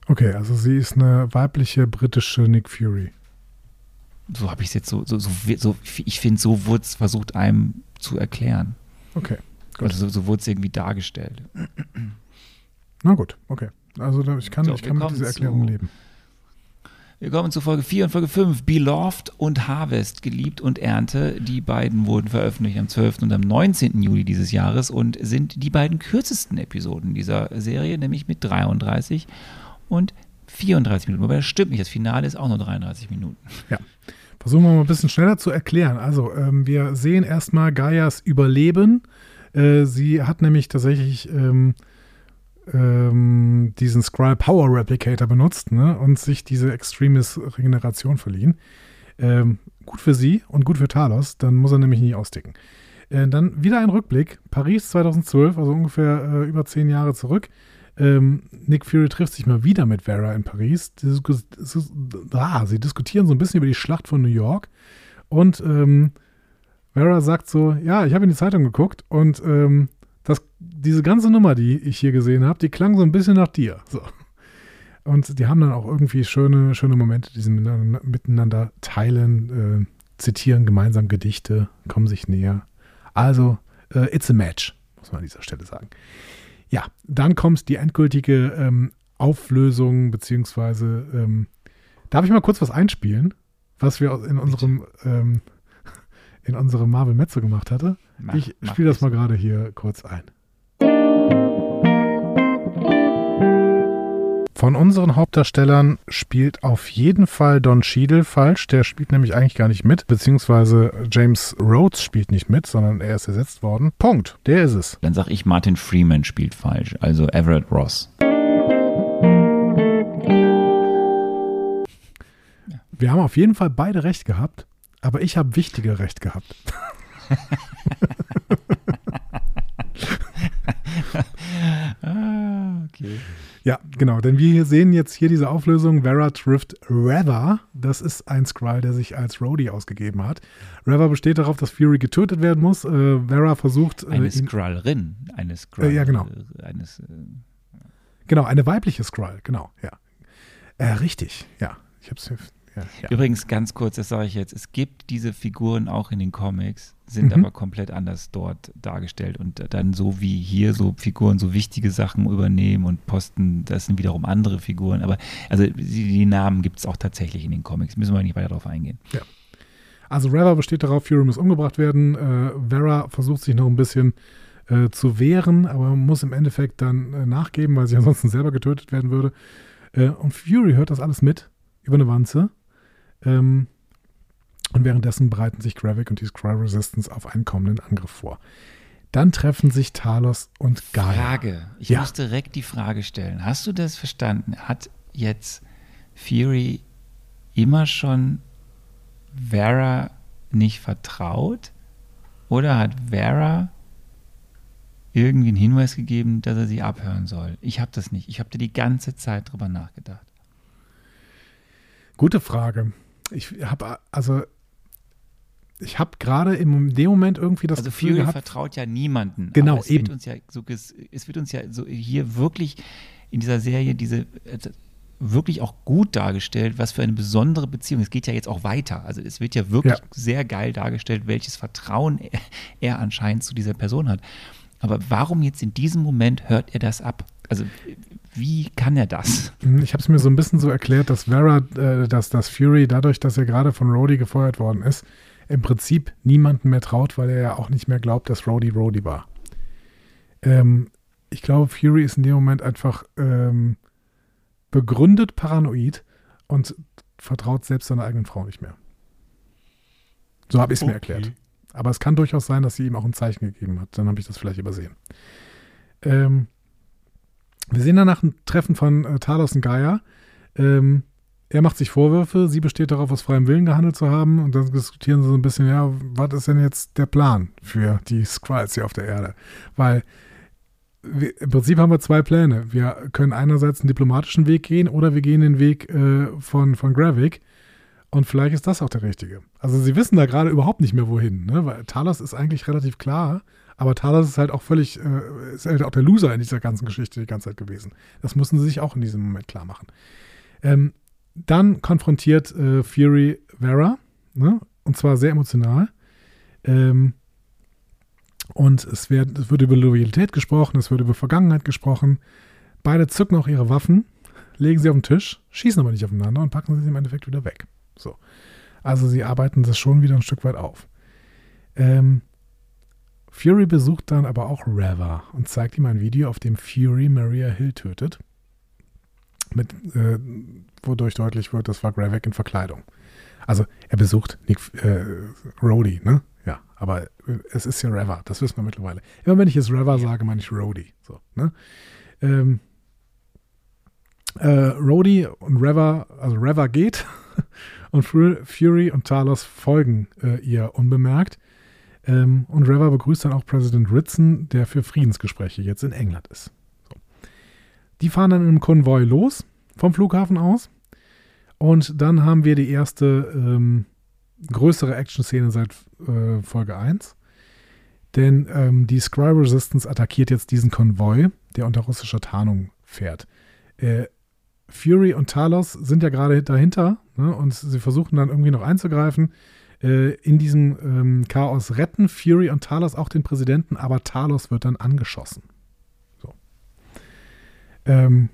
Okay, also sie ist eine weibliche britische Nick Fury. So habe ich es jetzt so, so, so, so ich finde, so wurde es versucht, einem zu erklären. Okay, gut. Also so, so wurde es irgendwie dargestellt. Na gut, okay. Also ich kann, So, ich kann mit dieser Erklärung leben. Wir kommen zu Folge 4 und Folge 5. Beloved und Harvest, geliebt und Ernte. Die beiden wurden veröffentlicht am 12. und am 19. Juli dieses Jahres und sind die beiden kürzesten Episoden dieser Serie, nämlich mit 33 und 34 Minuten. Wobei das stimmt nicht, das Finale ist auch nur 33 Minuten. Versuchen wir mal ein bisschen schneller zu erklären. Also, ähm, wir sehen erstmal Gaias Überleben. Äh, sie hat nämlich tatsächlich ähm, ähm, diesen Skrull Power Replicator benutzt ne, und sich diese Extremis Regeneration verliehen. Ähm, gut für sie und gut für Talos, dann muss er nämlich nie austicken. Äh, dann wieder ein Rückblick. Paris 2012, also ungefähr äh, über zehn Jahre zurück. Ähm, Nick Fury trifft sich mal wieder mit Vera in Paris. Dis- ah, sie diskutieren so ein bisschen über die Schlacht von New York. Und ähm, Vera sagt so: Ja, ich habe in die Zeitung geguckt und ähm, das, diese ganze Nummer, die ich hier gesehen habe, die klang so ein bisschen nach dir. So. Und die haben dann auch irgendwie schöne, schöne Momente, die sie miteinander, miteinander teilen, äh, zitieren gemeinsam Gedichte, kommen sich näher. Also, äh, it's a match, muss man an dieser Stelle sagen. Ja, dann kommt die endgültige ähm, Auflösung, beziehungsweise, ähm, darf ich mal kurz was einspielen, was wir in unserem, ähm, in unserem Marvel Mezzo gemacht hatte? Mach- ich spiele das mal gerade hier kurz ein. Von unseren Hauptdarstellern spielt auf jeden Fall Don Cheadle falsch. Der spielt nämlich eigentlich gar nicht mit, beziehungsweise James Rhodes spielt nicht mit, sondern er ist ersetzt worden. Punkt. Der ist es. Dann sag ich, Martin Freeman spielt falsch, also Everett Ross. Wir haben auf jeden Fall beide recht gehabt, aber ich habe wichtiger recht gehabt. Ah, okay. Ja, genau, denn wir hier sehen jetzt hier diese Auflösung. Vera trifft Reva. Das ist ein Skrull, der sich als Rhodey ausgegeben hat. Reva besteht darauf, dass Fury getötet werden muss. Äh, Vera versucht, äh, Eine ihn, Skrullerin. Eine Skrull. Äh, ja, genau. Eines, äh, genau, eine weibliche Skrull, genau, ja. Äh, richtig, ja. Ich hab's, ja, ja. Übrigens, ganz kurz, das sage ich jetzt, es gibt diese Figuren auch in den Comics, sind Mhm. aber komplett anders dort dargestellt und dann so wie hier so Figuren so wichtige Sachen übernehmen und posten, das sind wiederum andere Figuren, aber also die, Namen gibt es auch tatsächlich in den Comics, müssen wir nicht weiter darauf eingehen. Also Reva besteht darauf, Fury muss umgebracht werden. Äh, Vera versucht sich noch ein bisschen äh, zu wehren, aber muss im Endeffekt dann äh, nachgeben, weil sie ansonsten selber getötet werden würde. Äh, und Fury hört das alles mit über eine Wanze. Ähm, und währenddessen bereiten sich Gravik und die Skrull Resistance auf einen kommenden Angriff vor. Dann treffen sich Talos und Gaia. Frage. Ich Ja. muss direkt die Frage stellen. Hast du das verstanden? Hat jetzt Fury immer schon Vera nicht vertraut? Oder hat Vera irgendwie einen Hinweis gegeben, dass er sie abhören soll? Ich habe das nicht. Ich habe da die ganze Zeit drüber nachgedacht. Gute Frage. Ich habe also ich habe gerade im dem Moment irgendwie das also Gefühl Fury gehabt, vertraut ja niemanden. Genau, es eben. Wird uns ja so, es wird uns ja so hier wirklich in dieser Serie diese äh, wirklich auch gut dargestellt, was für eine besondere Beziehung. Es geht ja jetzt auch weiter. Also es wird ja wirklich Ja. sehr geil dargestellt, welches Vertrauen er, er anscheinend zu dieser Person hat. Aber warum jetzt in diesem Moment hört er das ab? Also wie kann er das? Mhm, Ich habe es mir so ein bisschen so erklärt, dass Vera, äh, dass, dass Fury dadurch, dass er gerade von Rhodey gefeuert worden ist, im Prinzip niemandem mehr traut, weil er ja auch nicht mehr glaubt, dass Rhodey Rhodey war. Ähm, ich glaube, Fury ist in dem Moment einfach ähm, begründet paranoid und vertraut selbst seiner eigenen Frau nicht mehr. So habe ich es mir Okay. erklärt. Aber es kann durchaus sein, dass sie ihm auch ein Zeichen gegeben hat. Dann habe ich das vielleicht übersehen. Ähm, wir sehen danach ein Treffen von äh, Talos und Gaia. Ähm, er macht sich Vorwürfe, sie besteht darauf, aus freiem Willen gehandelt zu haben. Und dann diskutieren sie so ein bisschen, ja, was ist denn jetzt der Plan für die Skrulls hier auf der Erde? Weil wir, im Prinzip haben wir zwei Pläne. Wir können einerseits einen diplomatischen Weg gehen oder wir gehen den Weg äh, von, von Gravik. Und vielleicht ist das auch der richtige. Also sie wissen da gerade überhaupt nicht mehr wohin, ne? weil Talos ist eigentlich relativ klar, aber Talos ist halt auch völlig, äh, ist halt auch der Loser in dieser ganzen Geschichte die ganze Zeit gewesen. Das müssen sie sich auch in diesem Moment klar machen. Ähm, dann konfrontiert äh, Fury Vera, ne? und zwar sehr emotional. Ähm, und es wird, es wird über Loyalität gesprochen, es wird über Vergangenheit gesprochen. Beide zücken auch ihre Waffen, legen sie auf den Tisch, schießen aber nicht aufeinander und packen sie im Endeffekt wieder weg. So. Also sie arbeiten das schon wieder ein Stück weit auf. Ähm, Fury besucht dann aber auch Reva und zeigt ihm ein Video, auf dem Fury Maria Hill tötet. Mit, äh, wodurch deutlich wird, das war Gravik in Verkleidung. Also er besucht Nick äh, Rhodey, ne? Ja, aber äh, es ist ja Reva, das wissen wir mittlerweile. Immer wenn ich jetzt Reva sage, meine ich Rhodey. So, ne? Ähm, äh, Rhodey und Reva, also Reva geht und Fu- Fury und Talos folgen äh, ihr unbemerkt. Ähm, und Reva begrüßt dann auch Präsident Ritson, der für Friedensgespräche jetzt in England ist. So. Die fahren dann einem Konvoi los vom Flughafen aus. Und dann haben wir die erste ähm, größere Action-Szene seit äh, Folge 1. Denn ähm, die Scry Resistance attackiert jetzt diesen Konvoi, der unter russischer Tarnung fährt. Äh, Fury und Talos sind ja gerade dahinter ne, und sie versuchen dann irgendwie noch einzugreifen. Äh, in diesem ähm, Chaos retten Fury und Talos auch den Präsidenten, aber Talos wird dann angeschossen. So. Ähm,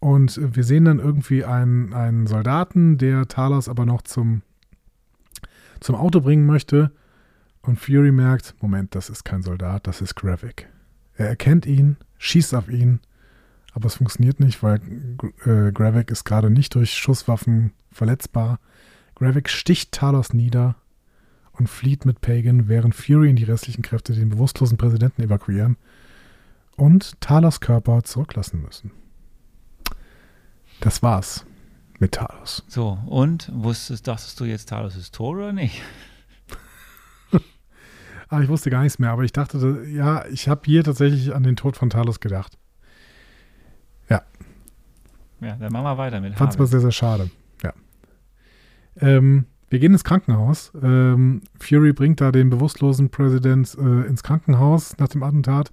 und wir sehen dann irgendwie einen, einen Soldaten, der Talos aber noch zum, zum Auto bringen möchte. Und Fury merkt, Moment, das ist kein Soldat, das ist Gravik. Er erkennt ihn, schießt auf ihn, aber es funktioniert nicht, weil äh, Gravik ist gerade nicht durch Schusswaffen verletzbar. Gravik sticht Talos nieder und flieht mit Pagan, während Fury und die restlichen Kräfte den bewusstlosen Präsidenten evakuieren und Talos Körper zurücklassen müssen. Das war's mit Talos. So, und wusstest, dachtest du jetzt, Talos ist tot oder nicht? Ah, ich wusste gar nichts mehr, aber ich dachte, da- ja, ich habe hier tatsächlich an den Tod von Talos gedacht. Ja, dann machen wir weiter mit Fand's Harvey. sehr, sehr schade. Ähm, wir gehen ins Krankenhaus. Ähm, Fury bringt da den bewusstlosen Präsident äh, ins Krankenhaus nach dem Attentat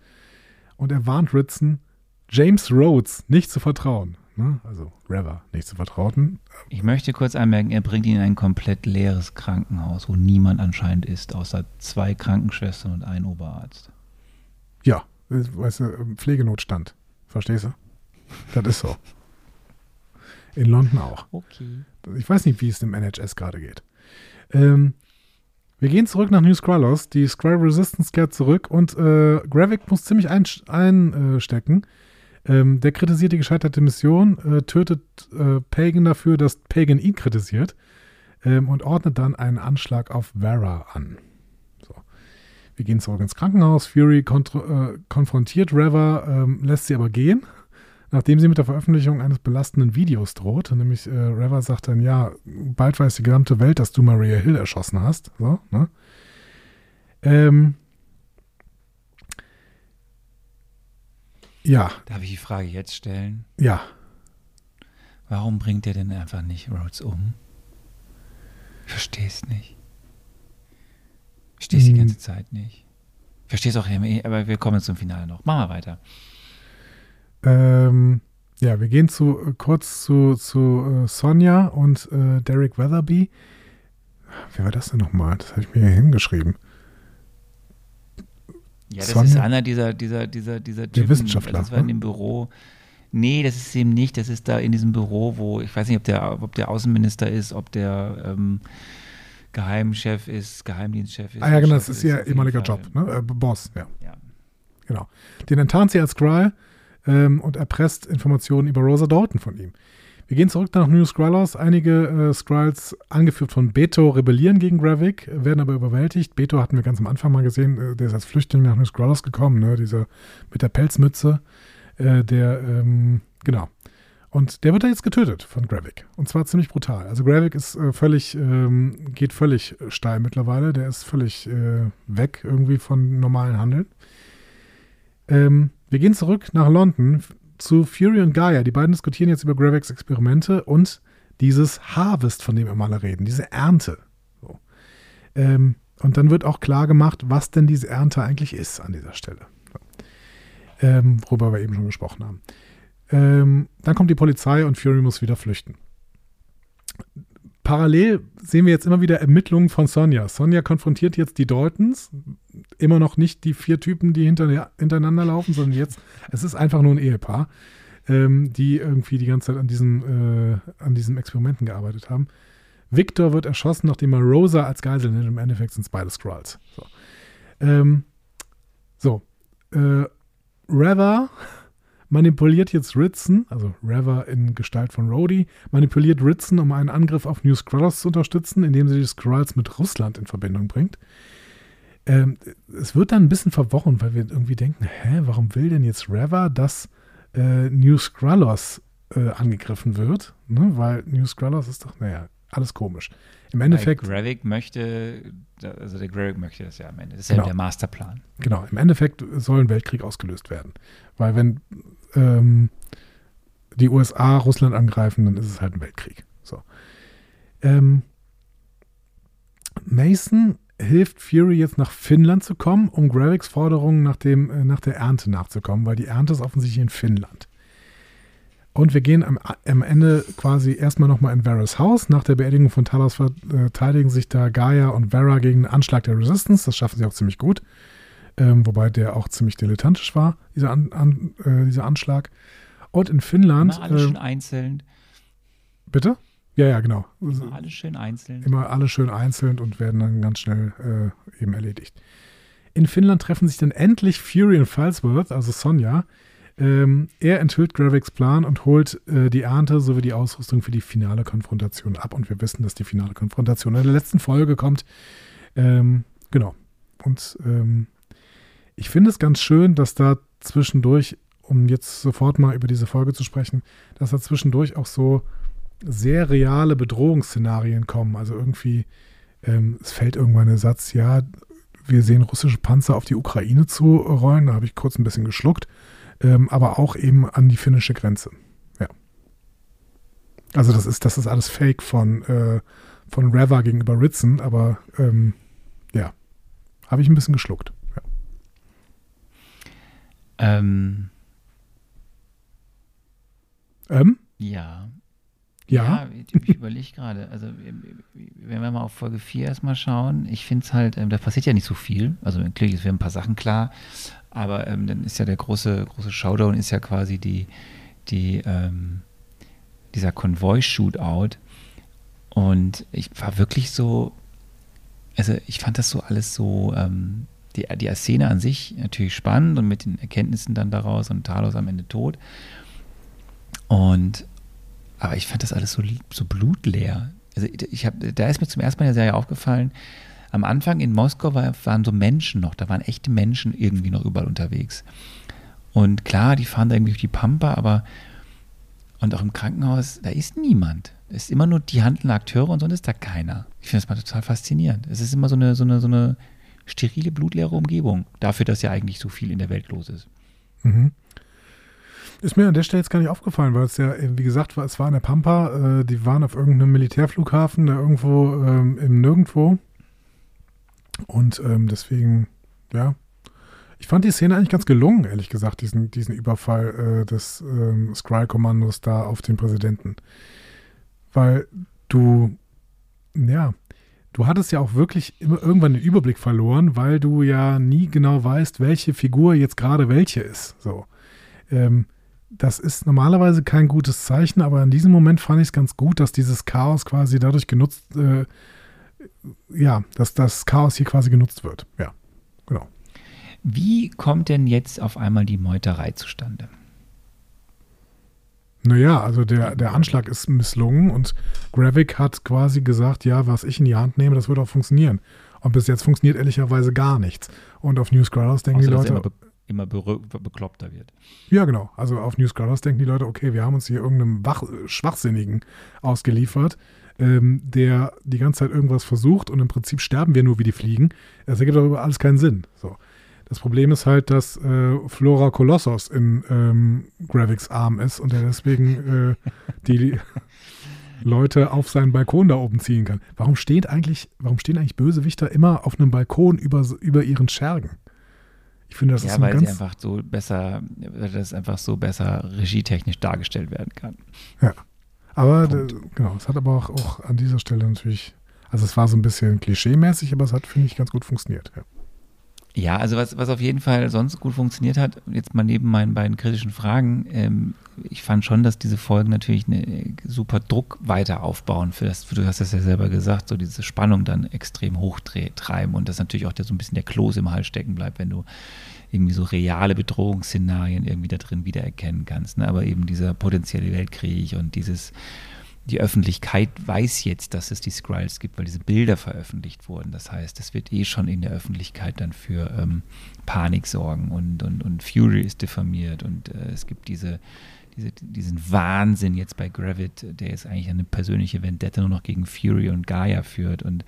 und er warnt Ritson, James Rhodes nicht zu vertrauen. Ne? Also Reva nicht zu vertrauen. Ich möchte kurz anmerken, er bringt ihn in ein komplett leeres Krankenhaus, wo niemand anscheinend ist, außer zwei Krankenschwestern und ein Oberarzt. Ja, äh, weißt du, Pflegenotstand. Verstehst du? Das ist so. In London auch. Okay. Ich weiß nicht, wie es dem NHS gerade geht. Ähm, wir gehen zurück nach New Skrullos. Die Skrull Resistance kehrt zurück und äh, Gravik muss ziemlich einstecken. Ein, äh, stecken. ähm, der kritisiert die gescheiterte Mission, äh, tötet äh, Pagan dafür, dass Pagan ihn kritisiert ähm, und ordnet dann einen Anschlag auf Vera an. So. Wir gehen zurück ins Krankenhaus. Fury äh, konfrontiert Reva, ähm, lässt sie aber gehen, nachdem sie mit der Veröffentlichung eines belastenden Videos droht. Nämlich äh, Reva sagt dann, ja, bald weiß die gesamte Welt, dass du Maria Hill erschossen hast. So, ne? Ähm, ja. Darf ich die Frage jetzt stellen? Ja. Warum bringt er denn einfach nicht Rhodes um? Es nicht. Ich verstehe es die Hm. ganze Zeit nicht. Ich verstehe es auch, aber wir kommen zum Finale noch. Machen wir weiter. Ähm, ja, wir gehen zu, äh, kurz zu, zu äh, Sonja und äh, Derek Weatherby. Wie war das denn nochmal? Das habe ich mir hier hingeschrieben. Ja, das Sonja- ist einer dieser, dieser, dieser, dieser Typen. Wissenschaftler, Das war in ne? dem Büro. Nee, das ist eben nicht. Das ist da in diesem Büro, wo, ich weiß nicht, ob der, ob der Außenminister ist, ob der ähm, Geheimchef ist, Geheimdienstchef ist. Ah ja, genau, das ist ihr auf jeden ehemaliger. Job, ne? Äh, Boss, ja, Ja. genau. Den enttarnt sie als Skrull ähm, und erpresst Informationen über Rosa Dalton von ihm. Wir gehen zurück nach New Skrullos. Einige äh, Skrulls, angeführt von Beto, rebellieren gegen Gravik, werden aber überwältigt. Beto hatten wir ganz am Anfang mal gesehen, äh, der ist als Flüchtling nach New Skrullos gekommen, ne? dieser mit der Pelzmütze, äh, der, ähm, genau. Und der wird da jetzt getötet von Gravik. Und zwar ziemlich brutal. Also Gravik ist äh, völlig, ähm, geht völlig steil mittlerweile. Der ist völlig äh, weg irgendwie von normalen Handeln. Ähm, wir gehen zurück nach London zu Fury und Gaia. Die beiden diskutieren jetzt über Graviks Experimente und dieses Harvest, von dem wir mal reden, diese Ernte. So. Ähm, und dann wird auch klar gemacht, was denn diese Ernte eigentlich ist an dieser Stelle. So. Ähm, worüber wir eben schon gesprochen haben. Ähm, dann kommt die Polizei und Fury muss wieder flüchten. Parallel sehen wir jetzt immer wieder Ermittlungen von Sonja. Sonja konfrontiert jetzt die Daltons. Immer noch nicht die vier Typen, die hinter, hintereinander laufen, sondern jetzt, es ist einfach nur ein Ehepaar, ähm, die irgendwie die ganze Zeit an diesen, äh, an diesen Experimenten gearbeitet haben. Victor wird erschossen, nachdem er Rosa als Geisel nimmt. Im Endeffekt sind es beide Skrulls. So. Ähm, so. Äh, Reva manipuliert jetzt Ritson, also Reva in Gestalt von Rhodey, manipuliert Ritson, um einen Angriff auf New Skrulls zu unterstützen, indem sie die Skrulls mit Russland in Verbindung bringt. Ähm, es wird dann ein bisschen verworren, weil wir irgendwie denken, hä, warum will denn jetzt Reva, dass äh, New Skrullos äh, angegriffen wird? Ne? Weil New Skrullos ist doch, naja, alles komisch. Im Endeffekt, Weil Gravik möchte, also der Gravik möchte das ja am Ende. Das ist Genau. ja der Masterplan. genau, im Endeffekt soll ein Weltkrieg ausgelöst werden. Weil wenn ähm, die USA Russland angreifen, dann ist es halt ein Weltkrieg. So. Ähm, Mason hilft Fury jetzt nach Finnland zu kommen, um Graviks Forderungen nach, dem, äh, nach der Ernte nachzukommen, weil die Ernte ist offensichtlich in Finnland. Und wir gehen am, am Ende quasi erstmal nochmal in Varys Haus. Nach der Beerdigung von Talos verteidigen sich da Gaia und Vera gegen den Anschlag der Resistance. Das schaffen sie auch ziemlich gut. Ähm, wobei der auch ziemlich dilettantisch war, dieser, an, an, äh, dieser Anschlag. Und in Finnland. Immer alle äh, schön einzeln. bitte? Ja, ja, genau. Immer alle schön einzeln. Immer alle schön einzeln und werden dann ganz schnell äh, eben erledigt. In Finnland treffen sich dann endlich Fury und Falsworth, also Sonja. Ähm, er enthüllt Graviks Plan und holt äh, die Ernte sowie die Ausrüstung für die finale Konfrontation ab. Und wir wissen, dass die finale Konfrontation in der letzten Folge kommt. Ähm, genau. Und ähm, ich finde es ganz schön, dass da zwischendurch, um jetzt sofort mal über diese Folge zu sprechen, dass da zwischendurch auch so sehr reale Bedrohungsszenarien kommen. Also irgendwie, ähm, es fällt irgendwann der Satz, ja, wir sehen russische Panzer auf die Ukraine zu rollen. Da habe ich kurz ein bisschen geschluckt. Ähm, aber auch eben an die finnische Grenze. Ja. Also das ist, das ist alles Fake von, äh, von Reva gegenüber Ritson, aber ähm, ja, habe ich ein bisschen geschluckt. Ja. Ähm, Ähm? ja. Ja. ich, ich überlege gerade. Also, wenn wir mal auf Folge 4 erstmal schauen, ich finde es halt, ähm, da passiert ja nicht so viel. Also, natürlich, es werden ein paar Sachen klar, aber ähm, dann ist ja der große, große Showdown, ist ja quasi die, die, ähm, dieser Konvoi-Shootout. Und ich war wirklich so, also, ich fand das so alles so, ähm, die, die Szene an sich natürlich spannend und mit den Erkenntnissen dann daraus und Talos am Ende tot. Und aber ich fand das alles so, so blutleer. Also ich habe, da ist mir zum ersten Mal in der Serie aufgefallen, am Anfang in Moskau war, waren so Menschen noch, da waren echte Menschen irgendwie noch überall unterwegs. Und klar, die fahren da irgendwie durch die Pampa, aber und auch im Krankenhaus, da ist niemand. Es ist immer nur die handelnden Akteure und sonst ist da keiner. Ich finde das mal total faszinierend. Es ist immer so eine, so eine, so eine sterile, blutleere Umgebung. Dafür, dass ja eigentlich so viel in der Welt los ist. Mhm. Ist mir an der Stelle jetzt gar nicht aufgefallen, weil es ja, wie gesagt, war, es war in der Pampa, äh, die waren auf irgendeinem Militärflughafen, da irgendwo ähm, im Nirgendwo. Und ähm, deswegen, ja. Ich fand die Szene eigentlich ganz gelungen, ehrlich gesagt, diesen, diesen Überfall äh, des ähm, Skrull-Kommandos da auf den Präsidenten. Weil du, ja, du hattest ja auch wirklich immer irgendwann den Überblick verloren, weil du ja nie genau weißt, welche Figur jetzt gerade welche ist. So. Ähm, das ist normalerweise kein gutes Zeichen, aber in diesem Moment fand ich es ganz gut, dass dieses Chaos quasi dadurch genutzt, äh, ja, dass das Chaos hier quasi genutzt wird. Ja, genau. Wie kommt denn jetzt auf einmal die Meuterei zustande? Naja, also der, der Anschlag ist misslungen und Gravik hat quasi gesagt, ja, was ich in die Hand nehme, das wird auch funktionieren. Und bis jetzt funktioniert ehrlicherweise gar nichts. Und auf News Scrollers denken Außer, die Leute, immer, be immer be bekloppter wird. Ja, genau. Also auf News Scrollers denken die Leute, okay, wir haben uns hier irgendeinem Wach Schwachsinnigen ausgeliefert, ähm, der die ganze Zeit irgendwas versucht und im Prinzip sterben wir nur wie die Fliegen. Das ergibt darüber alles keinen Sinn. So. Das Problem ist halt, dass äh, Flora Kolossos in ähm, Graviks Arm ist und er deswegen äh, die Leute auf seinen Balkon da oben ziehen kann. Warum steht eigentlich, warum stehen eigentlich Bösewichter immer auf einem Balkon über, über ihren Schergen? Ich finde, das ja, ist ein weil ganz sie einfach so besser, weil das einfach so besser regietechnisch dargestellt werden kann. Ja. Aber Punkt. äh, genau, es hat aber auch, auch an dieser Stelle natürlich, also es war so ein bisschen klischee-mäßig, aber es hat, finde ich, ganz gut funktioniert. Ja. Ja, also was, was auf jeden Fall sonst gut funktioniert hat, jetzt mal neben meinen beiden kritischen Fragen, ähm, ich fand schon, dass diese Folgen natürlich eine super Druck weiter aufbauen für das, du hast das ja selber gesagt, so diese Spannung dann extrem hochtreiben und das natürlich auch der, so ein bisschen der Kloß im Hals stecken bleibt, wenn du irgendwie so reale Bedrohungsszenarien irgendwie da drin wiedererkennen kannst. Ne? Aber eben dieser potenzielle Weltkrieg und dieses die Öffentlichkeit weiß jetzt, dass es die Skrulls gibt, weil diese Bilder veröffentlicht wurden. Das heißt, es wird eh schon in der Öffentlichkeit dann für ähm, Panik sorgen und, und, und Fury ist diffamiert und äh, es gibt diese, diese, diesen Wahnsinn jetzt bei Gravit, der jetzt eigentlich eine persönliche Vendetta nur noch gegen Fury und Gaia führt und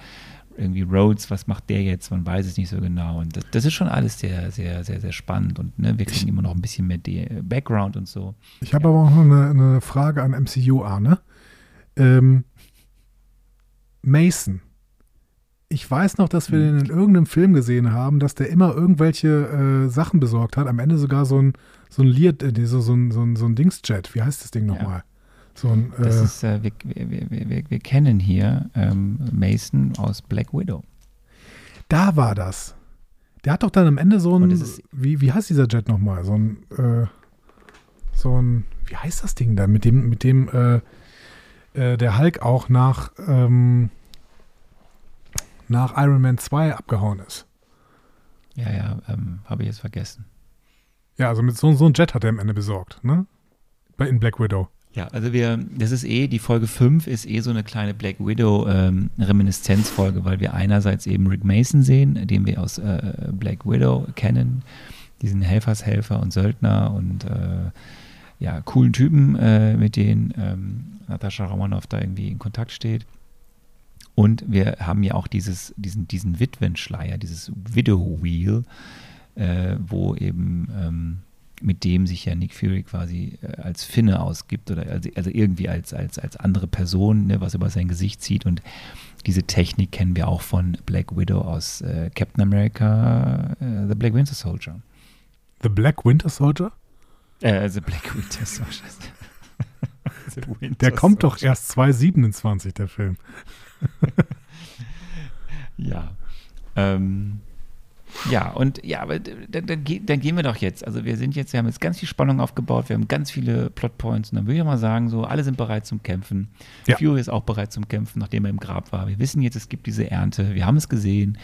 irgendwie Rhodes, was macht der jetzt? Man weiß es nicht so genau. Und das, das ist schon alles sehr, sehr, sehr, sehr spannend. Und ne, wir kriegen immer noch ein bisschen mehr De Background und so. Ich habe aber auch noch eine, eine Frage an MCU, Arne. Ähm, Mason. Ich weiß noch, dass wir den in irgendeinem Film gesehen haben, dass der immer irgendwelche äh, Sachen besorgt hat. Am Ende sogar so ein, so ein Lied, äh, so, so, ein, so, ein, so ein Dingsjet. Wie heißt das Ding nochmal? So ein, Das äh, ist, äh, wir, wir, wir, wir, kennen hier ähm, Mason aus Black Widow. da war das. Der hat doch dann am Ende so ein, wie, wie heißt dieser Jet nochmal? So ein, äh, so ein, wie heißt das Ding da? Mit dem, mit dem, äh, äh, der Hulk auch nach, ähm, nach Iron Man 2 abgehauen ist. Ja, ja, ähm, habe ich jetzt vergessen. Ja, also mit so, so ein Jet hat er am Ende besorgt, ne? Bei in Black Widow. Ja, also wir, das ist eh, die Folge 5 ist eh so eine kleine Black Widow ähm, Reminiszenzfolge, weil wir einerseits eben Rick Mason sehen, den wir aus äh, Black Widow kennen, diesen Helfershelfer und Söldner und äh, ja, coolen Typen, äh, mit denen ähm, Natascha Romanoff da irgendwie in Kontakt steht. Und wir haben ja auch dieses, diesen, diesen Witwenschleier, dieses Widow Wheel, äh, wo eben ähm, mit dem sich ja Nick Fury quasi äh, als Finne ausgibt oder also, also irgendwie als, als, als andere Person, ne, was über sein Gesicht zieht. Und diese Technik kennen wir auch von Black Widow aus äh, Captain America, äh, The Black Winter Soldier. The Black Winter Soldier? Äh, The Black Winter Soldier. Winter Der kommt doch Soldier. erst 2027, der Film. Ja. Ähm, ja, und ja, aber dann, dann, dann gehen wir doch jetzt. Also wir sind jetzt, wir haben jetzt ganz viel Spannung aufgebaut, wir haben ganz viele Plotpoints und dann würde ich mal sagen, so, alle sind bereit zum Kämpfen. Ja. Fury ist auch bereit zum Kämpfen, nachdem er im Grab war. Wir wissen jetzt, es gibt diese Ernte, wir haben es gesehen.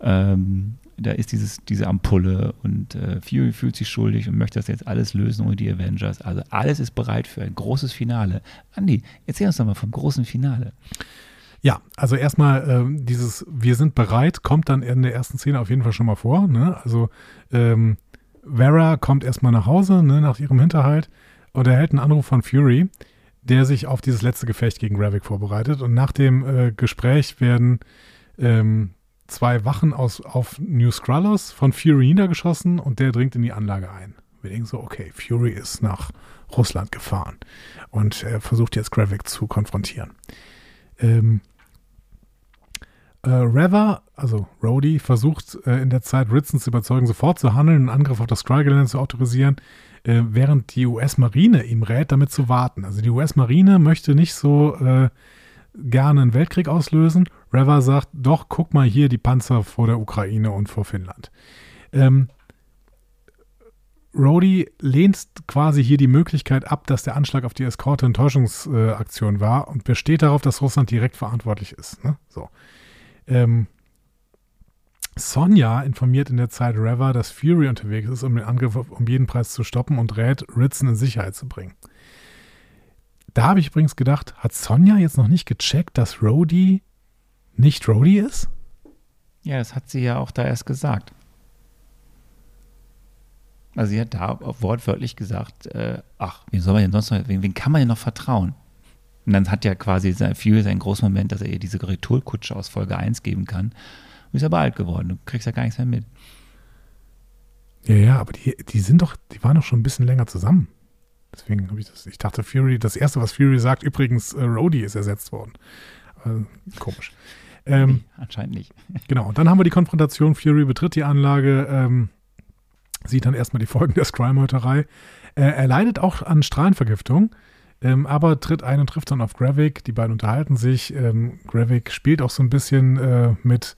Ähm, da ist dieses, diese Ampulle und äh, Fury fühlt sich schuldig und möchte das jetzt alles lösen ohne die Avengers. Also alles ist bereit für ein großes Finale. Andi, erzähl uns doch mal vom großen Finale. Ja, also erstmal ähm, dieses Wir sind bereit kommt dann in der ersten Szene auf jeden Fall schon mal vor. Ne? Also ähm, Vera kommt erstmal nach Hause ne, nach ihrem Hinterhalt und erhält einen Anruf von Fury, der sich auf dieses letzte Gefecht gegen Gravik vorbereitet. Und nach dem äh, Gespräch werden ähm, zwei Wachen aus, auf New Skrullos von Fury niedergeschossen und der dringt in die Anlage ein. Wir denken so, okay, Fury ist nach Russland gefahren und er versucht jetzt Gravik zu konfrontieren. Ähm, äh, Rever, also Rhodey, versucht äh, in der Zeit Ritson zu überzeugen, sofort zu handeln, einen Angriff auf das Skrull-Gelände zu autorisieren, äh, während die US-Marine ihm rät, damit zu warten. Also die US-Marine möchte nicht so äh, gerne einen Weltkrieg auslösen. Rever sagt, doch, guck mal hier die Panzer vor der Ukraine und vor Finnland. Ähm, Rhodey lehnt quasi hier die Möglichkeit ab, dass der Anschlag auf die Eskorte Enttäuschungsaktion war und besteht darauf, dass Russland direkt verantwortlich ist. Ne? So. Ähm, Sonja informiert in der Zeit Reva, dass Fury unterwegs ist, um den Angriff um jeden Preis zu stoppen und rät, Ritson in Sicherheit zu bringen. Da habe ich übrigens gedacht, hat Sonja jetzt noch nicht gecheckt, dass Rhodey nicht Rhodey ist? Ja, das hat sie ja auch da erst gesagt. Also sie hat da wortwörtlich gesagt, äh, ach, wie soll man denn sonst noch, wen, wen, kann man denn noch vertrauen? Und dann hat ja quasi sein Fury seinen großen Moment, dass er ihr diese Retourkutsche aus Folge 1 geben kann. Und ist aber alt geworden. Du kriegst ja gar nichts mehr mit. Ja, ja, aber die, die sind doch, die waren doch schon ein bisschen länger zusammen. Deswegen habe ich das, ich dachte Fury, das erste, was Fury sagt, übrigens, äh, Rhodey ist ersetzt worden. Äh, komisch. Ähm, nee, anscheinend nicht. Genau, und dann haben wir die Konfrontation. Fury betritt die Anlage, ähm, sieht dann erstmal die Folgen der Scry-Meuterei. Äh, er leidet auch an Strahlenvergiftung, ähm, aber tritt ein und trifft dann auf Gravik. Die beiden unterhalten sich. Ähm, Gravik spielt auch so ein bisschen äh, mit,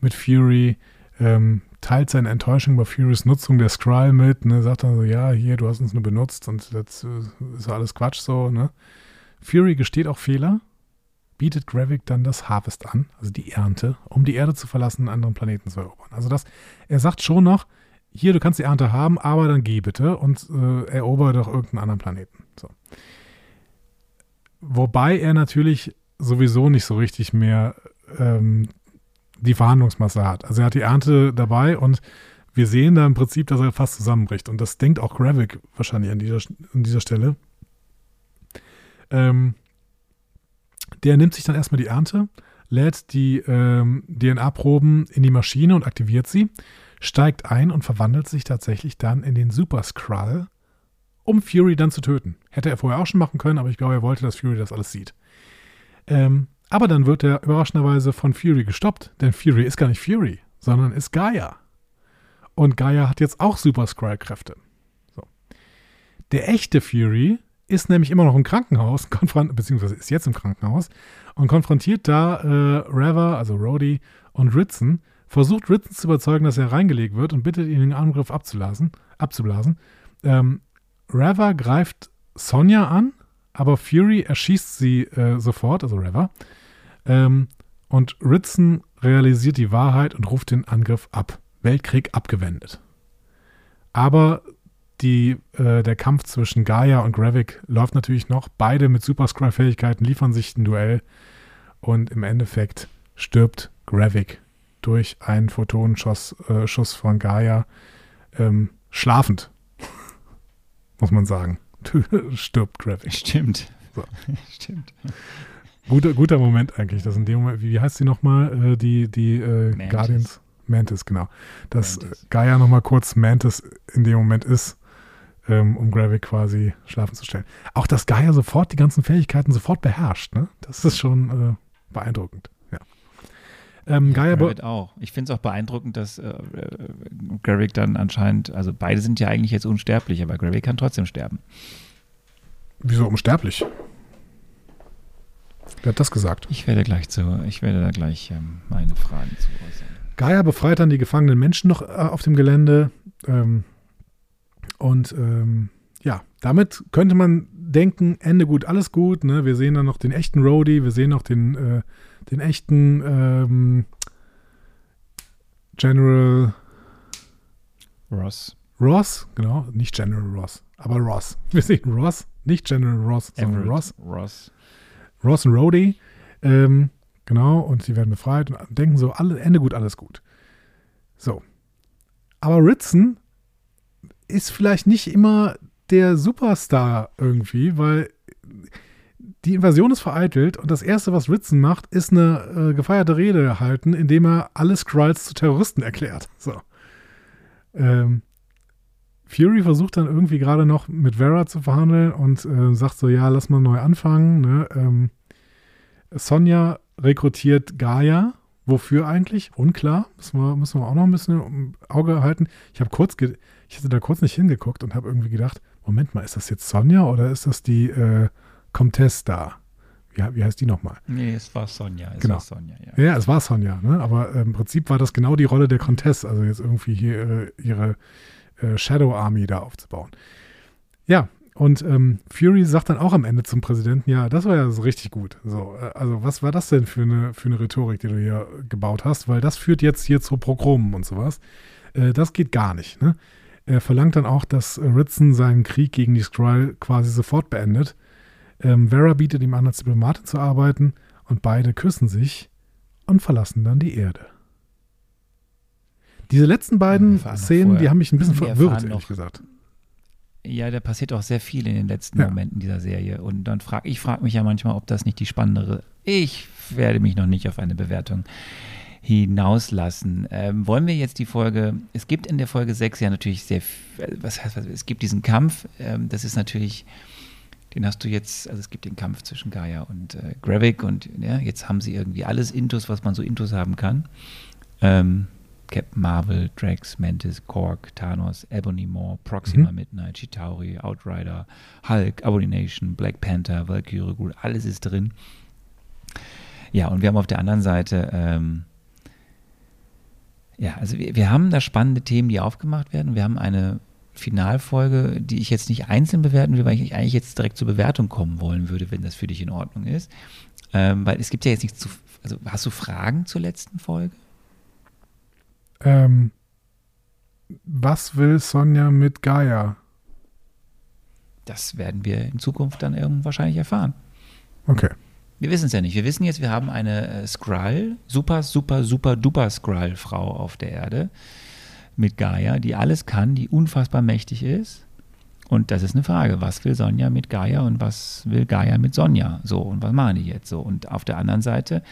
mit Fury, ähm, teilt seine Enttäuschung über Furys Nutzung der Skrull mit, ne, sagt dann so, ja, hier, du hast uns nur benutzt und das äh, ist alles Quatsch so, ne. Fury gesteht auch Fehler, bietet Gravik dann das Harvest an, also die Ernte, um die Erde zu verlassen und einen anderen Planeten zu erobern. Also das, er sagt schon noch, hier, du kannst die Ernte haben, aber dann geh bitte und äh, erober doch irgendeinen anderen Planeten. So. Wobei er natürlich sowieso nicht so richtig mehr ähm, die Verhandlungsmasse hat. Also er hat die Ernte dabei und wir sehen da im Prinzip, dass er fast zusammenbricht. Und das denkt auch Gravik wahrscheinlich an dieser, an dieser Stelle. Ähm, der nimmt sich dann erstmal die Ernte, lädt die ähm, DNA-Proben in die Maschine und aktiviert sie steigt ein und verwandelt sich tatsächlich dann in den Super Skrull, um Fury dann zu töten. Hätte er vorher auch schon machen können, aber ich glaube, er wollte, dass Fury das alles sieht. Ähm, aber dann wird er überraschenderweise von Fury gestoppt, denn Fury ist gar nicht Fury, sondern ist Gaia. Und Gaia hat jetzt auch Super Skrull-Kräfte. So. Der echte Fury ist nämlich immer noch im Krankenhaus, beziehungsweise ist jetzt im Krankenhaus und konfrontiert da äh, Reva, also Rhodey und Ritson versucht Ritson zu überzeugen, dass er reingelegt wird und bittet ihn, den Angriff abzublasen. abzublasen. Ähm, Reva greift Sonja an, aber Fury erschießt sie äh, sofort, also Reva. Ähm, und Ritson realisiert die Wahrheit und ruft den Angriff ab. Weltkrieg abgewendet. Aber die, äh, der Kampf zwischen Gaia und Gravik läuft natürlich noch. Beide mit Super Scry-Fähigkeiten liefern sich ein Duell. Und im Endeffekt stirbt Gravik durch einen Photonenschuss äh, Schuss von Gaia ähm, schlafend, muss man sagen. Stirbt Gravik. Stimmt. So. Stimmt. Guter, guter Moment eigentlich, dass in dem Moment, wie heißt sie nochmal, äh, die, die äh, Mantis. Guardians? Mantis, genau. Dass Mantis. Gaia nochmal kurz Mantis in dem Moment ist, ähm, um Gravik quasi schlafen zu stellen. Auch, dass Gaia sofort die ganzen Fähigkeiten sofort beherrscht, ne? Das ist schon äh, beeindruckend. Ähm, ja, Garrett auch. Ich finde es auch beeindruckend, dass äh, Garrick dann anscheinend, also beide sind ja eigentlich jetzt unsterblich, aber Garrick kann trotzdem sterben. Wieso unsterblich? Wer hat das gesagt? Ich werde gleich zu, ich werde da gleich ähm, meine Fragen zu äußern. Gaia befreit dann die gefangenen Menschen noch äh, auf dem Gelände. Ähm, und ähm, ja, damit könnte man denken, Ende gut, alles gut. Ne? Wir sehen dann noch den echten Rhodey, wir sehen noch den äh, den echten ähm, General Ross. Ross, genau, nicht General Ross, aber Ross. Wir sehen Ross, nicht General Ross, sondern Everett Ross. Ross. Ross und Rhodey. Ähm, Genau, und sie werden befreit und denken so, alle, Ende gut, alles gut. So. Aber Ritson ist vielleicht nicht immer der Superstar irgendwie, weil die Invasion ist vereitelt und das Erste, was Ritson macht, ist eine äh, gefeierte Rede halten, indem er alle Skrulls zu Terroristen erklärt. So. Ähm, Fury versucht dann irgendwie gerade noch mit Vera zu verhandeln und äh, sagt so, ja, lass mal neu anfangen. Ne? Ähm, Sonja rekrutiert Gaia. Wofür eigentlich? Unklar. Müssen wir, müssen wir auch noch ein bisschen im Auge halten. Ich habe kurz, ich hatte da kurz nicht hingeguckt und habe irgendwie gedacht, Moment mal, ist das jetzt Sonja oder ist das die äh, Comtesse da? Wie, heißt die nochmal? Nee, es war Sonja. Es genau. war Sonja, ja. ja. es war Sonja, ne? aber äh, im Prinzip war das genau die Rolle der Comtesse, also jetzt irgendwie hier äh, ihre äh, Shadow Army da aufzubauen. Ja, und ähm, Fury sagt dann auch am Ende zum Präsidenten, ja, das war ja so richtig gut. So, äh, also was war das denn für eine, für eine Rhetorik, die du hier gebaut hast? Weil das führt jetzt hier zu Progromen und sowas. Äh, das geht gar nicht. Ne? Er verlangt dann auch, dass Ritson seinen Krieg gegen die Skrull quasi sofort beendet. Ähm, Vera bietet ihm an, als Diplomatin zu arbeiten und beide küssen sich und verlassen dann die Erde. Diese letzten beiden Szenen, die haben mich ein bisschen verwirrt, ehrlich gesagt. Ja, da passiert auch sehr viel in den letzten ja. Momenten dieser Serie. Und dann frage ich frage mich ja manchmal, ob das nicht die spannendere. Ich werde mich noch nicht auf eine Bewertung hinauslassen. Ähm, wollen wir jetzt die Folge, es gibt in der Folge 6 ja natürlich sehr, was heißt, was, es gibt diesen Kampf, ähm, das ist natürlich, den hast du jetzt, also es gibt den Kampf zwischen Gaia und äh, Gravik und ja, jetzt haben sie irgendwie alles Intus, was man so Intus haben kann. Ähm, Captain Marvel, Drax, Mantis, Korg, Thanos, Ebony Maw, Proxima mhm. Midnight, Chitauri, Outrider, Hulk, Abomination, Black Panther, Valkyrie, gut, alles ist drin. Ja, und wir haben auf der anderen Seite, ähm, ja, also wir, wir haben da spannende Themen, die aufgemacht werden. Wir haben eine Finalfolge, die ich jetzt nicht einzeln bewerten will, weil ich eigentlich jetzt direkt zur Bewertung kommen wollen würde, wenn das für dich in Ordnung ist. Ähm, weil es gibt ja jetzt nichts zu. Also hast du Fragen zur letzten Folge? Ähm, was will Sonja mit Gaia? Das werden wir in Zukunft dann irgendwann wahrscheinlich erfahren. Okay. Wir wissen es ja nicht. Wir wissen jetzt, wir haben eine äh, Skrull, super, super, super, duper Skrull-Frau auf der Erde mit Gaia, die alles kann, die unfassbar mächtig ist. Und das ist eine Frage, was will Sonja mit Gaia und was will Gaia mit Sonja? So, und was machen die jetzt so? Und auf der anderen Seite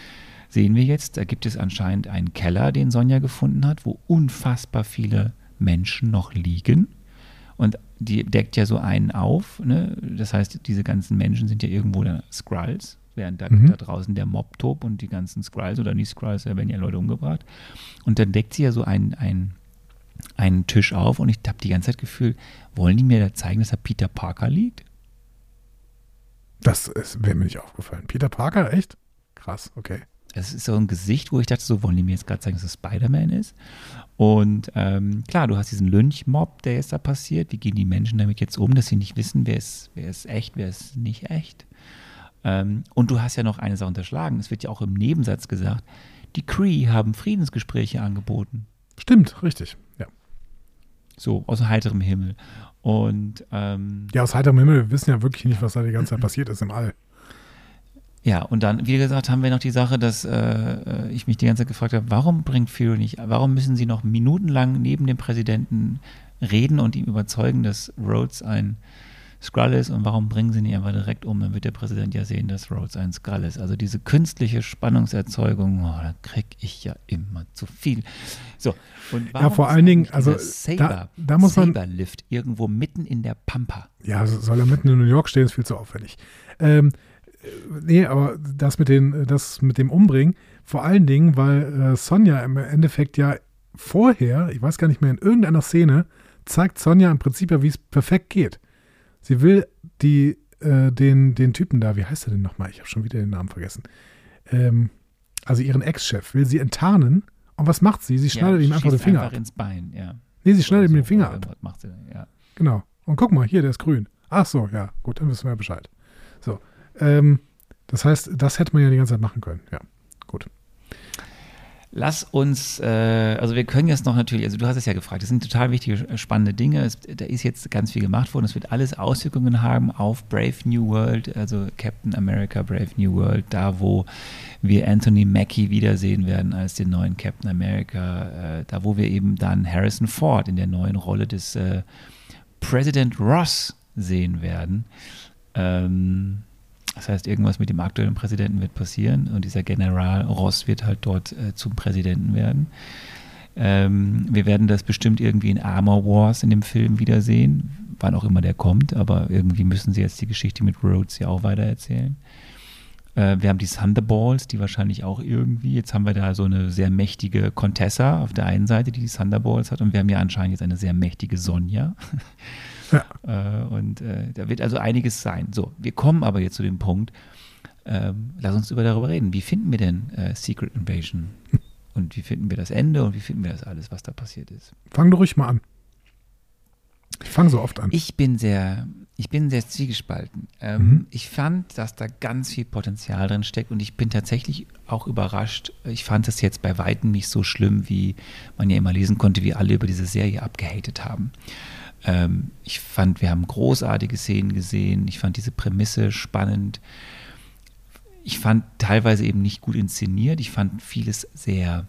sehen wir jetzt, da gibt es anscheinend einen Keller, den Sonja gefunden hat, wo unfassbar viele Menschen noch liegen. Und die deckt ja so einen auf. Ne? Das heißt, diese ganzen Menschen sind ja irgendwo da Skrulls, während da, mhm. da draußen der Mob tobt und die ganzen Skrulls oder nicht Skrulls, da werden ja Leute umgebracht. Und dann deckt sie ja so einen, einen, einen Tisch auf und ich habe die ganze Zeit Gefühl, wollen die mir da zeigen, dass da Peter Parker liegt? Das wäre mir nicht aufgefallen. Peter Parker, echt? Krass, okay es ist so ein Gesicht, wo ich dachte, so wollen die mir jetzt gerade sagen, dass es Spider-Man ist. Und ähm, klar, du hast diesen Lynch-Mob, der jetzt da passiert. Wie gehen die Menschen damit jetzt um, dass sie nicht wissen, wer ist, wer ist echt, wer ist nicht echt? Ähm, und du hast ja noch eine Sache unterschlagen. Es wird ja auch im Nebensatz gesagt, die Cree haben Friedensgespräche angeboten. Stimmt, richtig. So, aus heiterem Himmel. Und ähm, ja, aus heiterem Himmel, wir wissen ja wirklich nicht, was da die ganze Zeit passiert ist im All. Ja, und dann, wie gesagt, haben wir noch die Sache, dass äh, ich mich die ganze Zeit gefragt habe, warum bringt Fury nicht, warum müssen sie noch minutenlang neben dem Präsidenten reden und ihm überzeugen, dass Rhodes ein Skrull ist und warum bringen sie nicht einfach direkt um? Dann wird der Präsident ja sehen, dass Rhodes ein Skrull ist. Also diese künstliche Spannungserzeugung, oh, da kriege ich ja immer zu viel. So, und warum ja, vor allen Dingen, also Saber, da, da muss man Saberlift irgendwo mitten in der Pampa. Ja, soll er mitten in New York stehen, ist viel zu aufwendig. Ähm, nee, aber das mit, den, das mit dem Umbringen, vor allen Dingen, weil äh, Sonja im Endeffekt ja vorher, ich weiß gar nicht mehr, in irgendeiner Szene, zeigt Sonja im Prinzip ja, wie es perfekt geht. Sie will die, äh, den, den Typen da, wie heißt er denn nochmal? Ich habe schon wieder den Namen vergessen. Ähm, also ihren Ex-Chef, will sie enttarnen. Und was macht sie? Sie schneidet ja, ihm einfach den Finger einfach ab. ins Bein, ja. Nee, sie schneidet ihm den Finger ab. Macht sie, ja. Genau. Und guck mal, hier, der ist grün. Ach so, ja, gut, dann wissen wir ja Bescheid. So. Ähm, das heißt, das hätte man ja die ganze Zeit machen können. Ja, gut. Lass uns, äh, also wir können jetzt noch natürlich, also du hast es ja gefragt, das sind total wichtige, spannende Dinge. Es, da ist jetzt ganz viel gemacht worden. Es wird alles Auswirkungen haben auf Brave New World, also Captain America Brave New World, da wo wir Anthony Mackie wiedersehen werden als den neuen Captain America, äh, da wo wir eben dann Harrison Ford in der neuen Rolle des äh, President Ross sehen werden. Ähm, das heißt, irgendwas mit dem aktuellen Präsidenten wird passieren und dieser General Ross wird halt dort äh, zum Präsidenten werden. Ähm, wir werden das bestimmt irgendwie in Armor Wars in dem Film wiedersehen, wann auch immer der kommt, aber irgendwie müssen sie jetzt die Geschichte mit Rhodes ja auch weitererzählen. Äh, wir haben die Thunderballs, die wahrscheinlich auch irgendwie, jetzt haben wir da so eine sehr mächtige Contessa auf der einen Seite, die die Thunderballs hat und wir haben ja anscheinend jetzt eine sehr mächtige Sonja. Ja. Äh, und äh, da wird also einiges sein. So, wir kommen aber jetzt zu dem Punkt, ähm, lass uns über darüber reden. Wie finden wir denn äh, Secret Invasion? Und wie finden wir das Ende und wie finden wir das alles, was da passiert ist? Fang du ruhig mal an. Ich fange so oft an. Ich bin sehr, ich bin sehr zwiegespalten. Ähm, mhm. Ich fand, dass da ganz viel Potenzial drin steckt und ich bin tatsächlich auch überrascht. Ich fand es jetzt bei Weitem nicht so schlimm, wie man ja immer lesen konnte, wie alle über diese Serie abgehatet haben. Ähm, ich fand, wir haben großartige Szenen gesehen. Ich fand diese Prämisse spannend. Ich fand teilweise eben nicht gut inszeniert. Ich fand vieles sehr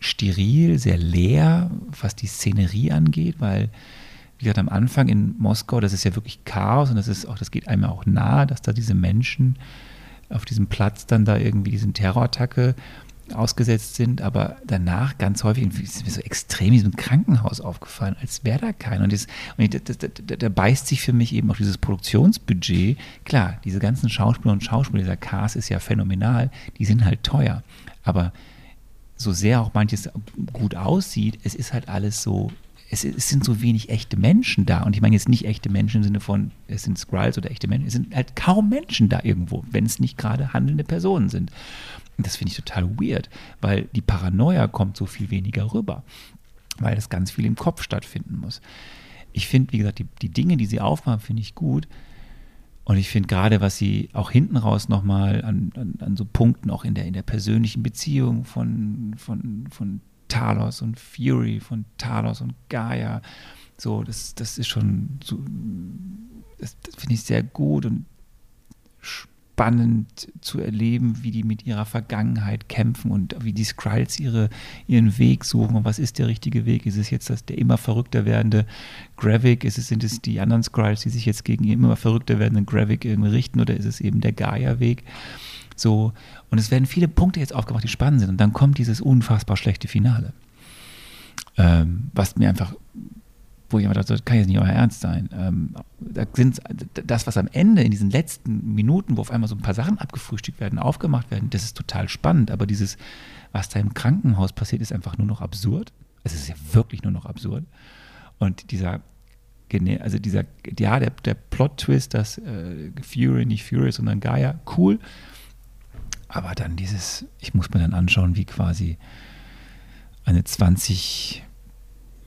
steril, sehr leer, was die Szenerie angeht, weil, wie gesagt, am Anfang in Moskau, das ist ja wirklich Chaos und das ist auch, das geht einem auch nahe, dass da diese Menschen auf diesem Platz dann da irgendwie diese Terrorattacke ausgesetzt sind, aber danach ganz häufig ist mir so extrem in diesem Krankenhaus aufgefallen, als wäre da keiner. Und, das, und das, das, da beißt sich für mich eben auch dieses Produktionsbudget. Klar, diese ganzen Schauspieler und Schauspieler, dieser Cast ist ja phänomenal, die sind halt teuer. Aber so sehr auch manches gut aussieht, es ist halt alles so es, es, sind so wenig echte Menschen da. Und ich meine jetzt nicht echte Menschen im Sinne von, es sind Skrulls oder echte Menschen. Es sind halt kaum Menschen da irgendwo, wenn es nicht gerade handelnde Personen sind. Das finde ich total weird, weil die Paranoia kommt so viel weniger rüber, weil das ganz viel im Kopf stattfinden muss. Ich finde, wie gesagt, die, die Dinge, die sie aufmachen, finde ich gut. Und ich finde gerade, was sie auch hinten raus nochmal an, an, an so Punkten, auch in der, in der persönlichen Beziehung von, von, von Talos und Fury, von Talos und Gaia, so, das, das ist schon so, das, das finde ich sehr gut und spannend zu erleben, wie die mit ihrer Vergangenheit kämpfen und wie die Skrulls ihre, ihren Weg suchen. Und was ist der richtige Weg? Ist es jetzt das, der immer verrückter werdende Gravik? Ist es, sind es die anderen Skrulls, die sich jetzt gegen immer verrückter werdenden Gravik richten? Oder ist es eben der Gaia-Weg? So, und es werden viele Punkte jetzt aufgemacht, die spannend sind. Und dann kommt dieses unfassbar schlechte Finale. Ähm, was mir einfach wo ich immer dachte, das kann jetzt nicht euer Ernst sein. Ähm, da sind das, was am Ende in diesen letzten Minuten, wo auf einmal so ein paar Sachen abgefrühstückt werden, aufgemacht werden, das ist total spannend. Aber dieses, was da im Krankenhaus passiert, ist einfach nur noch absurd. Es ist ja wirklich nur noch absurd. Und dieser, also dieser, ja, der, der Plot-Twist, dass äh, Fury nicht Fury ist, sondern Gaia, cool. Aber dann dieses, ich muss mir dann anschauen, wie quasi eine 20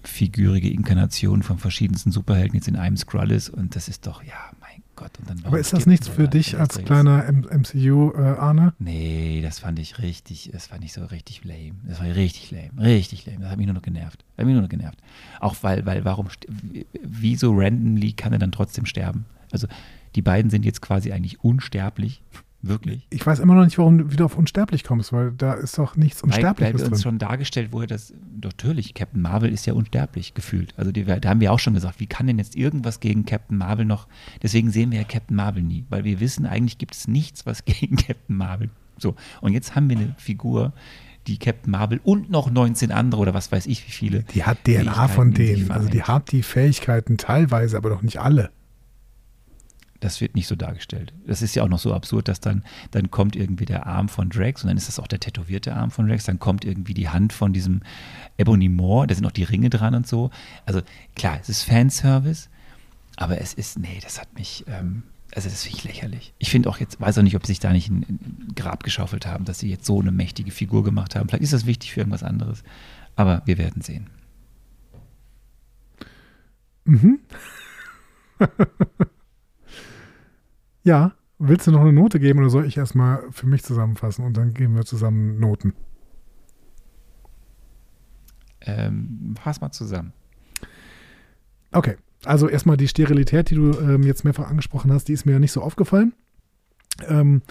figürige Inkarnation von verschiedensten Superhelden jetzt in einem Skrull ist und das ist doch, ja, mein Gott. Aber ist das nichts für dich als kleiner MCU, äh? Nee, das fand ich richtig, das fand ich so richtig lame. Das war richtig lame, richtig lame. Das hat mich nur noch genervt. Das hat mich nur noch genervt. Auch weil, weil, warum, wieso randomly kann er dann trotzdem sterben? Also, die beiden sind jetzt quasi eigentlich unsterblich. Wirklich? Ich weiß immer noch nicht, warum du wieder auf unsterblich kommst, weil da ist doch nichts Unsterbliches drin. uns schon dargestellt, wo er das, natürlich, Captain Marvel ist ja unsterblich gefühlt. Also die, da haben wir auch schon gesagt, wie kann denn jetzt irgendwas gegen Captain Marvel noch, deswegen sehen wir ja Captain Marvel nie, weil wir wissen, eigentlich gibt es nichts, was gegen Captain Marvel, so. Und jetzt haben wir eine Figur, die Captain Marvel und noch 19 andere oder was weiß ich wie viele. Die hat DNA von denen, also die hat die Fähigkeiten teilweise, aber doch nicht alle das wird nicht so dargestellt. Das ist ja auch noch so absurd, dass dann, dann kommt irgendwie der Arm von Drax und dann ist das auch der tätowierte Arm von Drax, dann kommt irgendwie die Hand von diesem Ebony Moore, da sind auch die Ringe dran und so. Also klar, es ist Fanservice, aber es ist, nee, das hat mich, ähm, also das finde ich lächerlich. Ich finde auch jetzt, weiß auch nicht, ob sie sich da nicht ein, ein Grab geschaufelt haben, dass sie jetzt so eine mächtige Figur gemacht haben. Vielleicht ist das wichtig für irgendwas anderes, aber wir werden sehen. Mhm. Ja, willst du noch eine Note geben oder soll ich erstmal für mich zusammenfassen und dann geben wir zusammen Noten? Ähm, fass mal zusammen. Okay, also erstmal die Sterilität, die du ähm, jetzt mehrfach angesprochen hast, die ist mir ja nicht so aufgefallen. Ähm,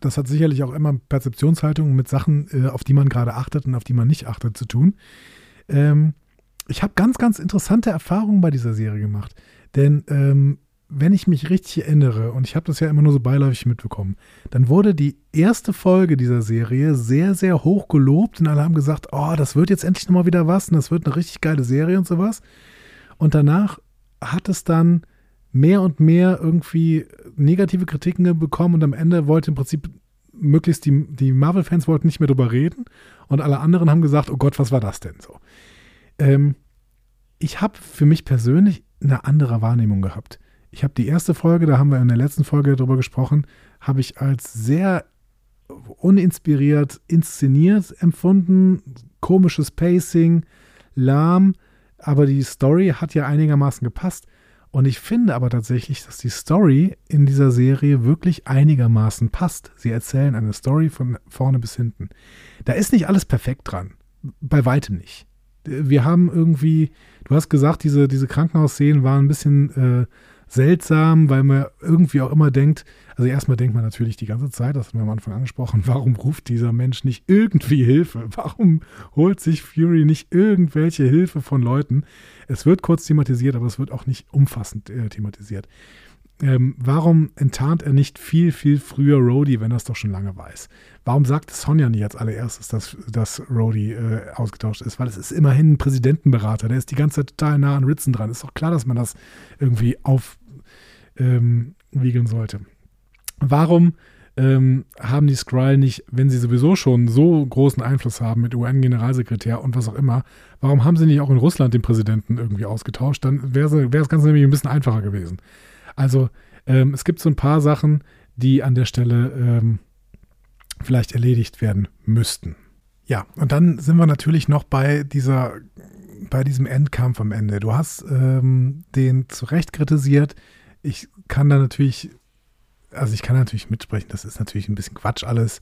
das hat sicherlich auch immer Perzeptionshaltung mit Sachen, äh, auf die man gerade achtet und auf die man nicht achtet, zu tun. Ähm, ich habe ganz, ganz interessante Erfahrungen bei dieser Serie gemacht. Denn ähm, wenn ich mich richtig erinnere, und ich habe das ja immer nur so beiläufig mitbekommen, dann wurde die erste Folge dieser Serie sehr, sehr hoch gelobt und alle haben gesagt, oh, das wird jetzt endlich nochmal wieder was und das wird eine richtig geile Serie und sowas. Und danach hat es dann mehr und mehr irgendwie negative Kritiken bekommen und am Ende wollte im Prinzip möglichst die, die Marvel-Fans wollten nicht mehr drüber reden und alle anderen haben gesagt, oh Gott, was war das denn so? Ähm, ich habe für mich persönlich eine andere Wahrnehmung gehabt. Ich habe die erste Folge, da haben wir in der letzten Folge drüber gesprochen, habe ich als sehr uninspiriert inszeniert empfunden, komisches Pacing, lahm, aber die Story hat ja einigermaßen gepasst. Und ich finde aber tatsächlich, dass die Story in dieser Serie wirklich einigermaßen passt. Sie erzählen eine Story von vorne bis hinten. Da ist nicht alles perfekt dran. Bei weitem nicht. Wir haben irgendwie, du hast gesagt, diese, diese Krankenhausszenen waren ein bisschen äh, seltsam, weil man irgendwie auch immer denkt, also erstmal denkt man natürlich die ganze Zeit, das haben wir am Anfang angesprochen, warum ruft dieser Mensch nicht irgendwie Hilfe? Warum holt sich Fury nicht irgendwelche Hilfe von Leuten? Es wird kurz thematisiert, aber es wird auch nicht umfassend äh, thematisiert. Ähm, warum enttarnt er nicht viel, viel früher Rhodey, wenn er es doch schon lange weiß? Warum sagt Sonja nicht als allererstes, dass, dass Rhodey äh, ausgetauscht ist? Weil es ist immerhin ein Präsidentenberater, der ist die ganze Zeit total nah an Ritzen dran. Ist doch klar, dass man das irgendwie aufwiegeln ähm, sollte. Warum ähm, haben die Skrull nicht, wenn sie sowieso schon so großen Einfluss haben mit UN-Generalsekretär und was auch immer, warum haben sie nicht auch in Russland den Präsidenten irgendwie ausgetauscht? Dann wäre das Ganze nämlich ein bisschen einfacher gewesen. Also ähm, es gibt so ein paar Sachen, die an der Stelle ähm, vielleicht erledigt werden müssten. Ja, und dann sind wir natürlich noch bei dieser, bei diesem Endkampf am Ende. Du hast ähm, den zu Recht kritisiert. Ich kann da natürlich, also ich kann natürlich mitsprechen, das ist natürlich ein bisschen Quatsch alles.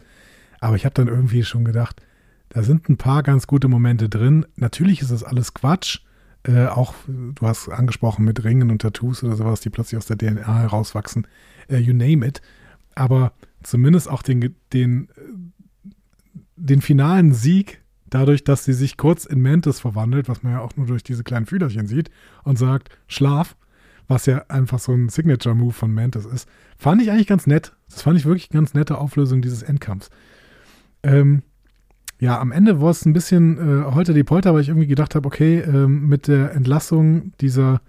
Aber ich habe dann irgendwie schon gedacht, da sind ein paar ganz gute Momente drin. Natürlich ist das alles Quatsch. Äh, auch, du hast angesprochen mit Ringen und Tattoos oder sowas, die plötzlich aus der DNA herauswachsen. Äh, you name it. Aber zumindest auch den, den, den finalen Sieg, dadurch, dass sie sich kurz in Mantis verwandelt, was man ja auch nur durch diese kleinen Fühlerchen sieht, und sagt, Schlaf, was ja einfach so ein Signature-Move von Mantis ist, fand ich eigentlich ganz nett. Das fand ich wirklich ganz nette Auflösung dieses Endkampfs. Ähm, ja, am Ende war es ein bisschen äh, heute die Polter, weil ich irgendwie gedacht habe, okay, ähm, mit der Entlassung dieser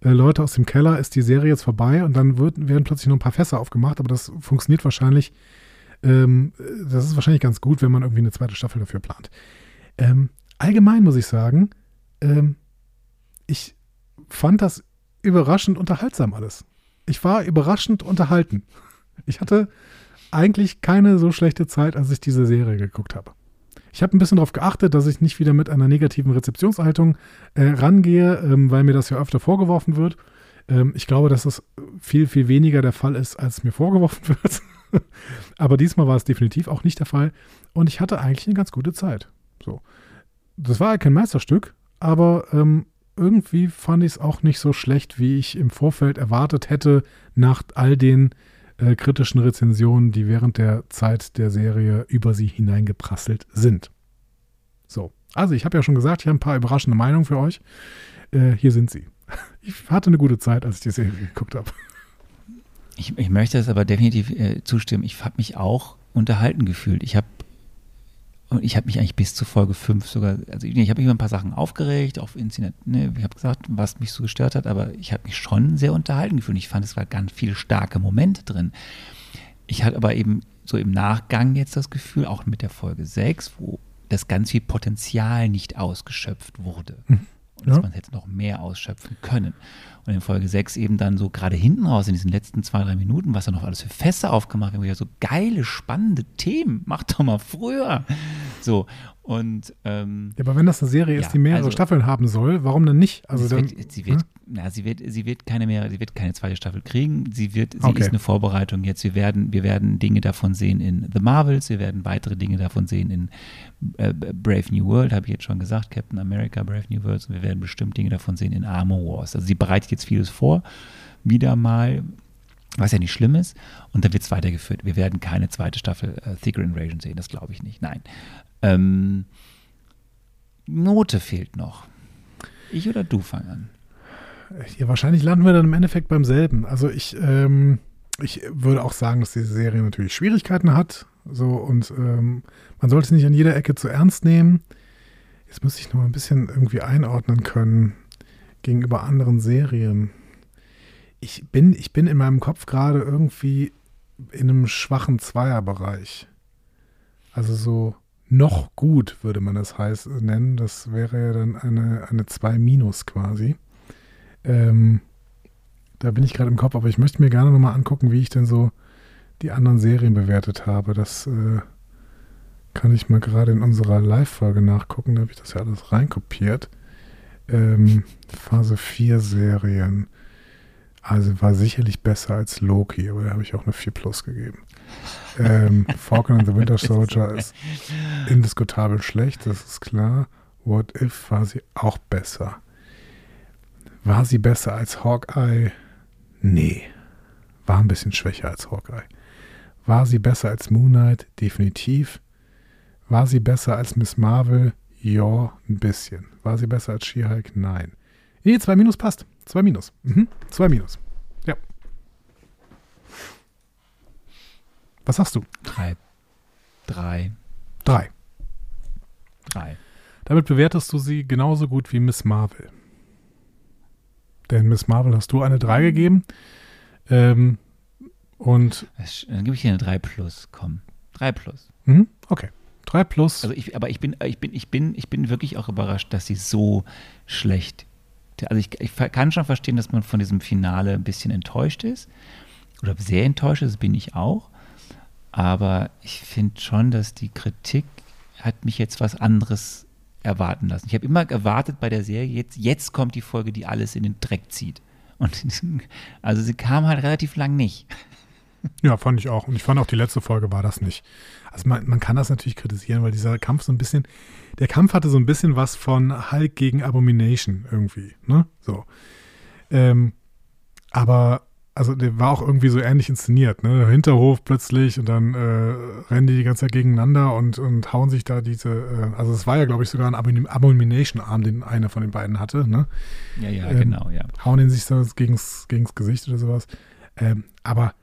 äh, Leute aus dem Keller ist die Serie jetzt vorbei und dann wird, werden plötzlich noch ein paar Fässer aufgemacht, aber das funktioniert wahrscheinlich, ähm, das ist wahrscheinlich ganz gut, wenn man irgendwie eine zweite Staffel dafür plant. Ähm, allgemein muss ich sagen, ähm, ich fand das überraschend unterhaltsam alles. Ich war überraschend unterhalten. Ich hatte eigentlich keine so schlechte Zeit, als ich diese Serie geguckt habe. Ich habe ein bisschen darauf geachtet, dass ich nicht wieder mit einer negativen Rezeptionshaltung äh, rangehe, ähm, weil mir das ja öfter vorgeworfen wird. Ähm, ich glaube, dass das viel, viel weniger der Fall ist, als mir vorgeworfen wird. Aber diesmal war es definitiv auch nicht der Fall. Und ich hatte eigentlich eine ganz gute Zeit. So. Das war ja kein Meisterstück, aber ähm, irgendwie fand ich es auch nicht so schlecht, wie ich im Vorfeld erwartet hätte, nach all den äh, kritischen Rezensionen, die während der Zeit der Serie über sie hineingeprasselt sind. So, also ich habe ja schon gesagt, ich habe ein paar überraschende Meinungen für euch. Äh, hier sind sie. Ich hatte eine gute Zeit, als ich die Serie geguckt habe. Ich, ich möchte es aber definitiv äh, zustimmen. Ich habe mich auch unterhalten gefühlt. Ich habe und ich habe mich eigentlich bis zu Folge 5 sogar, also ich, habe mich über ein paar Sachen aufgeregt, auf Internet, ne, ich habe gesagt, was mich so gestört hat, aber ich habe mich schon sehr unterhalten gefühlt. Ich fand, es war ganz viele starke Momente drin. Ich hatte aber eben so im Nachgang jetzt das Gefühl, auch mit der Folge 6, wo das ganz viel Potenzial nicht ausgeschöpft wurde. Mhm. Und dass man hätte noch mehr ausschöpfen können. Und in Folge 6 eben dann so gerade hinten raus, in diesen letzten zwei, drei Minuten, was da noch alles für Fässer aufgemacht werden, ja so geile, spannende Themen, mach doch mal früher. So, und ähm, Ja, aber wenn das eine Serie ist, Ja, die mehrere also- Staffeln haben soll, warum denn nicht? Also sie, dann, wird, sie, wird, hm? na, sie, wird, sie wird keine mehr, sie wird keine zweite Staffel kriegen. Sie wird, sie Okay. ist eine Vorbereitung jetzt. Wir werden, wir werden Dinge davon sehen in The Marvels, wir werden weitere Dinge davon sehen in äh, Brave New World, habe ich jetzt schon gesagt, Captain America, Brave New World. Und wir werden bestimmt Dinge davon sehen in Armor Wars. Also sie bereitet jetzt vieles vor, wieder mal, was ja nicht schlimm ist. Und dann wird es weitergeführt. Wir werden keine zweite Staffel äh, Thicker Invasion sehen, das glaube ich nicht. Nein. Ähm, Note fehlt noch. Ich oder du fangen an? Ja, wahrscheinlich landen wir dann im Endeffekt beim selben. Also ich, ähm, ich würde auch sagen, dass diese Serie natürlich Schwierigkeiten hat. So und ähm, man sollte es nicht an jeder Ecke zu ernst nehmen. Jetzt müsste ich noch mal ein bisschen irgendwie einordnen können gegenüber anderen Serien. Ich bin, ich bin in meinem Kopf gerade irgendwie in einem schwachen Zweierbereich. Also so noch gut würde man das heißt nennen. Das wäre ja dann eine, eine 2 minus quasi. Ähm, da bin ich gerade im Kopf, aber ich möchte mir gerne nochmal angucken, wie ich denn so die anderen Serien bewertet habe. Das äh, kann ich mal gerade in unserer Live-Folge nachgucken. Da habe ich das ja alles reinkopiert. Ähm, Phase 4 Serien. Also war sicherlich besser als Loki, aber da habe ich auch eine 4 Plus gegeben. Ähm, Falcon and the Winter Soldier ist indiskutabel schlecht, das ist klar. What If war sie auch besser. War sie besser als Hawkeye? Nee. War ein bisschen schwächer als Hawkeye. War sie besser als Moon Knight? Definitiv. War sie besser als Miss Marvel? Ja, ein bisschen. War sie besser als She-Hulk? Nein. Nee, 2 Minus passt. 2 Minus. Mhm. 2 Minus. Was sagst du? Drei. Drei. 3. Drei. Damit bewertest du sie genauso gut wie Miss Marvel. Denn Miss Marvel hast du eine 3 gegeben. Ähm, und, Dann gebe ich dir eine 3 plus. Komm. 3 plus. mhm, okay. 3 plus. Also ich, aber ich bin, ich bin, ich bin, ich bin wirklich auch überrascht, dass sie so schlecht. Also ich, ich kann schon verstehen, dass man von diesem Finale ein bisschen enttäuscht ist. Oder sehr enttäuscht ist, bin ich auch. Aber ich finde schon, dass die Kritik hat mich jetzt was anderes erwarten lassen. Ich habe immer erwartet bei der Serie, jetzt, jetzt kommt die Folge, die alles in den Dreck zieht. Und also sie kam halt relativ lang nicht. Ja, fand ich auch. Und ich fand auch die letzte Folge war das nicht. Also man, man kann das natürlich kritisieren, weil dieser Kampf so ein bisschen, der Kampf hatte so ein bisschen was von Hulk gegen Abomination irgendwie, ne? So. Ähm, aber, also der war auch irgendwie so ähnlich inszeniert, ne? Hinterhof plötzlich und dann äh, rennen die die ganze Zeit gegeneinander und, und hauen sich da diese, äh, also es war ja, glaube ich, sogar ein Abomin- Abomination-Arm, den einer von den beiden hatte, ne? Ja, ja, Ähm, genau, ja. hauen ihn sich so gegens, gegens Gesicht oder sowas. Ähm, aber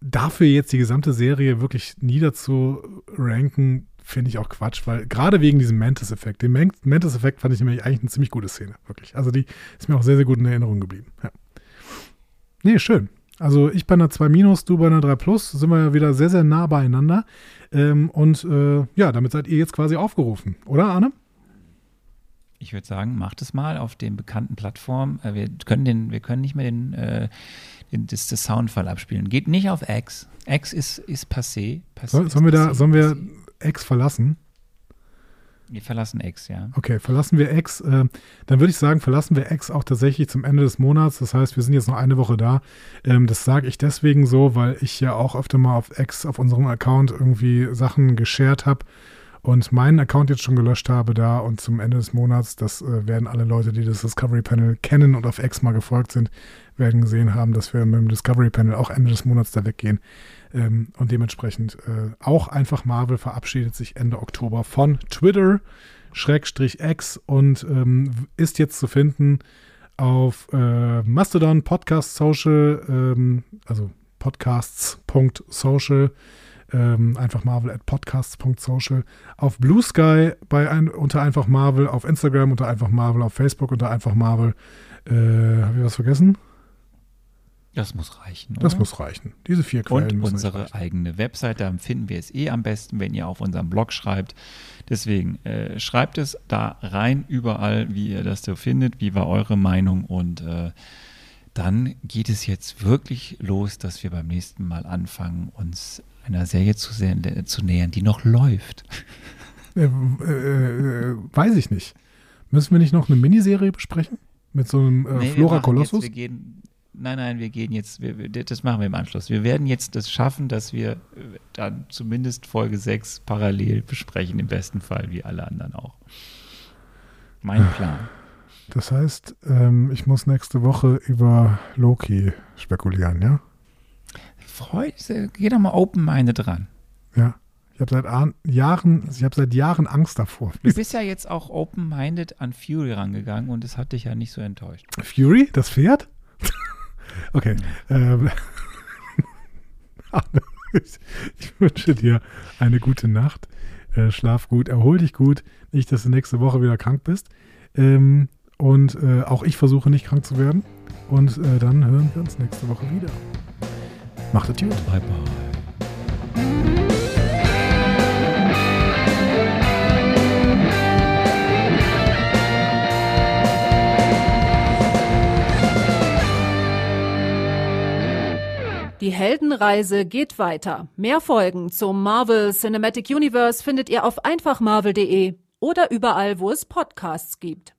dafür jetzt die gesamte Serie wirklich niederzuranken, finde ich auch Quatsch, weil gerade wegen diesem Mantis-Effekt, den Man- Mantis-Effekt fand ich nämlich eigentlich eine ziemlich gute Szene, wirklich. Also die ist mir auch sehr, sehr gut in Erinnerung geblieben. Ja. Nee, schön. Also ich bei einer 2 Minus, du bei einer 3 Plus, sind wir ja wieder sehr, sehr nah beieinander. Ähm, und äh, ja, damit seid ihr jetzt quasi aufgerufen, oder Arne? Ich würde sagen, macht es mal auf den bekannten Plattformen. Äh, Wir können, den, wir können nicht mehr den, äh, den, das, das Soundfall abspielen. Geht nicht auf X. X ist, ist passé. passé Soll, ist sollen wir da, passé, sollen wir. X verlassen? Wir verlassen X, ja. Okay, verlassen wir X. Äh, dann würde ich sagen, verlassen wir X auch tatsächlich zum Ende des Monats. Das heißt, wir sind jetzt noch eine Woche da. Ähm, das sage ich deswegen so, weil ich ja auch öfter mal auf X, auf unserem Account irgendwie Sachen geshared habe und meinen Account jetzt schon gelöscht habe da und zum Ende des Monats, das äh, werden alle Leute, die das Discovery Panel kennen und auf X mal gefolgt sind, werden gesehen haben, dass wir mit dem Discovery Panel auch Ende des Monats da weggehen. Ähm, und dementsprechend äh, auch einfach Marvel verabschiedet sich Ende Oktober von Twitter, Schrägstrich X und ähm, ist jetzt zu finden auf äh, Mastodon, Podcast Social, ähm, also podcasts.social, ähm, einfach Marvel at podcasts.social, auf Blue Sky bei ein, unter einfach Marvel, auf Instagram unter einfach Marvel, auf Facebook unter einfach Marvel. Äh, Habe ich was vergessen? Das muss reichen. Das oder? muss reichen. Diese vier Quellen Und unsere eigene Website, da finden wir es eh am besten, wenn ihr auf unserem Blog schreibt. Deswegen äh, schreibt es da rein, überall, wie ihr das so findet. Wie war eure Meinung? Und äh, dann geht es jetzt wirklich los, dass wir beim nächsten Mal anfangen, uns einer Serie zu, sehr, zu nähern, die noch läuft. Äh, äh, äh, weiß ich nicht. Müssen wir nicht noch eine Miniserie besprechen? Mit so einem äh, Nee, Flora machen Colossus? Jetzt, gehen, nein, nein, wir gehen jetzt, wir, wir, das machen wir im Anschluss. Wir werden jetzt das schaffen, dass wir äh, dann zumindest Folge 6 parallel besprechen, im besten Fall, wie alle anderen auch. Mein Plan. Das heißt, ähm, ich muss nächste Woche über Loki spekulieren, ja? Freude, geh doch mal open-minded dran. Ja. Ich habe seit Jahren, ich habe seit Jahren Angst davor. Du bist ja jetzt auch open-minded an Fury rangegangen und es hat dich ja nicht so enttäuscht. Fury, das Pferd? okay. Ähm, ich wünsche dir eine gute Nacht. Äh, schlaf gut, erhol dich gut. Nicht, dass du nächste Woche wieder krank bist. Ähm, und äh, auch ich versuche nicht krank zu werden. Und äh, dann hören wir uns nächste Woche wieder. Macht es gut. Bye, bye. Die Heldenreise geht weiter. Mehr Folgen zum Marvel Cinematic Universe findet ihr auf einfachmarvel.de oder überall, wo es Podcasts gibt.